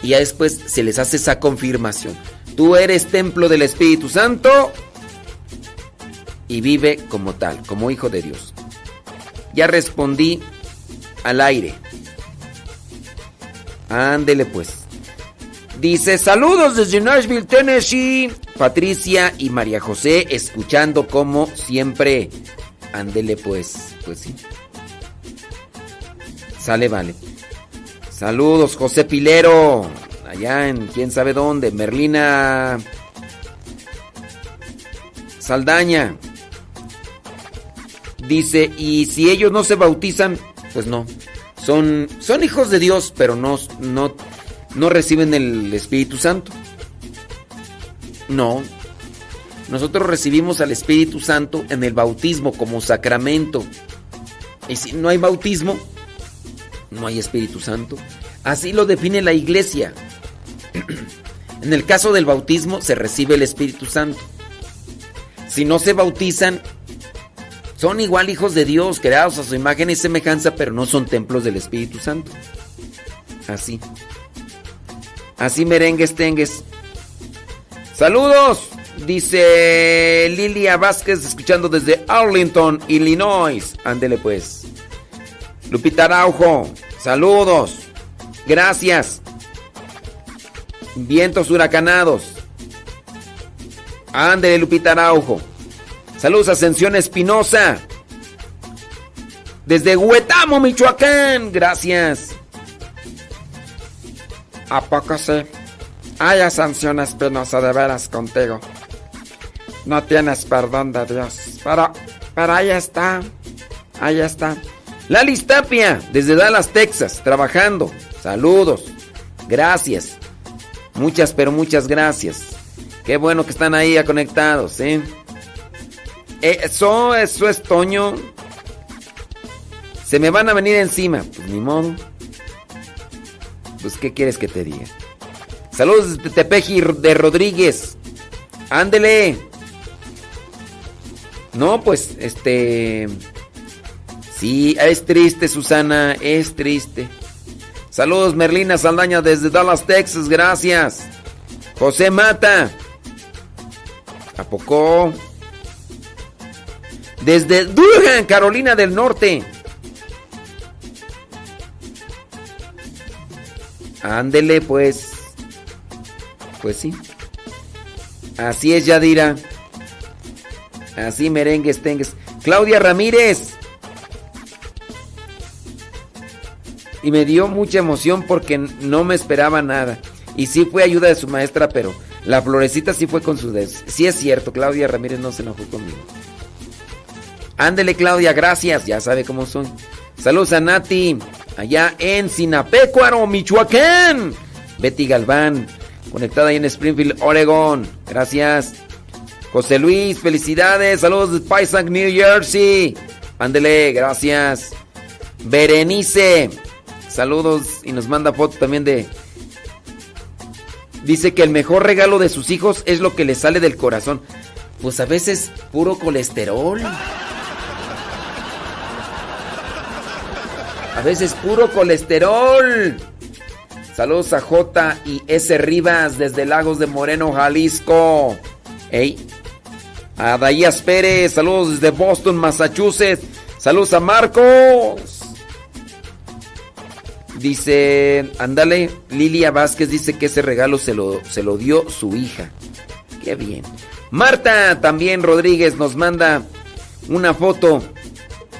y ya después se les hace esa confirmación. Tú eres templo del Espíritu Santo y vive como tal, como hijo de Dios. Ya respondí al aire. Ándele pues. Dice, saludos desde Nashville, Tennessee. Patricia y María José escuchando como siempre. Ándele pues, pues sí. Sale, vale. Saludos, José Pilero. Allá en quién sabe dónde. Merlina Saldaña. Dice, y si ellos no se bautizan, pues no. Son, son hijos de Dios, pero no, no, no reciben el Espíritu Santo. No. Nosotros recibimos al Espíritu Santo en el bautismo como sacramento. Y si no hay bautismo, no hay Espíritu Santo. Así lo define la iglesia. En el caso del bautismo se recibe el Espíritu Santo. Si no se bautizan, son igual hijos de Dios, creados a su imagen y semejanza, pero no son templos del Espíritu Santo. Así. Así merengues tengues. Saludos, dice Lilia Vázquez, escuchando desde Arlington, Illinois. Ándele pues. Lupita Araujo, saludos. Gracias. Vientos huracanados. Ándele, Lupita Araujo. Saludos, Ascensión Espinosa. Desde Huetamo, Michoacán. Gracias. ¿A poco sí? Hay Ascensión Espinosa de veras contigo. No tienes perdón de Dios. Pero, pero ahí está. Ahí está. Lali Tapia, desde Dallas, Texas, trabajando. Saludos. Gracias. Muchas, pero muchas gracias. Qué bueno que están ahí conectados, ¿eh? Eso, eso es Toño. Se me van a venir encima. Pues ni modo. Pues, ¿qué quieres que te diga? Saludos de Tepeji de Rodríguez. Ándele. No, pues, este. Sí, es triste, Susana. Es triste. Saludos, Merlina Saldaña desde Dallas, Texas. Gracias. José Mata. ¿A poco? Desde Durham, Carolina del Norte. Ándele, pues. Pues sí. Así es, Yadira. Así merengues tengues. Claudia Ramírez. Y me dio mucha emoción porque no me esperaba nada. Y sí fue ayuda de su maestra, pero la florecita sí fue con su des. Sí es cierto, Claudia Ramírez no se enojó conmigo. Ándele, Claudia, gracias. Ya sabe cómo son. Saludos a Nati, allá en Sinapecuaro, Michoacán. Betty Galván, conectada ahí en Springfield, Oregon. Gracias. José Luis, felicidades. Saludos de Paisac, New Jersey. Ándele, gracias. Berenice, saludos y nos manda foto también de... Dice que el mejor regalo de sus hijos es lo que le sale del corazón. Pues a veces puro colesterol. A veces puro colesterol. Saludos a J y S Rivas desde Lagos de Moreno, Jalisco. Ey. A Daías Pérez, saludos desde Boston, Massachusetts. Saludos a Marcos. Dice, ándale, Lilia Vázquez dice que ese regalo se lo, se lo dio su hija. Qué bien. Marta también Rodríguez nos manda una foto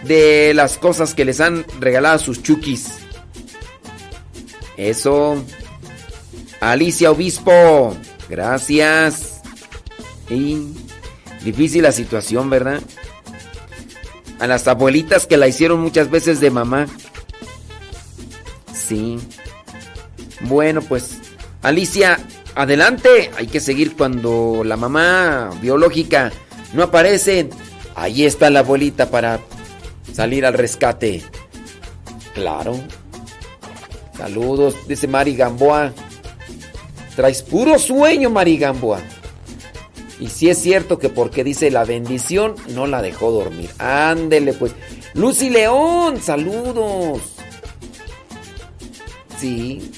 de las cosas que les han regalado a sus chukis. Eso. Alicia Obispo, gracias. Y difícil la situación, ¿verdad? A las abuelitas que la hicieron muchas veces de mamá. Sí. Bueno, pues, Alicia, adelante. Hay que seguir cuando la mamá biológica no aparece. Ahí está la abuelita para salir al rescate. Claro. Saludos, dice Mari Gamboa. Traes puro sueño, Mari Gamboa. Y si es cierto que porque dice la bendición, no la dejó dormir. Ándele pues. Lucy León, saludos. Sí.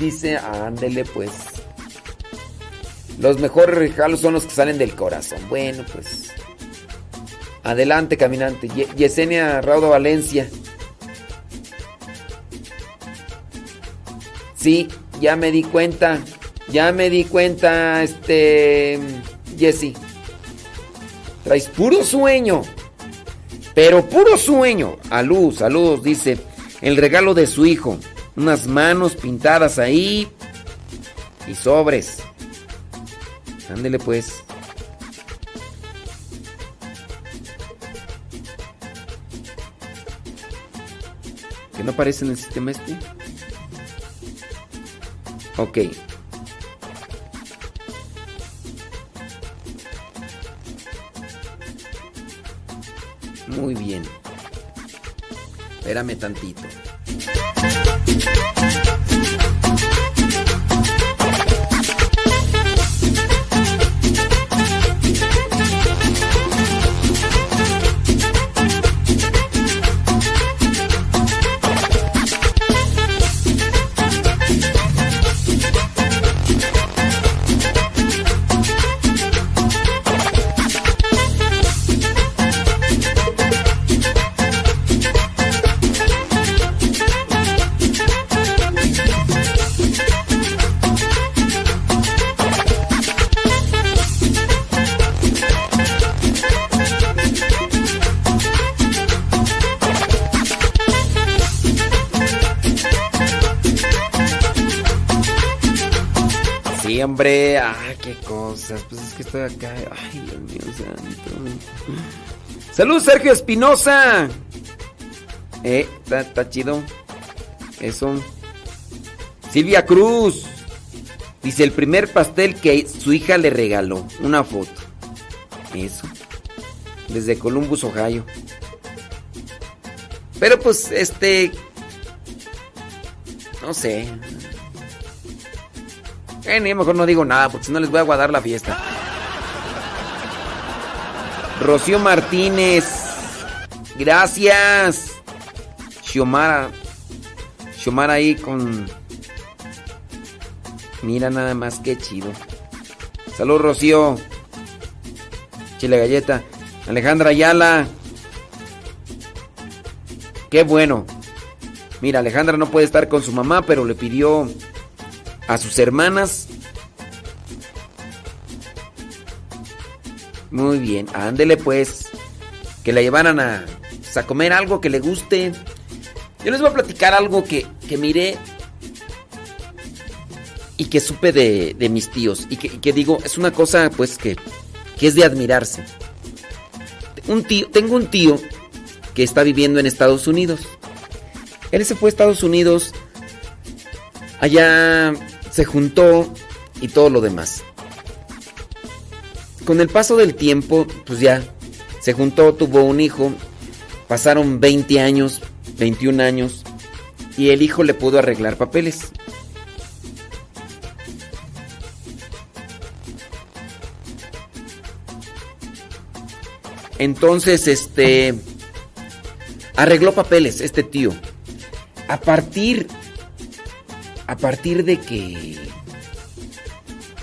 Dice, ándele pues. Los mejores regalos son los que salen del corazón. Bueno, pues. Adelante, caminante. Yesenia Raudo Valencia. Sí, ya me di cuenta. Ya me di cuenta, este. Jesse. Traes puro sueño. Pero puro sueño. A luz, saludos, dice. El regalo de su hijo. Unas manos pintadas ahí. Y sobres. Ándele pues. No aparece en el sistema este? Ok. Muy bien. Espérame tantito. Pues es que estoy acá. Ay, Dios mío santo. Salud, Sergio Espinosa. Eh, está chido. Eso. Silvia Cruz. Dice el primer pastel que su hija le regaló. Una foto. Eso. Desde Columbus, Ohio. Pero pues, este. No sé. Eh, ni mejor no digo nada, porque si no les voy a guardar la fiesta. Rocío Martínez. Gracias. Xiomara. Xiomara ahí con. Mira nada más que chido. Salud, Rocío. Chile galleta. Alejandra Ayala. Qué bueno. Mira, Alejandra no puede estar con su mamá, pero le pidió a sus hermanas. Muy bien, ándele pues. Que la llevaran a, a comer algo que le guste. Yo les voy a platicar algo que, que miré y que supe de, de mis tíos. Y que, y que digo, es una cosa pues que, que es de admirarse. Un tío, tengo un tío que está viviendo en Estados Unidos. Él se fue a Estados Unidos. Allá se juntó y todo lo demás. Con el paso del tiempo, pues ya se juntó, tuvo un hijo. Pasaron 20 años, 21 años. Y el hijo le pudo arreglar papeles. Entonces, este arregló papeles este tío. A partir a partir de que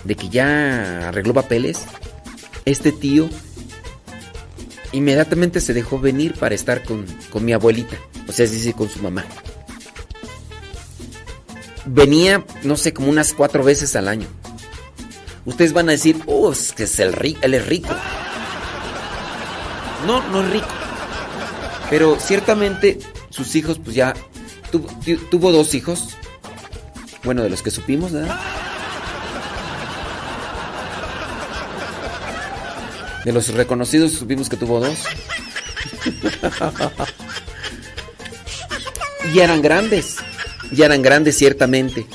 de que ya arregló papeles, este tío inmediatamente se dejó venir para estar con, con mi abuelita, o sea, es decir, con su mamá. Venía, no sé, como unas cuatro veces al año. Ustedes van a decir, oh, es que es el rico, él es rico. No, no es rico. Pero ciertamente sus hijos, pues ya tuvo, tuvo dos hijos. Bueno, de los que supimos, ¿verdad? De los reconocidos supimos que tuvo dos. y eran grandes. Ya eran grandes ciertamente.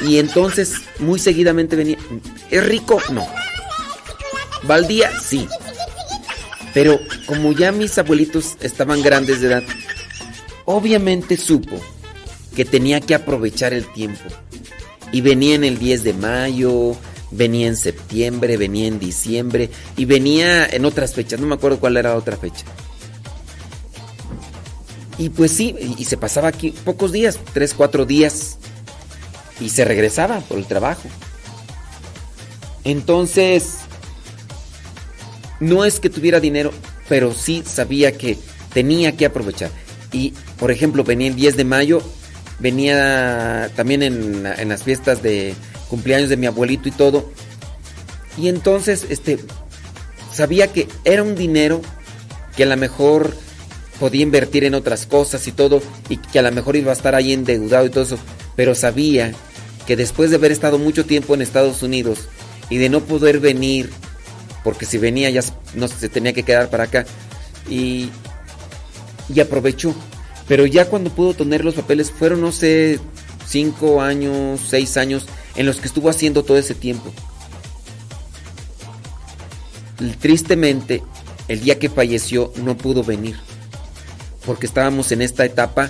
Y entonces muy seguidamente venía. ¿Es rico? No. ¿Baldía? Sí. Pero como ya mis abuelitos estaban grandes de edad, obviamente supo que tenía que aprovechar el tiempo. Y venía en el 10 de mayo, venía en septiembre, venía en diciembre y venía en otras fechas, no me acuerdo cuál era otra fecha. Y pues sí, y se pasaba aquí pocos días, tres, cuatro días, y se regresaba por el trabajo. Entonces, no es que tuviera dinero, pero sí sabía que tenía que aprovechar. Y, por ejemplo, venía el 10 de mayo, venía también en, en las fiestas de cumpleaños de mi abuelito y todo. Y entonces, este, sabía que era un dinero que a lo mejor podía invertir en otras cosas y todo, y que a lo mejor iba a estar ahí endeudado y todo eso, pero sabía que después de haber estado mucho tiempo en Estados Unidos y de no poder venir, porque si venía ya no se tenía que quedar para acá, y, y aprovechó. Pero ya cuando pudo tener los papeles, fueron, no sé, cinco años, seis años, en los que estuvo haciendo todo ese tiempo. Tristemente, el día que falleció no pudo venir, porque estábamos en esta etapa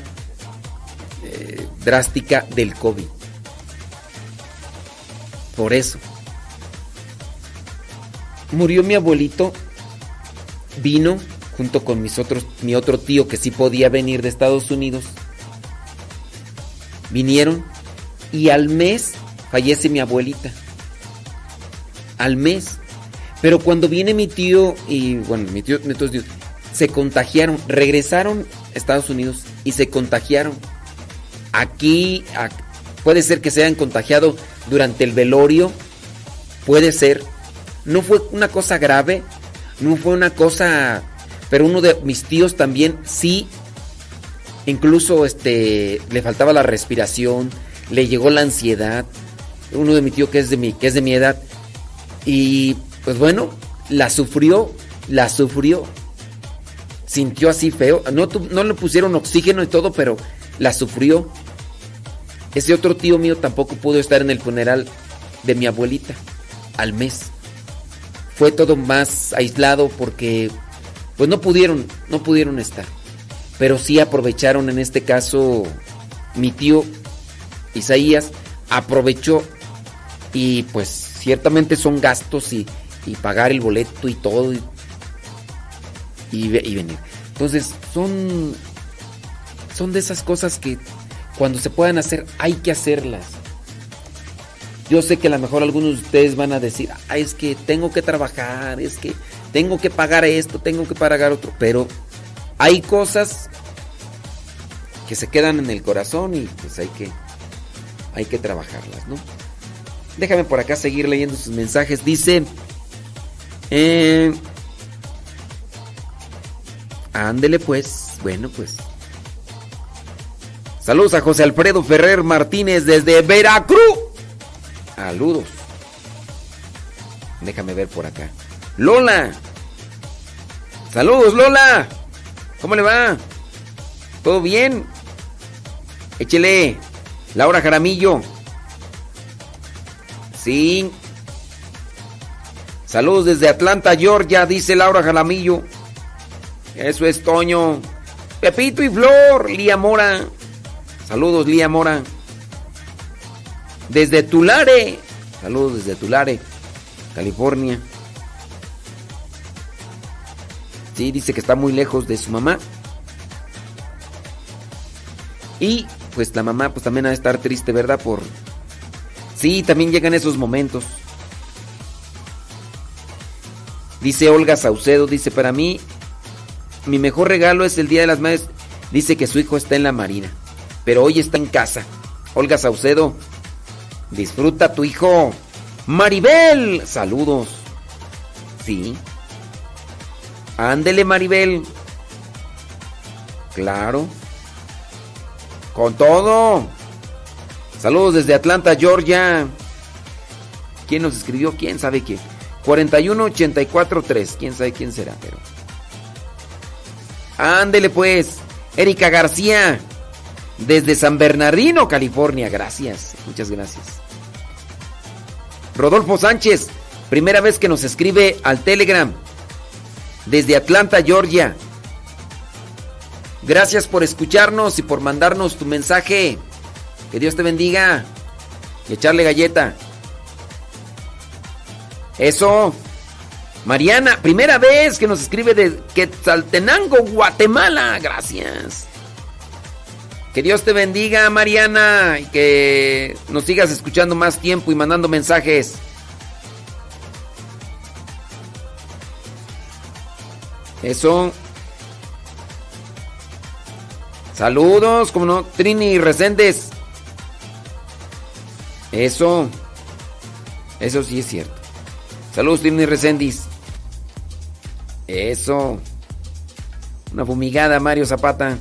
eh, drástica del COVID. Por eso. Murió mi abuelito, vino junto con mis otros, mi otro tío que sí podía venir de Estados Unidos. Vinieron y al mes fallece mi abuelita. Al mes. Pero cuando viene mi tío y, bueno, mi tío, entonces se contagiaron, regresaron a Estados Unidos y se contagiaron. Aquí puede ser que se hayan contagiado durante el velorio, puede ser. No fue una cosa grave, no fue una cosa, pero uno de mis tíos también sí, incluso este, le faltaba la respiración, le llegó la ansiedad uno de mi tío que es de mi, que es de mi edad. Y pues bueno, la sufrió, la sufrió. Sintió así feo. No, no le pusieron oxígeno y todo, pero la sufrió. Ese otro tío mío tampoco pudo estar en el funeral de mi abuelita al mes. Fue todo más aislado porque pues no pudieron, no pudieron estar. Pero sí aprovecharon en este caso mi tío Isaías aprovechó y pues ciertamente son gastos y, pagar el boleto y todo y venir. Entonces son son de esas cosas que cuando se puedan hacer hay que hacerlas. Yo sé que a lo mejor algunos de ustedes van a decir, ah, es que tengo que trabajar, es que tengo que pagar esto, tengo que pagar otro, pero hay cosas que se quedan en el corazón y pues hay que hay que trabajarlas, ¿no? Déjame por acá seguir leyendo sus mensajes. Dice, eh, ándele pues, bueno pues. Saludos a José Alfredo Ferrer Martínez desde Veracruz. Saludos. Déjame ver por acá. Lola. Saludos, Lola. ¿Cómo le va? ¿Todo bien? Échele. Laura Jaramillo. Sí. Saludos desde Atlanta, Georgia, dice Laura Jaramillo. Eso es Toño. Pepito y Flor, Lía Mora. Saludos, Lía Mora. Desde Tulare. Saludos desde Tulare, California. Sí, dice que está muy lejos de su mamá. Y pues la mamá pues también ha de estar triste, ¿verdad? Por... Sí, también llegan esos momentos. Dice Olga Saucedo, dice, para mí, mi mejor regalo es el Día de las Madres. Dice que su hijo está en la Marina, pero hoy está en casa. Olga Saucedo, disfruta tu hijo. Maribel, saludos. Sí. Ándele, Maribel. Claro. Con todo. Saludos desde Atlanta, Georgia. ¿Quién nos escribió? ¿Quién sabe quién? 41843. ¿Quién sabe quién será? Ándele pues. Erika García. Desde San Bernardino, California. Gracias. Muchas gracias. Rodolfo Sánchez. Primera vez que nos escribe al Telegram. Desde Atlanta, Georgia. Gracias por escucharnos y por mandarnos tu mensaje. Que Dios te bendiga. Y echarle galleta. Eso. Mariana, primera vez que nos escribe de Quetzaltenango, Guatemala. Gracias. Que Dios te bendiga, Mariana, y que nos sigas escuchando más tiempo y mandando mensajes. Eso. Saludos, como no, Trini Reséndez. Eso. Eso sí es cierto. Saludos, Trini Reséndiz. Eso. Una fumigada, Mario Zapata.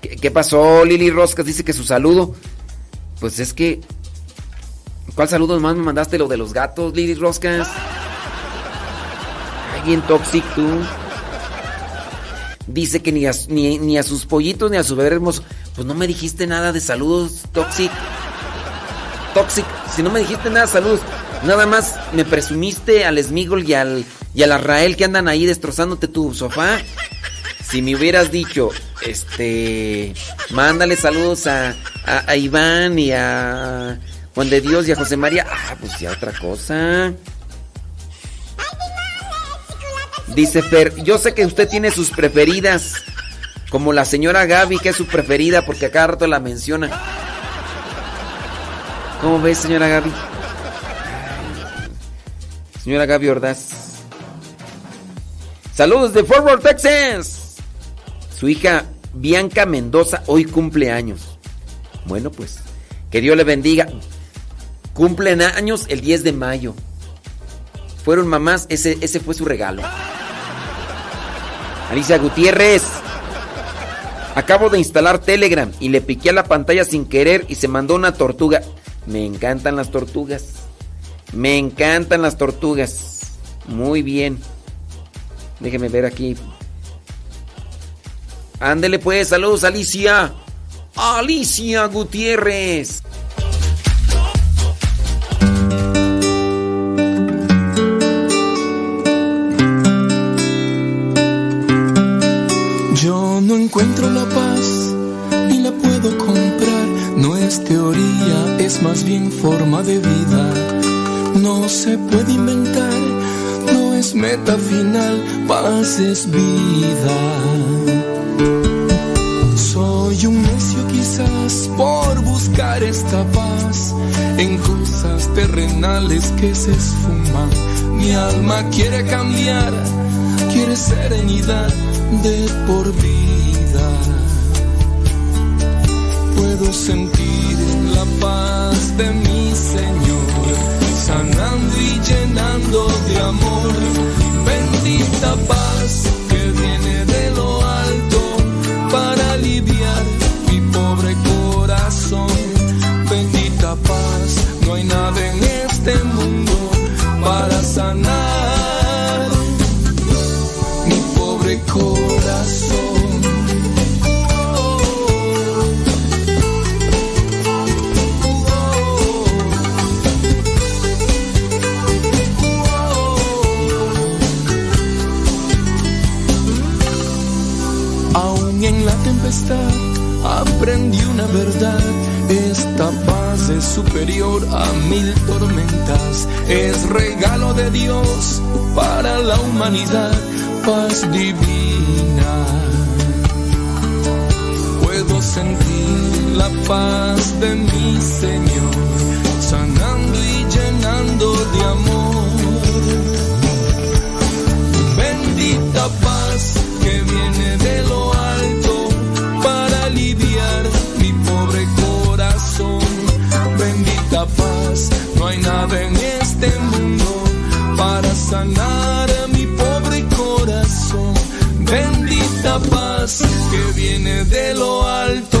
¿Qué, qué pasó? Lili Roscas dice que su saludo. Pues es que. ¿Cuál saludo más me mandaste? Lo de los gatos, Lili Roscas. Bien toxic tú. Dice que ni a, ni, a sus pollitos ni a su bebé hermoso. Pues no me dijiste nada de saludos, Toxic. Toxic, si no me dijiste nada saludos, nada más me presumiste al Smigol y al, y al Arrael que andan ahí destrozándote tu sofá. Si me hubieras dicho, este, mándale saludos a, a, a Iván y a Juan de Dios y a José María. Ah, pues ya otra cosa. Dice Fer, yo sé que usted tiene sus preferidas, como la señora Gaby, que es su preferida porque a cada rato la menciona. ¿Cómo ves, señora Gaby? Señora Gaby Ordaz. Saludos de Fort Worth, Texas. Su hija Bianca Mendoza hoy cumple años. Bueno, pues, que Dios le bendiga. Cumplen años el 10 de mayo. Fueron mamás, ese, ese fue su regalo. Alicia Gutiérrez. Acabo de instalar Telegram y le piqué a la pantalla sin querer y se mandó una tortuga. Me encantan las tortugas. Me encantan las tortugas. Muy bien. Déjeme ver aquí. Ándele pues, saludos Alicia. Alicia Gutiérrez. No encuentro la paz ni la puedo comprar. No es teoría, es más bien forma de vida. No se puede inventar, no es meta final, paz es vida. Soy un necio quizás por buscar esta paz en cosas terrenales que se esfuman. Mi alma quiere cambiar, quiere serenidad de por vida. Puedo sentir la paz de mi Señor, sanando y llenando de amor. Bendita paz verdad. Esta paz es superior a mil tormentas. Es regalo de Dios para la humanidad. Paz divina. Puedo sentir la paz de mi Señor, sanando y llenando de amor. Bendita paz sanar mi pobre corazón. Bendita paz que viene de lo alto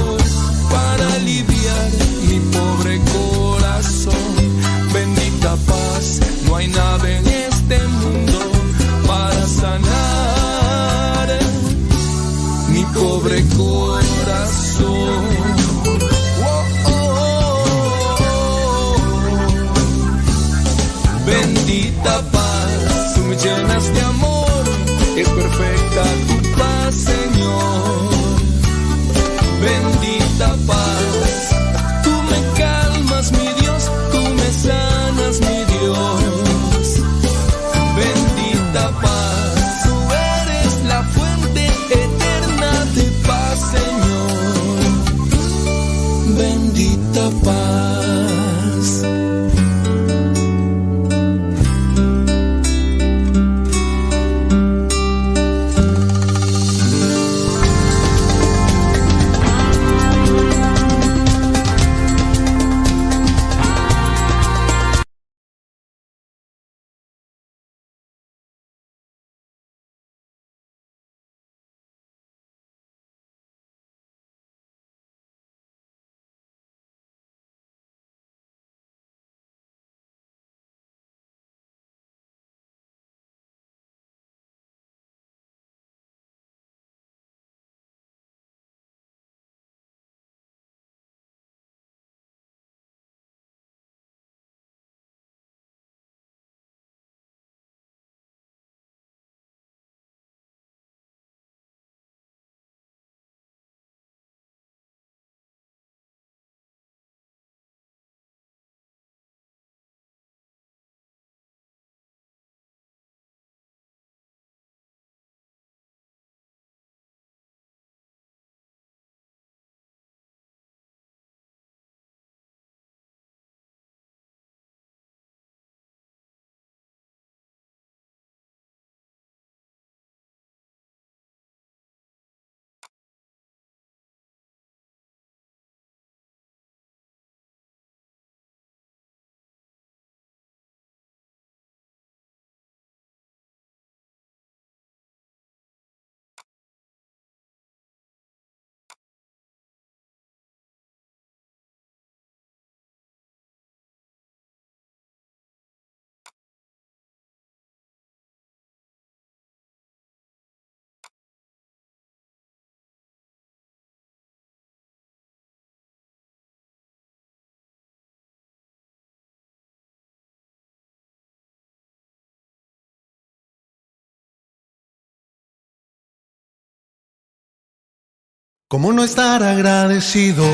¿Cómo no estar agradecido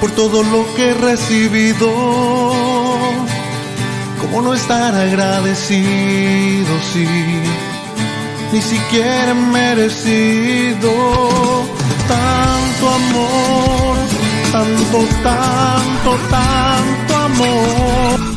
por todo lo que he recibido? ¿Cómo no estar agradecido si ni siquiera he merecido tanto amor, tanto, tanto, tanto amor?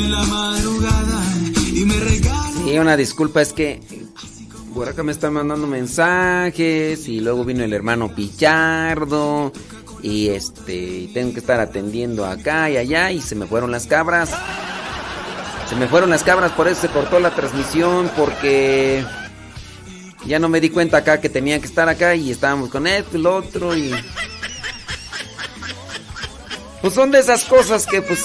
La madrugada y me. Sí, una disculpa, es que por acá me están mandando mensajes y luego vino el hermano Pichardo y este tengo que estar atendiendo acá y allá y se me fueron las cabras. Se me fueron las cabras, por eso se cortó la transmisión porque ya no me di cuenta acá que tenía que estar acá y estábamos con esto y lo otro y pues son de esas cosas que pues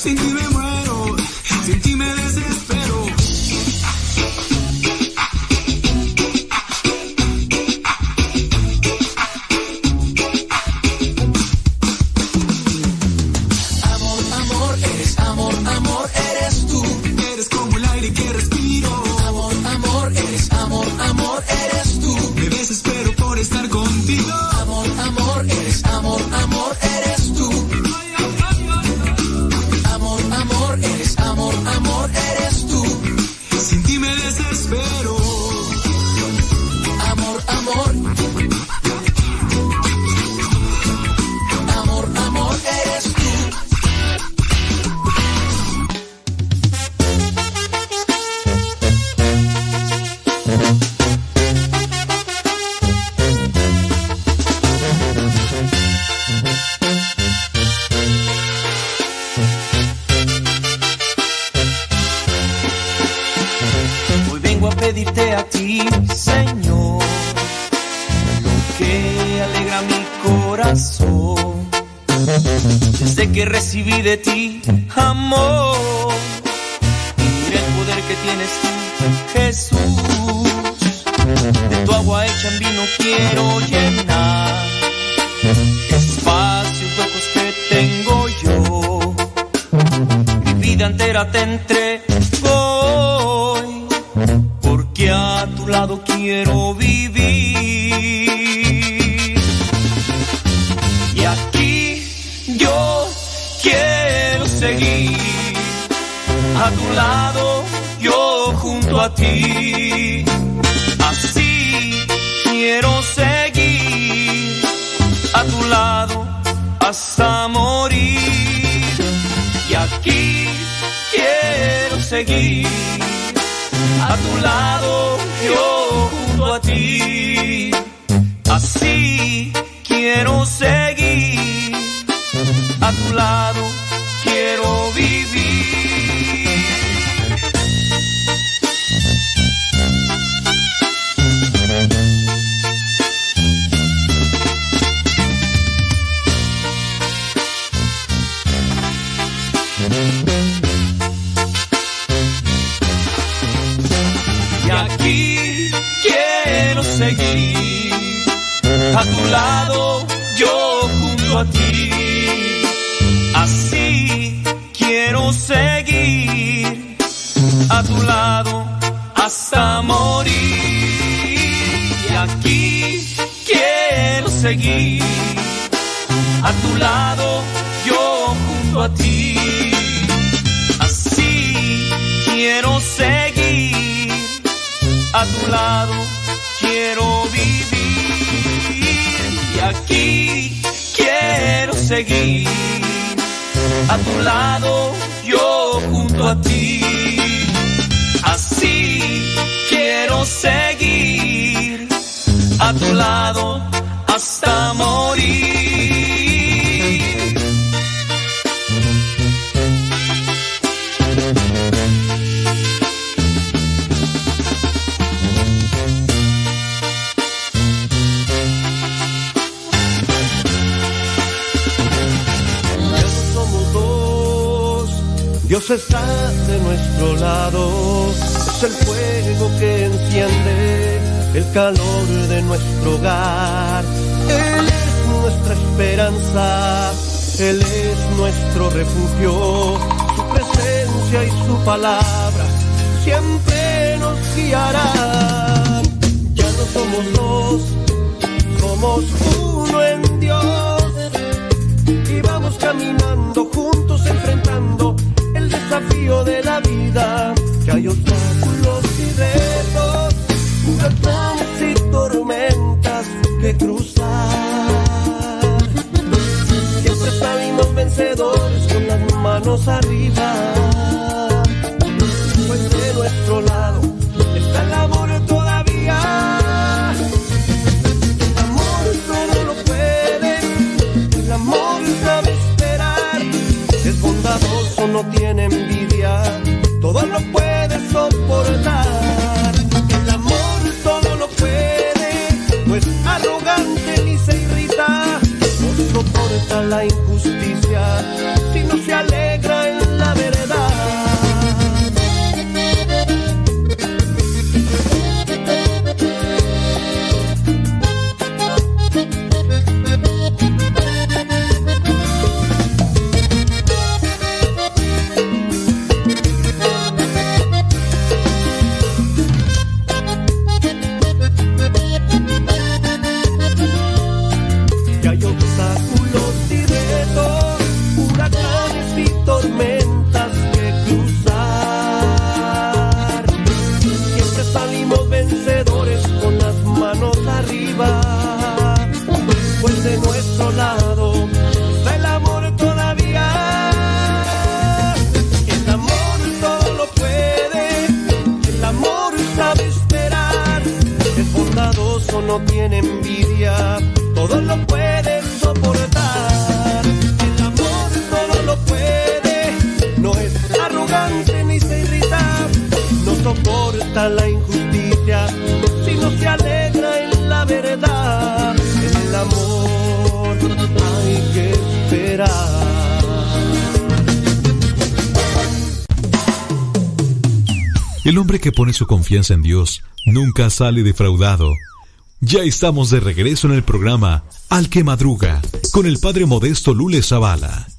Amor. Sin ti me muero, justicia si no se aleja. pone su confianza en Dios nunca sale defraudado. Ya estamos de regreso en el programa Al que Madruga con el padre Modesto Lule Zavala.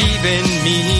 believe in me.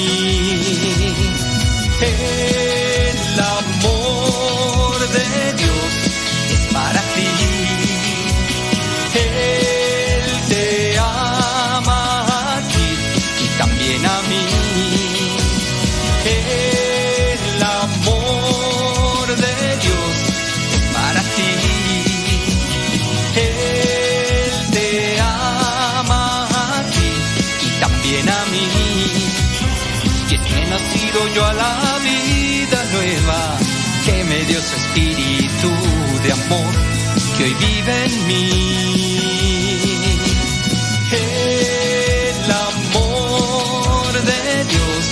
Amor de amor que hoy vive en mí. El amor de Dios.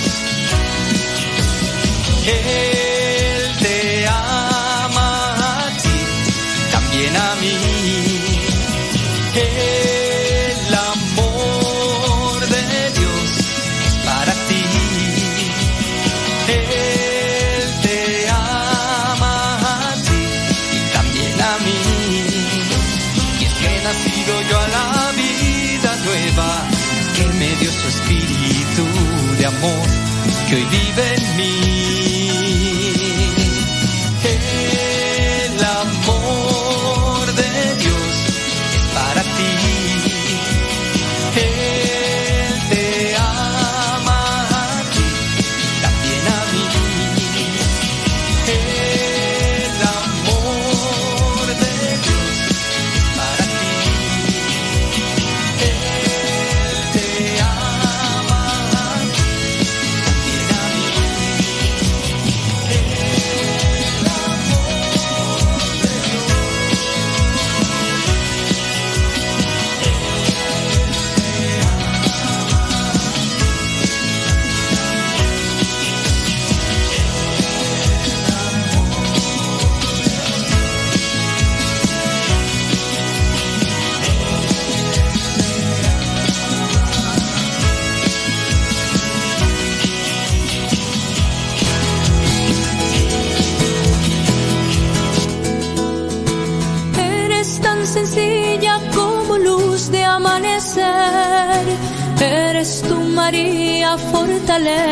Que hoy vive en mí.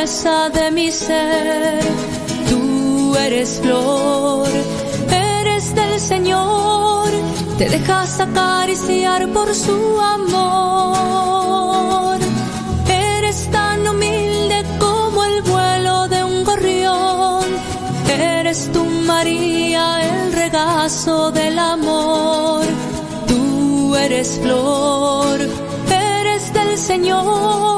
De mi ser. Tú eres flor, eres del Señor. Te dejas acariciar por su amor. Eres tan humilde como el vuelo de un gorrión. Eres tu María, el regazo del amor. Tú eres flor, eres del Señor.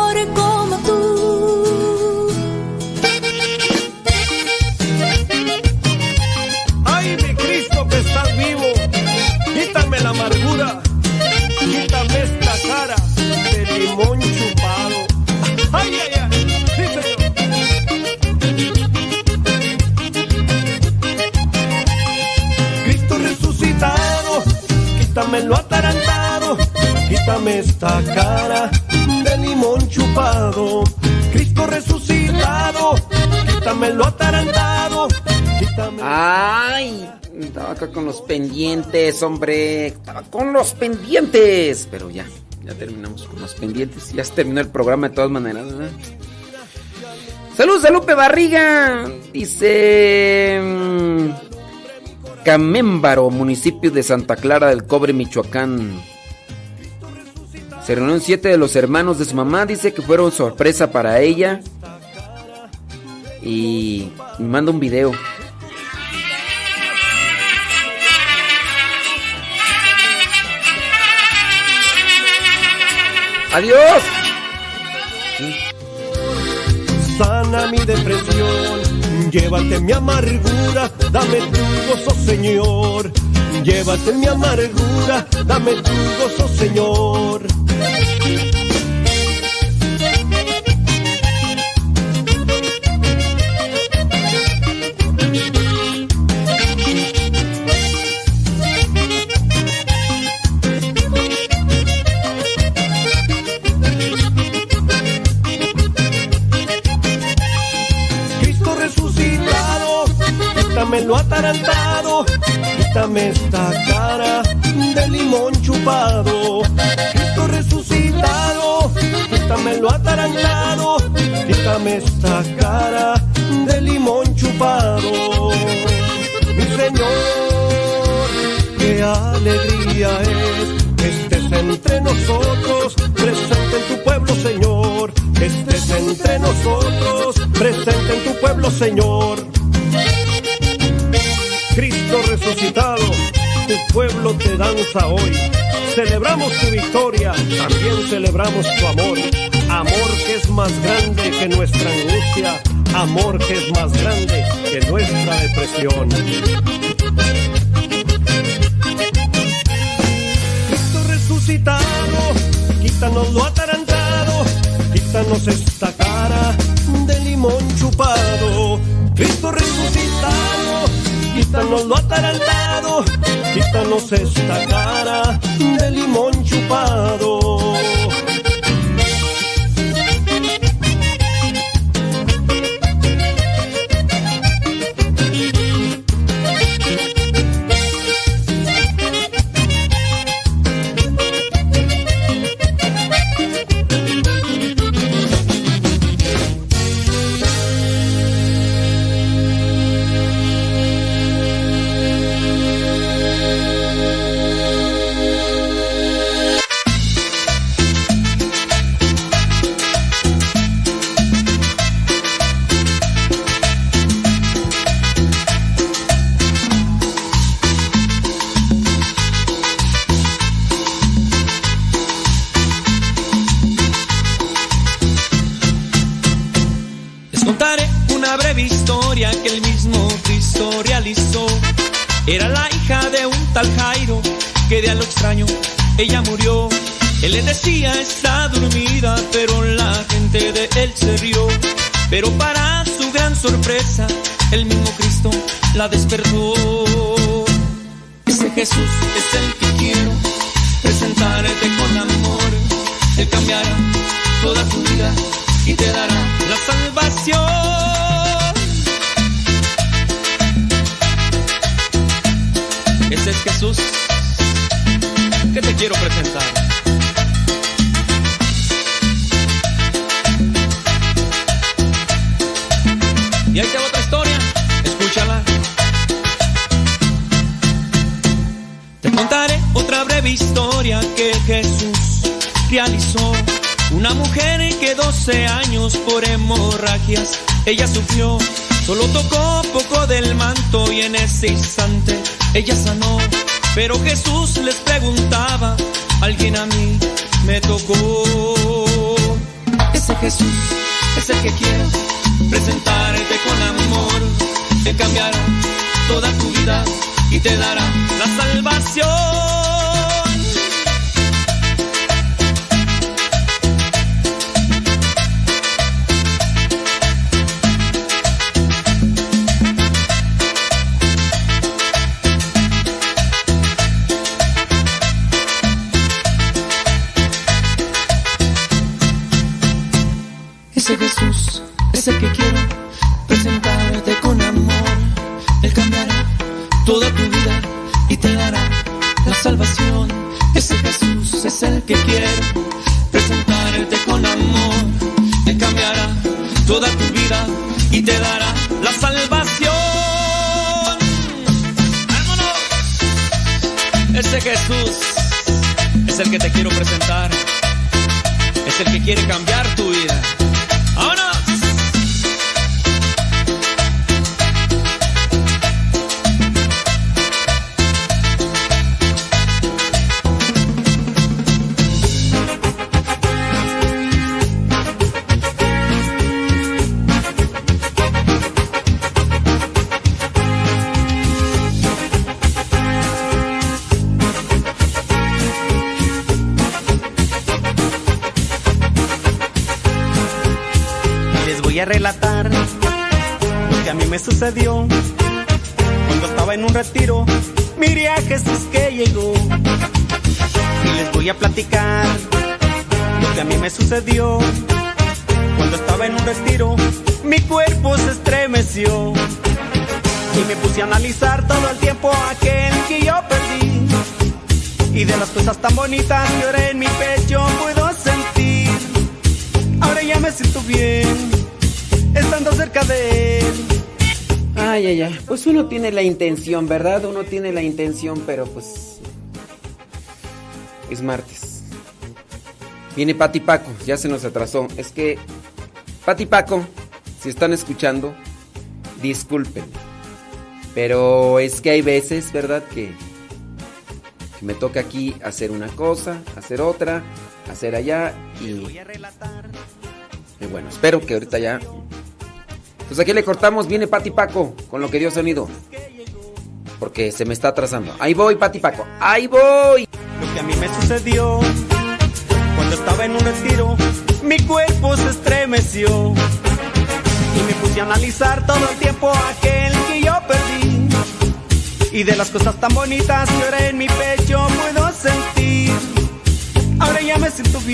pendientes, hombre. Estaba con los pendientes. Pero ya, ya terminamos con los pendientes. Ya se terminó el programa de todas maneras, ¿verdad? Saludos a Lupe Barriga. Dice. mm, Camémbaro, municipio de Santa Clara del Cobre, Michoacán. Se reunieron siete de los hermanos de su mamá. Dice que fueron sorpresa para ella. Y manda un video. ¡Adiós! Sana mi depresión, llévate mi amargura, dame tu gozo, Señor. Llévate mi amargura, dame tu gozo, Señor. Quítame lo atarantado, quítame esta cara de limón chupado. Cristo resucitado, quítame lo atarantado, quítame esta cara de limón chupado. Mi Señor, qué alegría es que estés entre nosotros, presente en tu pueblo, Señor. Estés entre nosotros, presente en tu pueblo, Señor. Cristo resucitado, tu pueblo te danza hoy. Celebramos tu victoria, también celebramos tu amor. Amor que es más grande que nuestra angustia, amor que es más grande que nuestra depresión. Cristo resucitado, quítanos lo atarantado, quítanos esta cara de limón chupado. Cristo resucitado, quítanos lo atarantado, quítanos esta cara de limón chupado. La despertó. Ella sufrió. Solo tocó poco del manto y en ese instante ella sanó. Pero Jesús les preguntaba, alguien a mí me tocó. Ese Jesús es el que quiero presentarte con amor. Te cambiará toda tu vida y te dará la salvación. Intención, ¿verdad? Uno tiene la intención, pero pues. Es martes. Viene Pati Paco, ya se nos atrasó. Es que. Pati Paco, si están escuchando, disculpen. Pero es que hay veces, ¿verdad? Que, que me toca aquí hacer una cosa, hacer otra, hacer allá y. Y bueno, espero que ahorita ya pues aquí le cortamos, viene Pati Paco con lo que dio sonido. Porque se me está atrasando. Ahí voy, Pati Paco. Ahí voy. Lo que a mí me sucedió cuando estaba en un retiro, mi cuerpo se estremeció. Y me puse a analizar todo el tiempo aquel que yo perdí. Y de las cosas tan bonitas que ahora en mi pecho puedo sentir. Ahora ya me siento bien.